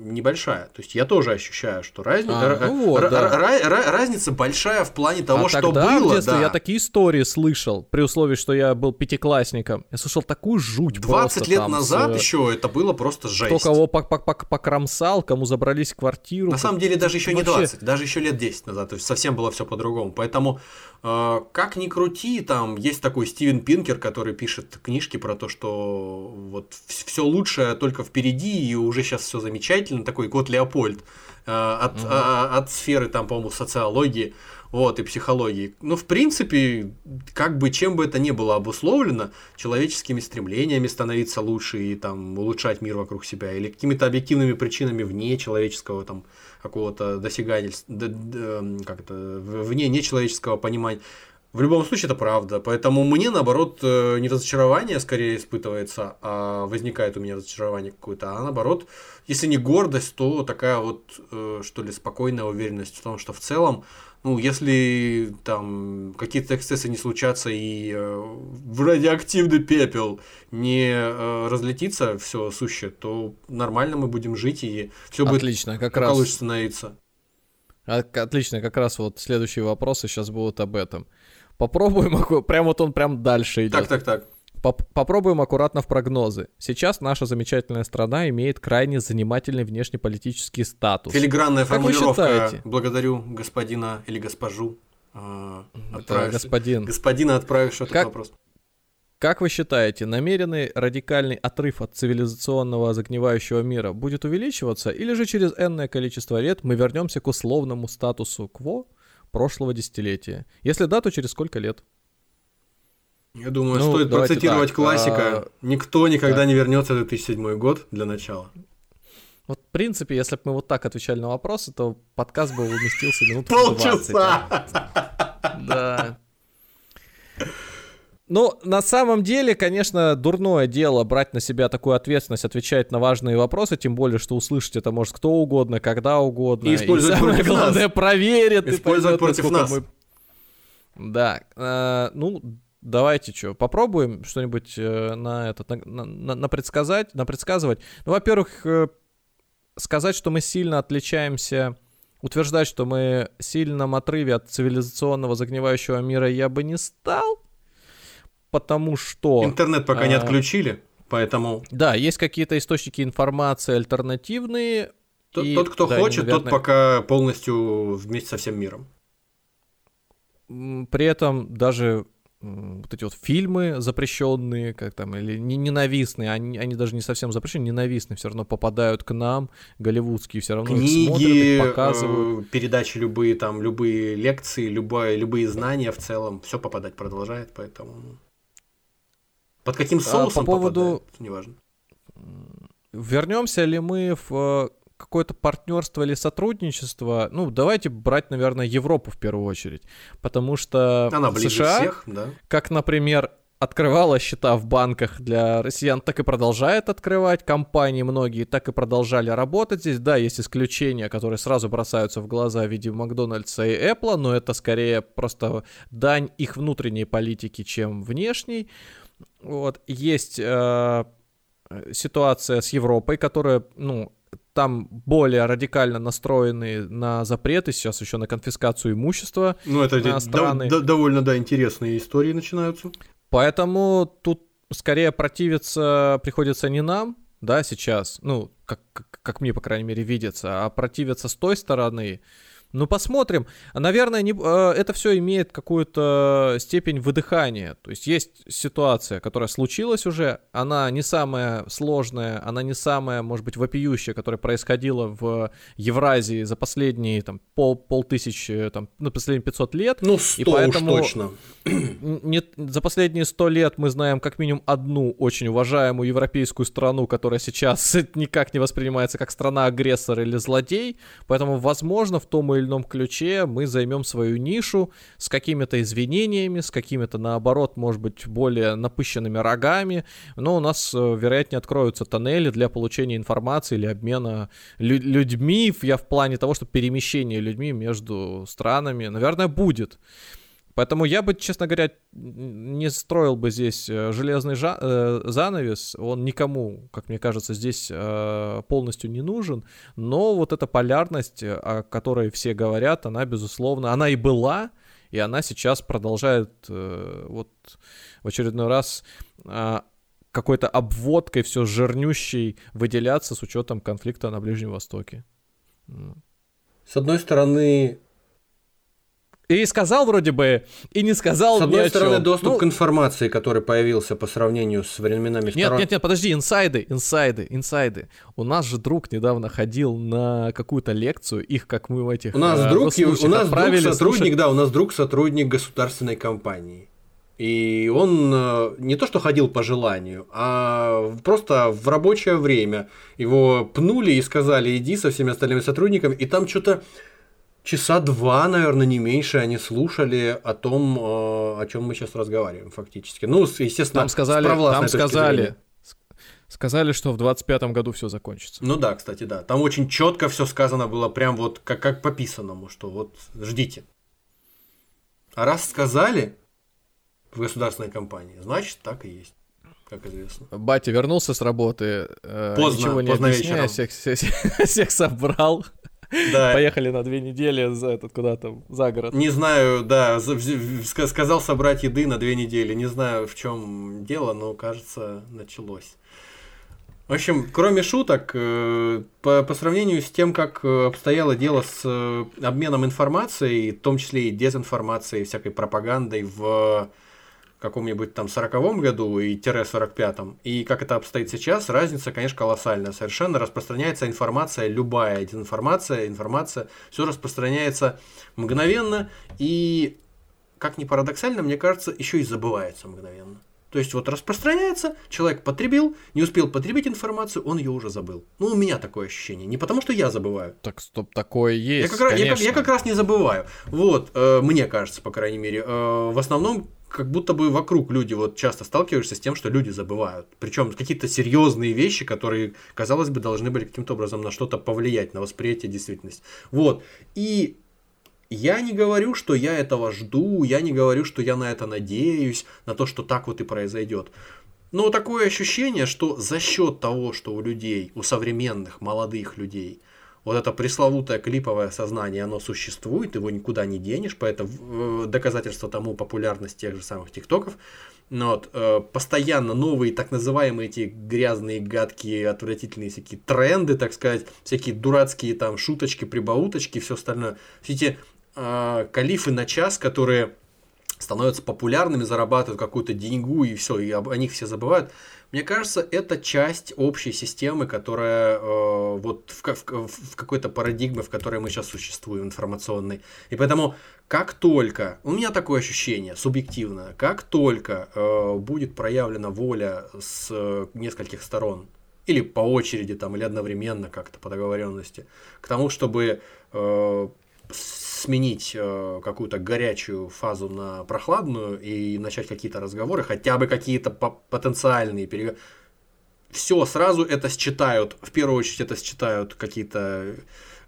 небольшая. То есть я тоже ощущаю, что разни... а, ну вот, р- да. р- р- разница большая в плане того, а что тогда, было. В детстве да. я такие истории слышал, при условии, что я был пятиклассником. Я слышал такую жуть 20 лет там, назад с... еще это было просто жесть. Кто кого покромсал, кому забрались в квартиру. На самом деле даже еще Вообще... не 20, даже еще лет 10 назад. То есть совсем было все по-другому. Поэтому э, как ни крути, там есть такой Стивен Пинкер, который пишет книжки про то, что вот все лучшее только впереди, и уже сейчас все замечательно такой кот Леопольд э, от, угу. а, от сферы, там, по-моему, социологии вот, и психологии. Ну, в принципе, как бы чем бы это ни было обусловлено, человеческими стремлениями становиться лучше и там улучшать мир вокруг себя, или какими-то объективными причинами вне человеческого там какого-то досягательства, как это, вне нечеловеческого понимания. В любом случае это правда. Поэтому мне, наоборот, э, не разочарование скорее испытывается, а возникает у меня разочарование какое-то, а наоборот, если не гордость, то такая вот, э, что ли, спокойная уверенность в том, что в целом, ну, если там какие-то эксцессы не случатся и э, в радиоактивный пепел не э, разлетится все сущее, то нормально мы будем жить и все будет Отлично, как раз лучше становиться. А- Отлично, как раз вот следующие вопросы сейчас будут об этом. Попробуем, аку- прям вот он прям дальше идет. Так, так, так. Поп- Попробуем аккуратно в прогнозы. Сейчас наша замечательная страна имеет крайне занимательный внешнеполитический статус. Филигранная Как формулировка. Благодарю господина или госпожу, э, Это отправивши- господин. господина, отправившего этот Как- вопрос. Как вы считаете, намеренный радикальный отрыв от цивилизационного загнивающего мира будет увеличиваться, или же через энное количество лет мы вернемся к условному статусу кво прошлого десятилетия? Если да, то через сколько лет? Я думаю, Ну, стоит процитировать так, классика. а, Никто никогда так. не вернется в 2007 год для начала. Вот, в принципе, если бы мы вот так отвечали на вопросы, то подкаст бы уместился минут 20. Да. Ну, на самом деле, конечно, дурное дело брать на себя такую ответственность, отвечать на важные вопросы, тем более, что услышать это может кто угодно, когда угодно. И использовать самое против нас. главное, проверит. и Использовать поймет, против нас. мы- Да. э, ну, давайте что, попробуем что-нибудь э, на этот, на, на- на- предсказать, на предсказывать. Ну, во-первых, э, сказать, что мы сильно отличаемся, утверждать, что мы в сильном отрыве от цивилизационного загнивающего мира я бы не стал, потому что... Интернет пока не а, отключили, поэтому Да, есть какие-то источники информации альтернативные. тот, и, тот, кто да, хочет, тот наверное, пока полностью вместе со всем миром. При этом даже вот эти вот фильмы запрещенные, как там, или не- ненавистные, они, они даже не совсем запрещенные, ненавистные, все равно попадают к нам, голливудские, все равно их смотрят, Книги, их показывают. э, передачи любые, там, любые лекции, любое, любые знания в целом, все попадать продолжает, поэтому... Под каким А, соусом по поводу- попадает, неважно. Вернемся ли мы в э, какое-то партнерство или сотрудничество? Ну, давайте брать, наверное, Европу в первую очередь. Потому что Она США, всех, да. как, например, открывала счета в банках для россиян, так и продолжает открывать. Компании многие так и продолжали работать здесь. Да, есть исключения, которые сразу бросаются в глаза в виде Макдональдса и Apple, но это скорее просто дань их внутренней политики, чем внешней. Вот. Есть э, ситуация с Европой, которая, ну, там более радикально настроены на запреты, сейчас еще на конфискацию имущества. Ну, это на страны. дов- довольно, да, интересные истории начинаются. Поэтому тут скорее противиться приходится не нам, да, сейчас, ну, как, как, как мне, по крайней мере, видится, а противиться с той стороны. Ну, посмотрим. Наверное, не, э, это все имеет какую-то степень выдыхания. То есть есть ситуация, которая случилась уже, она не самая сложная, она не самая, может быть, вопиющая, которая происходила в Евразии за последние там, пол, полтысячи, там, ну, последние 500 лет. Ну, сто И поэтому- уж точно. не, за последние сто лет мы знаем как минимум одну очень уважаемую европейскую страну, которая сейчас никак не воспринимается как страна-агрессор или злодей. Поэтому, возможно, в том или ином ключе мы займем свою нишу с какими-то извинениями, с какими-то, наоборот, может быть, более напыщенными рогами. Но у нас, э, вероятнее, откроются тоннели для получения информации или обмена лю- людьми. Я в плане того, что перемещение людьми между странами, наверное, будет. Поэтому я бы, честно говоря, не строил бы здесь э, железный жа- э, занавес. Он никому, как мне кажется, здесь э, полностью не нужен. Но вот эта полярность, э, о которой все говорят, она, безусловно, она и была, и она сейчас продолжает э, вот в очередной раз а, какой-то обводкой все жирнющей выделяться с учетом конфликта на Ближнем Востоке. С одной стороны, И сказал вроде бы, и не сказал с одной стороны, чём. доступ Ну, к информации, который появился по сравнению с временами Нет, второй... нет, нет, подожди, инсайды, инсайды, инсайды. У нас же друг недавно ходил на какую-то лекцию, их, как мы в этих У нас э, друг, у нас друг сотрудник, слушать. да, у нас друг сотрудник государственной компании. И он э, не то что ходил по желанию, а просто в рабочее время его пнули и сказали, иди со всеми остальными сотрудниками, и там что-то часа два, наверное, не меньше они слушали о том, э, о чем мы сейчас разговариваем, фактически. Ну, естественно, Там сказали, там сказали, зрения. сказали, что в 25-м году все закончится. Ну да, кстати, да. Там очень четко все сказано было, прям вот как, как по писанному, что вот ждите. А раз сказали в государственной компании, значит так и есть, как известно. Батя вернулся с работы, э, Поздно, ничего не поздно объясняя, вечером. всех, всех- всех собрал Да. Поехали на две недели за этот куда-то за город. Не знаю, да, сказал собрать еды на две недели. Не знаю, в чем дело, но кажется, началось. В общем, кроме шуток, э, по, по сравнению с тем, как э, обстояло дело с э, обменом информацией, в том числе и дезинформацией, всякой пропагандой в каком-нибудь там 40-м году и тире 45-м, и как это обстоит сейчас, разница, конечно, колоссальная. Совершенно распространяется информация, любая дезинформация, информация, все распространяется мгновенно, и, как ни парадоксально, мне кажется, еще и забывается мгновенно. То есть вот распространяется, человек потребил, не успел потребить информацию, он ее уже забыл. Ну, у меня такое ощущение. Не потому, что я забываю. Так, стоп, такое Я есть, раз, я, как, конечно. я как раз не забываю. Вот, э, мне кажется, по крайней мере. Э, в основном, как будто бы вокруг люди вот часто сталкиваешься с тем, что люди забывают. Причем какие-то серьезные вещи, которые, казалось бы, должны были каким-то образом на что-то повлиять, на восприятие действительности. Вот. И я не говорю, что я этого жду, я не говорю, что я на это надеюсь, на то, что так вот и произойдет. Но такое ощущение, что за счет того, что у людей, у современных молодых людей, вот это пресловутое клиповое сознание, оно существует, его никуда не денешь, поэтому э, доказательство тому популярность тех же самых тиктоков. Ну Вот, э, постоянно новые так называемые эти грязные, гадкие, отвратительные всякие тренды, так сказать, всякие дурацкие там шуточки, прибауточки, все остальное. Все эти э, калифы на час, которые становятся популярными, зарабатывают какую-то деньгу и все, и об, о них все забывают. Мне кажется, это часть общей системы, которая э, вот в, в, в какой-то парадигме, в которой мы сейчас существуем, информационной. И поэтому, как только, у меня такое ощущение, субъективное, как только э, будет проявлена воля с э, нескольких сторон, или по очереди, там, или одновременно как-то по договоренности, к тому, чтобы э, сменить э, какую-то горячую фазу на прохладную и начать какие-то разговоры, хотя бы какие-то по- потенциальные переговоры. Все, сразу это считают, в первую очередь это считают какие-то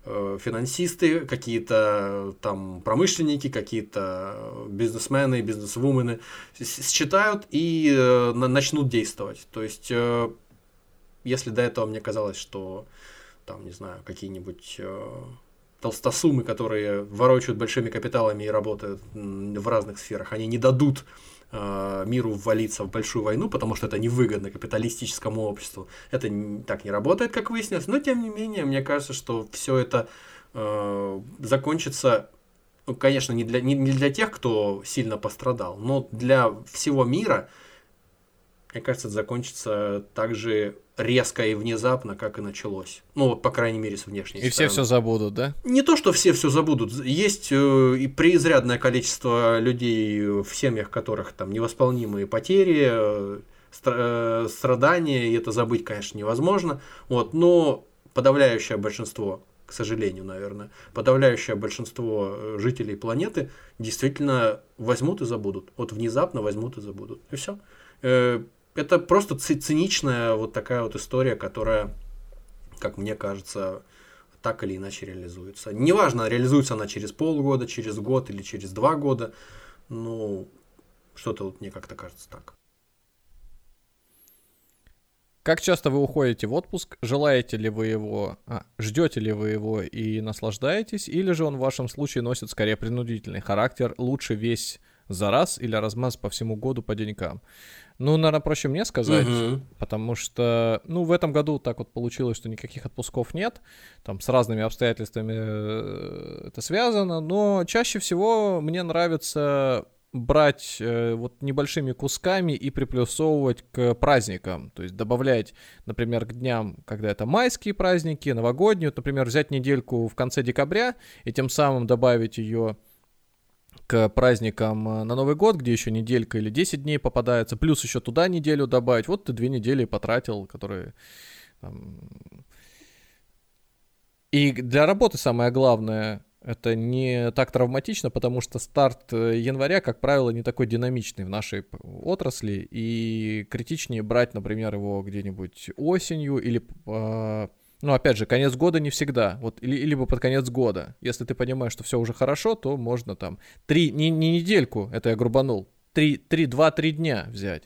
э, финансисты, какие-то там промышленники, какие-то бизнесмены, бизнесвумены считают и э, на- начнут действовать. То есть, э, если до этого мне казалось, что там, не знаю, какие-нибудь э, толстосумы, которые ворочают большими капиталами и работают в разных сферах, они не дадут э, миру ввалиться в большую войну, потому что это невыгодно капиталистическому обществу. Это так не работает, как выяснилось, но тем не менее, мне кажется, что все это э, закончится, ну, конечно, не для, не для тех, кто сильно пострадал, но для всего мира, мне кажется, это закончится так же резко и внезапно, как и началось. Ну, вот, по крайней мере, с внешней И все стороны. все забудут, да? Не то, что все все забудут. Есть э, и преизрядное количество людей, э, в семьях которых там невосполнимые потери, э, э, страдания, и это забыть, конечно, невозможно. Вот, но подавляющее большинство, к сожалению, наверное, подавляющее большинство э, жителей планеты действительно возьмут и забудут. Вот внезапно возьмут и забудут. И все. Это просто ци- циничная вот такая вот история, которая, как мне кажется, так или иначе реализуется. Неважно, реализуется она через полгода, через год или через два года, ну, что-то вот мне как-то кажется так. Как часто вы уходите в отпуск? Желаете ли вы его, а, ждете ли вы его и наслаждаетесь? Или же он в вашем случае носит скорее принудительный характер, лучше весь за раз или размаз по всему году по денькам? Ну, наверное, проще мне сказать, Мгм. потому что, ну, в этом году так вот получилось, что никаких отпусков нет, там с разными обстоятельствами э, это связано, но чаще всего мне нравится брать э, вот небольшими кусками и приплюсовывать к праздникам, то есть добавлять, например, к дням, когда это майские праздники, новогоднюю, вот, например, взять недельку в конце декабря и тем самым добавить ее к праздникам э, на Новый год, где еще неделька или 10 дней попадается, плюс еще туда неделю добавить. Вот ты две недели потратил, которые... там, И для работы самое главное, это не так травматично, потому что старт э, января, как правило, не такой динамичный в нашей отрасли, и критичнее брать, например, его где-нибудь осенью или э, ну, опять же, конец года не всегда. Вот, или, либо под конец года. Если ты понимаешь, что все уже хорошо, то можно там три, не, не недельку, это я грубанул, три, три, два-три дня взять.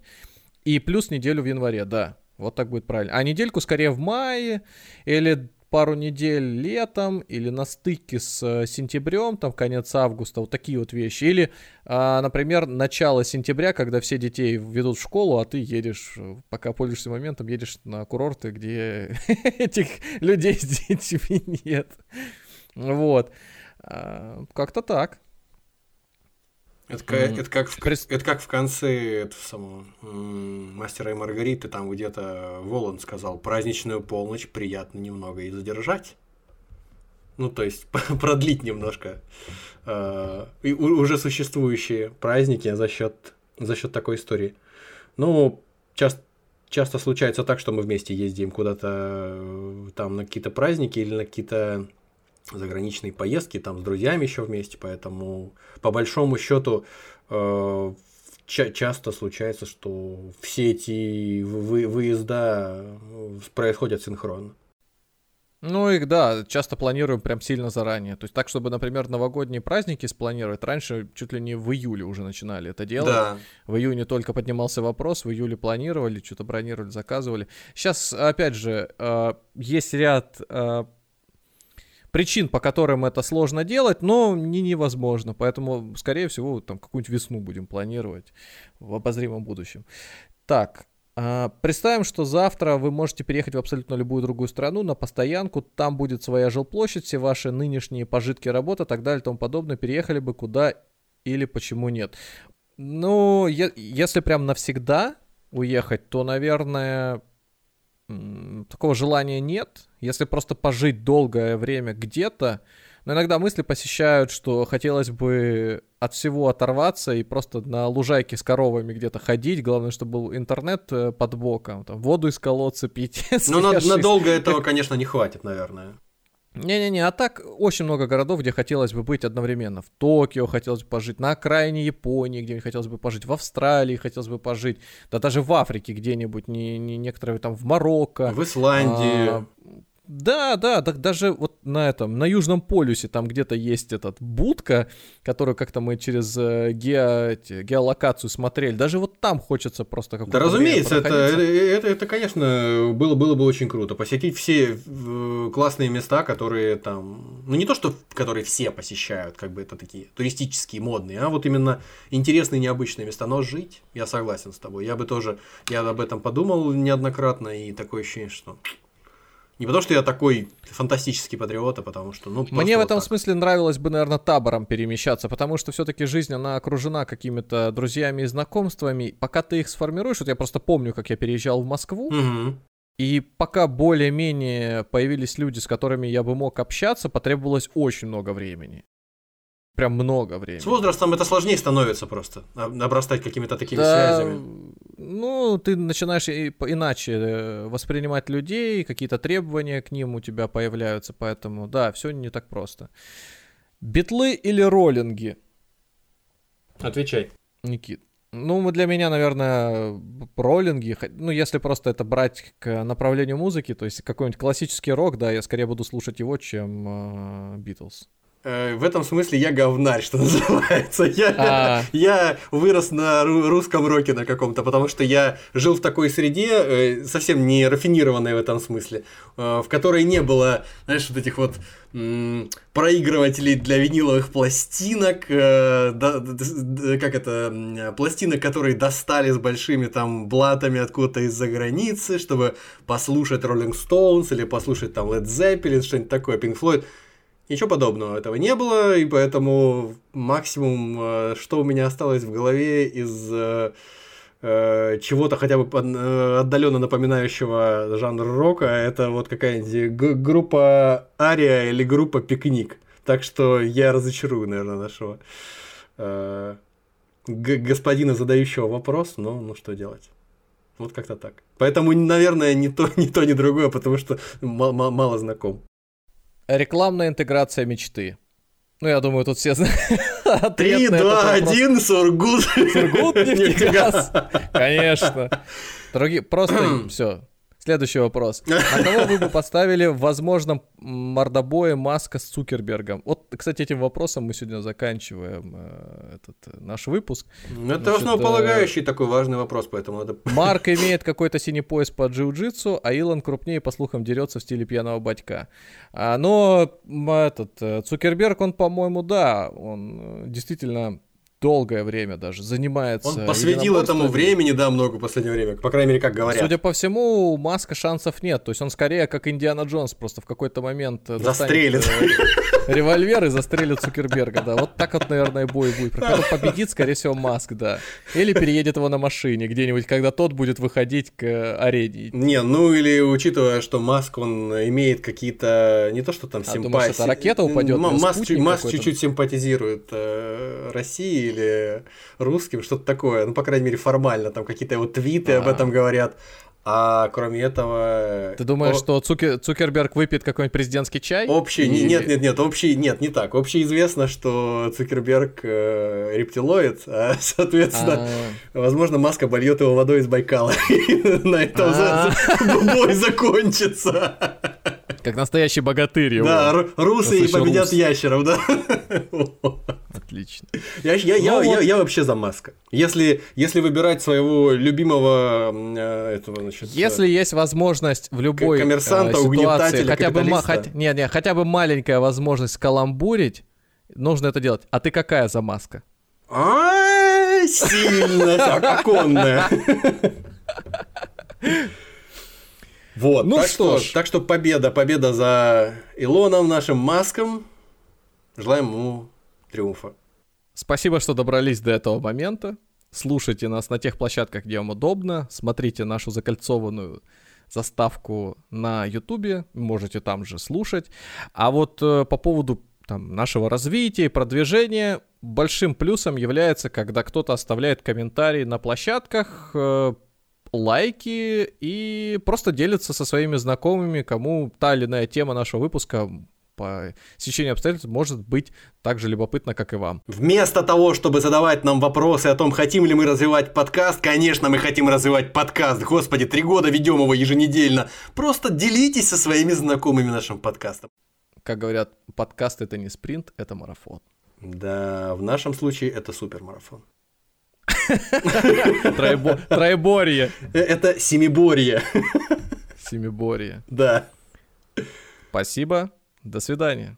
И плюс неделю в январе, да. Вот так будет правильно. А недельку скорее в мае или пару недель летом или на стыке с э, сентябрем, там конец августа, вот такие вот вещи. Или, а, например, начало сентября, когда все детей ведут в школу, а ты едешь, э, пока пользуешься моментом, едешь на курорты, где этих людей с детьми нет. Вот. А, как-то так. Это, mm. это, как в, это как в конце этого самого мастера и Маргариты, там где-то Волан сказал, праздничную полночь приятно немного и задержать. Ну, то есть продлить немножко э, уже существующие праздники за счет за счет такой истории. Ну, часто часто случается так, что мы вместе ездим куда-то э, там на какие-то праздники или на какие-то заграничные поездки там с друзьями еще вместе, поэтому по большому счету э, ча- часто случается, что все эти вы- выезда э, происходят синхронно. Ну их, да, часто планируем прям сильно заранее. То есть так, чтобы, например, новогодние праздники спланировать, раньше чуть ли не в июле уже начинали это делать. Да. В июне только поднимался вопрос, в июле планировали, что-то бронировали, заказывали. Сейчас, опять же, э, есть ряд э, причин, по которым это сложно делать, но не невозможно. Поэтому, скорее всего, там какую-нибудь весну будем планировать в обозримом будущем. Так, а, Представим, что завтра вы можете переехать в абсолютно любую другую страну на постоянку, там будет своя жилплощадь, все ваши нынешние пожитки работы, так далее и тому подобное. Переехали бы куда или почему нет? Ну, если прям навсегда уехать, то, наверное, такого желания нет. Если просто пожить долгое время где-то, но иногда мысли посещают, что хотелось бы от всего оторваться и просто на лужайке с коровами где-то ходить. Главное, чтобы был интернет э, под боком, там, воду из колодца пить. Ну, надолго этого, конечно, не хватит, наверное. Не-не-не, а так очень много городов, где хотелось бы быть одновременно. В Токио хотелось бы пожить, на окраине Японии, где хотелось бы пожить, в Австралии хотелось бы пожить, да даже в Африке где-нибудь, не, не некоторые там в Марокко. В Исландии. А, да, да, так даже вот на этом, на Южном полюсе там где-то есть этот будка, которую как-то мы через э, ге, эти, геолокацию смотрели. Даже вот там хочется просто как-то. Да, разумеется, это, это, это, это, конечно, было, было бы очень круто. Посетить все э, классные места, которые там. Ну, не то, что которые все посещают, как бы это такие туристические, модные, а вот именно интересные, необычные места. Но жить, я согласен с тобой. Я бы тоже, я об этом подумал неоднократно, и такое ощущение, что не потому, что я такой фантастический патриот, а потому что, ну, Мне в этом так. смысле нравилось бы, наверное, табором перемещаться, потому что все-таки жизнь, она окружена какими-то друзьями и знакомствами. Пока ты их сформируешь, вот я просто помню, как я переезжал в Москву, угу. и пока более-менее появились люди, с которыми я бы мог общаться, потребовалось очень много времени прям много времени. С возрастом это сложнее становится просто, обрастать какими-то такими да, связями. Ну, ты начинаешь иначе э, воспринимать людей, какие-то требования к ним у тебя появляются, поэтому, да, все не так просто. Битлы или роллинги? Отвечай. Никит. Ну, для меня, наверное, роллинги, ну, если просто это брать к направлению музыки, то есть какой-нибудь классический рок, да, я скорее буду слушать его, чем Битлз. Uh, Э, в этом смысле я говнарь, что называется. Я, а... я вырос на русском роке на каком-то, потому что я жил в такой среде, э, совсем не рафинированной в этом смысле, э, в которой не было, знаешь, вот этих вот проигрывателей для виниловых пластинок, как это, пластинок, которые достали с большими там блатами откуда-то из-за границы, чтобы послушать Rolling Stones или послушать там Led Zeppelin, что-нибудь такое, Pink Floyd. Ничего подобного этого не было, и поэтому максимум, э, что у меня осталось в голове из э, э, чего-то хотя бы отдаленно напоминающего жанр рока, это вот какая-нибудь группа Ария или группа Пикник. Так что я разочарую, наверное, нашего господина, задающего вопрос, но ну что делать. Вот как-то так. Поэтому, наверное, ни то, ни то, ни другое, потому что мало знаком. Рекламная интеграция мечты. Ну, я думаю, тут все знают. Три, два, один, Сургут. Сургут, нефтегаз. Конечно. Другие, просто все. Следующий вопрос. На кого вы бы поставили в возможном мордобое Маска с Цукербергом? Вот, кстати, этим вопросом мы сегодня заканчиваем э, этот э, наш выпуск. Ну, Это Значит, основополагающий такой важный вопрос, поэтому надо... Марк имеет какой-то синий пояс по джиу-джитсу, а Илон крупнее, по слухам, дерется в стиле пьяного батька. А, но этот э, Цукерберг, он, по-моему, да, он э, действительно долгое время даже занимается. Он посвятил этому времени, да, много в последнее время, по крайней мере, как говорят. Судя по всему, у Маска шансов нет. То есть он скорее как Индиана Джонс, просто в какой-то момент э, Застрелит. э, револьвер и застрелит Цукерберга, да. Вот так вот, наверное, бой будет. Кто победит, скорее всего, Маск, да. Или переедет его на машине где-нибудь, когда тот будет выходить к э, арене. Не, ну или учитывая, что Маск, он имеет какие-то, не то что там А, симпатии. думаешь, это ракета упадет, Маск, чуть-чуть симпатизирует э, России или русским, что-то такое. Ну, по крайней мере, формально. Там какие-то его твиты об А. этом говорят. А кроме этого... Ты думаешь, о- что Цуке- Цукерберг выпьет какой-нибудь президентский чай? Общий, И- нет, нет, нет, общий, нет, не так. Общеизвестно, что Цукерберг э, рептилоид, а, соответственно, А, возможно, Маска обольет его водой из Байкала. На этом А. бой закончится. Как настоящий богатырь его. Да, ру- русы и победят рус. ящеров, да. Отлично. Я, я, я, Ну я, вот. я вообще за Маска. Если, если выбирать своего любимого э, этого, значит... Если есть возможность в любой К- коммерсанта, э, ситуации, хотя бы, хоть- не, не, хотя бы маленькая возможность каламбурить, нужно это делать. А ты какая за маска? А, сильно оконная. Вот, Ну так что что, ж. так что победа, победа за Илоном, нашим Маском. Желаем ему триумфа. Спасибо, что добрались до этого момента. Слушайте нас на тех площадках, где вам удобно. Смотрите нашу закольцованную заставку на Ютубе. Можете там же слушать. А вот э, по поводу там, нашего развития и продвижения большим плюсом является, когда кто-то оставляет комментарии на площадках, э, лайки и просто делится со своими знакомыми, кому та или иная тема нашего выпуска по стечению обстоятельств может быть так же любопытна, как и вам. Вместо того, чтобы задавать нам вопросы о том, хотим ли мы развивать подкаст, конечно, мы хотим развивать подкаст. Господи, три года ведем его еженедельно. Просто делитесь со своими знакомыми нашим подкастом. Как говорят, подкаст это не спринт, это марафон. Да, в нашем случае это супермарафон. Троебо- Троеборье. Э, Это семиборье. Семиборье. Да. Спасибо. До свидания.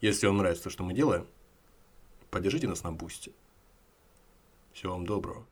Если вам нравится то, что мы делаем, поддержите нас на бусте. Всего вам доброго.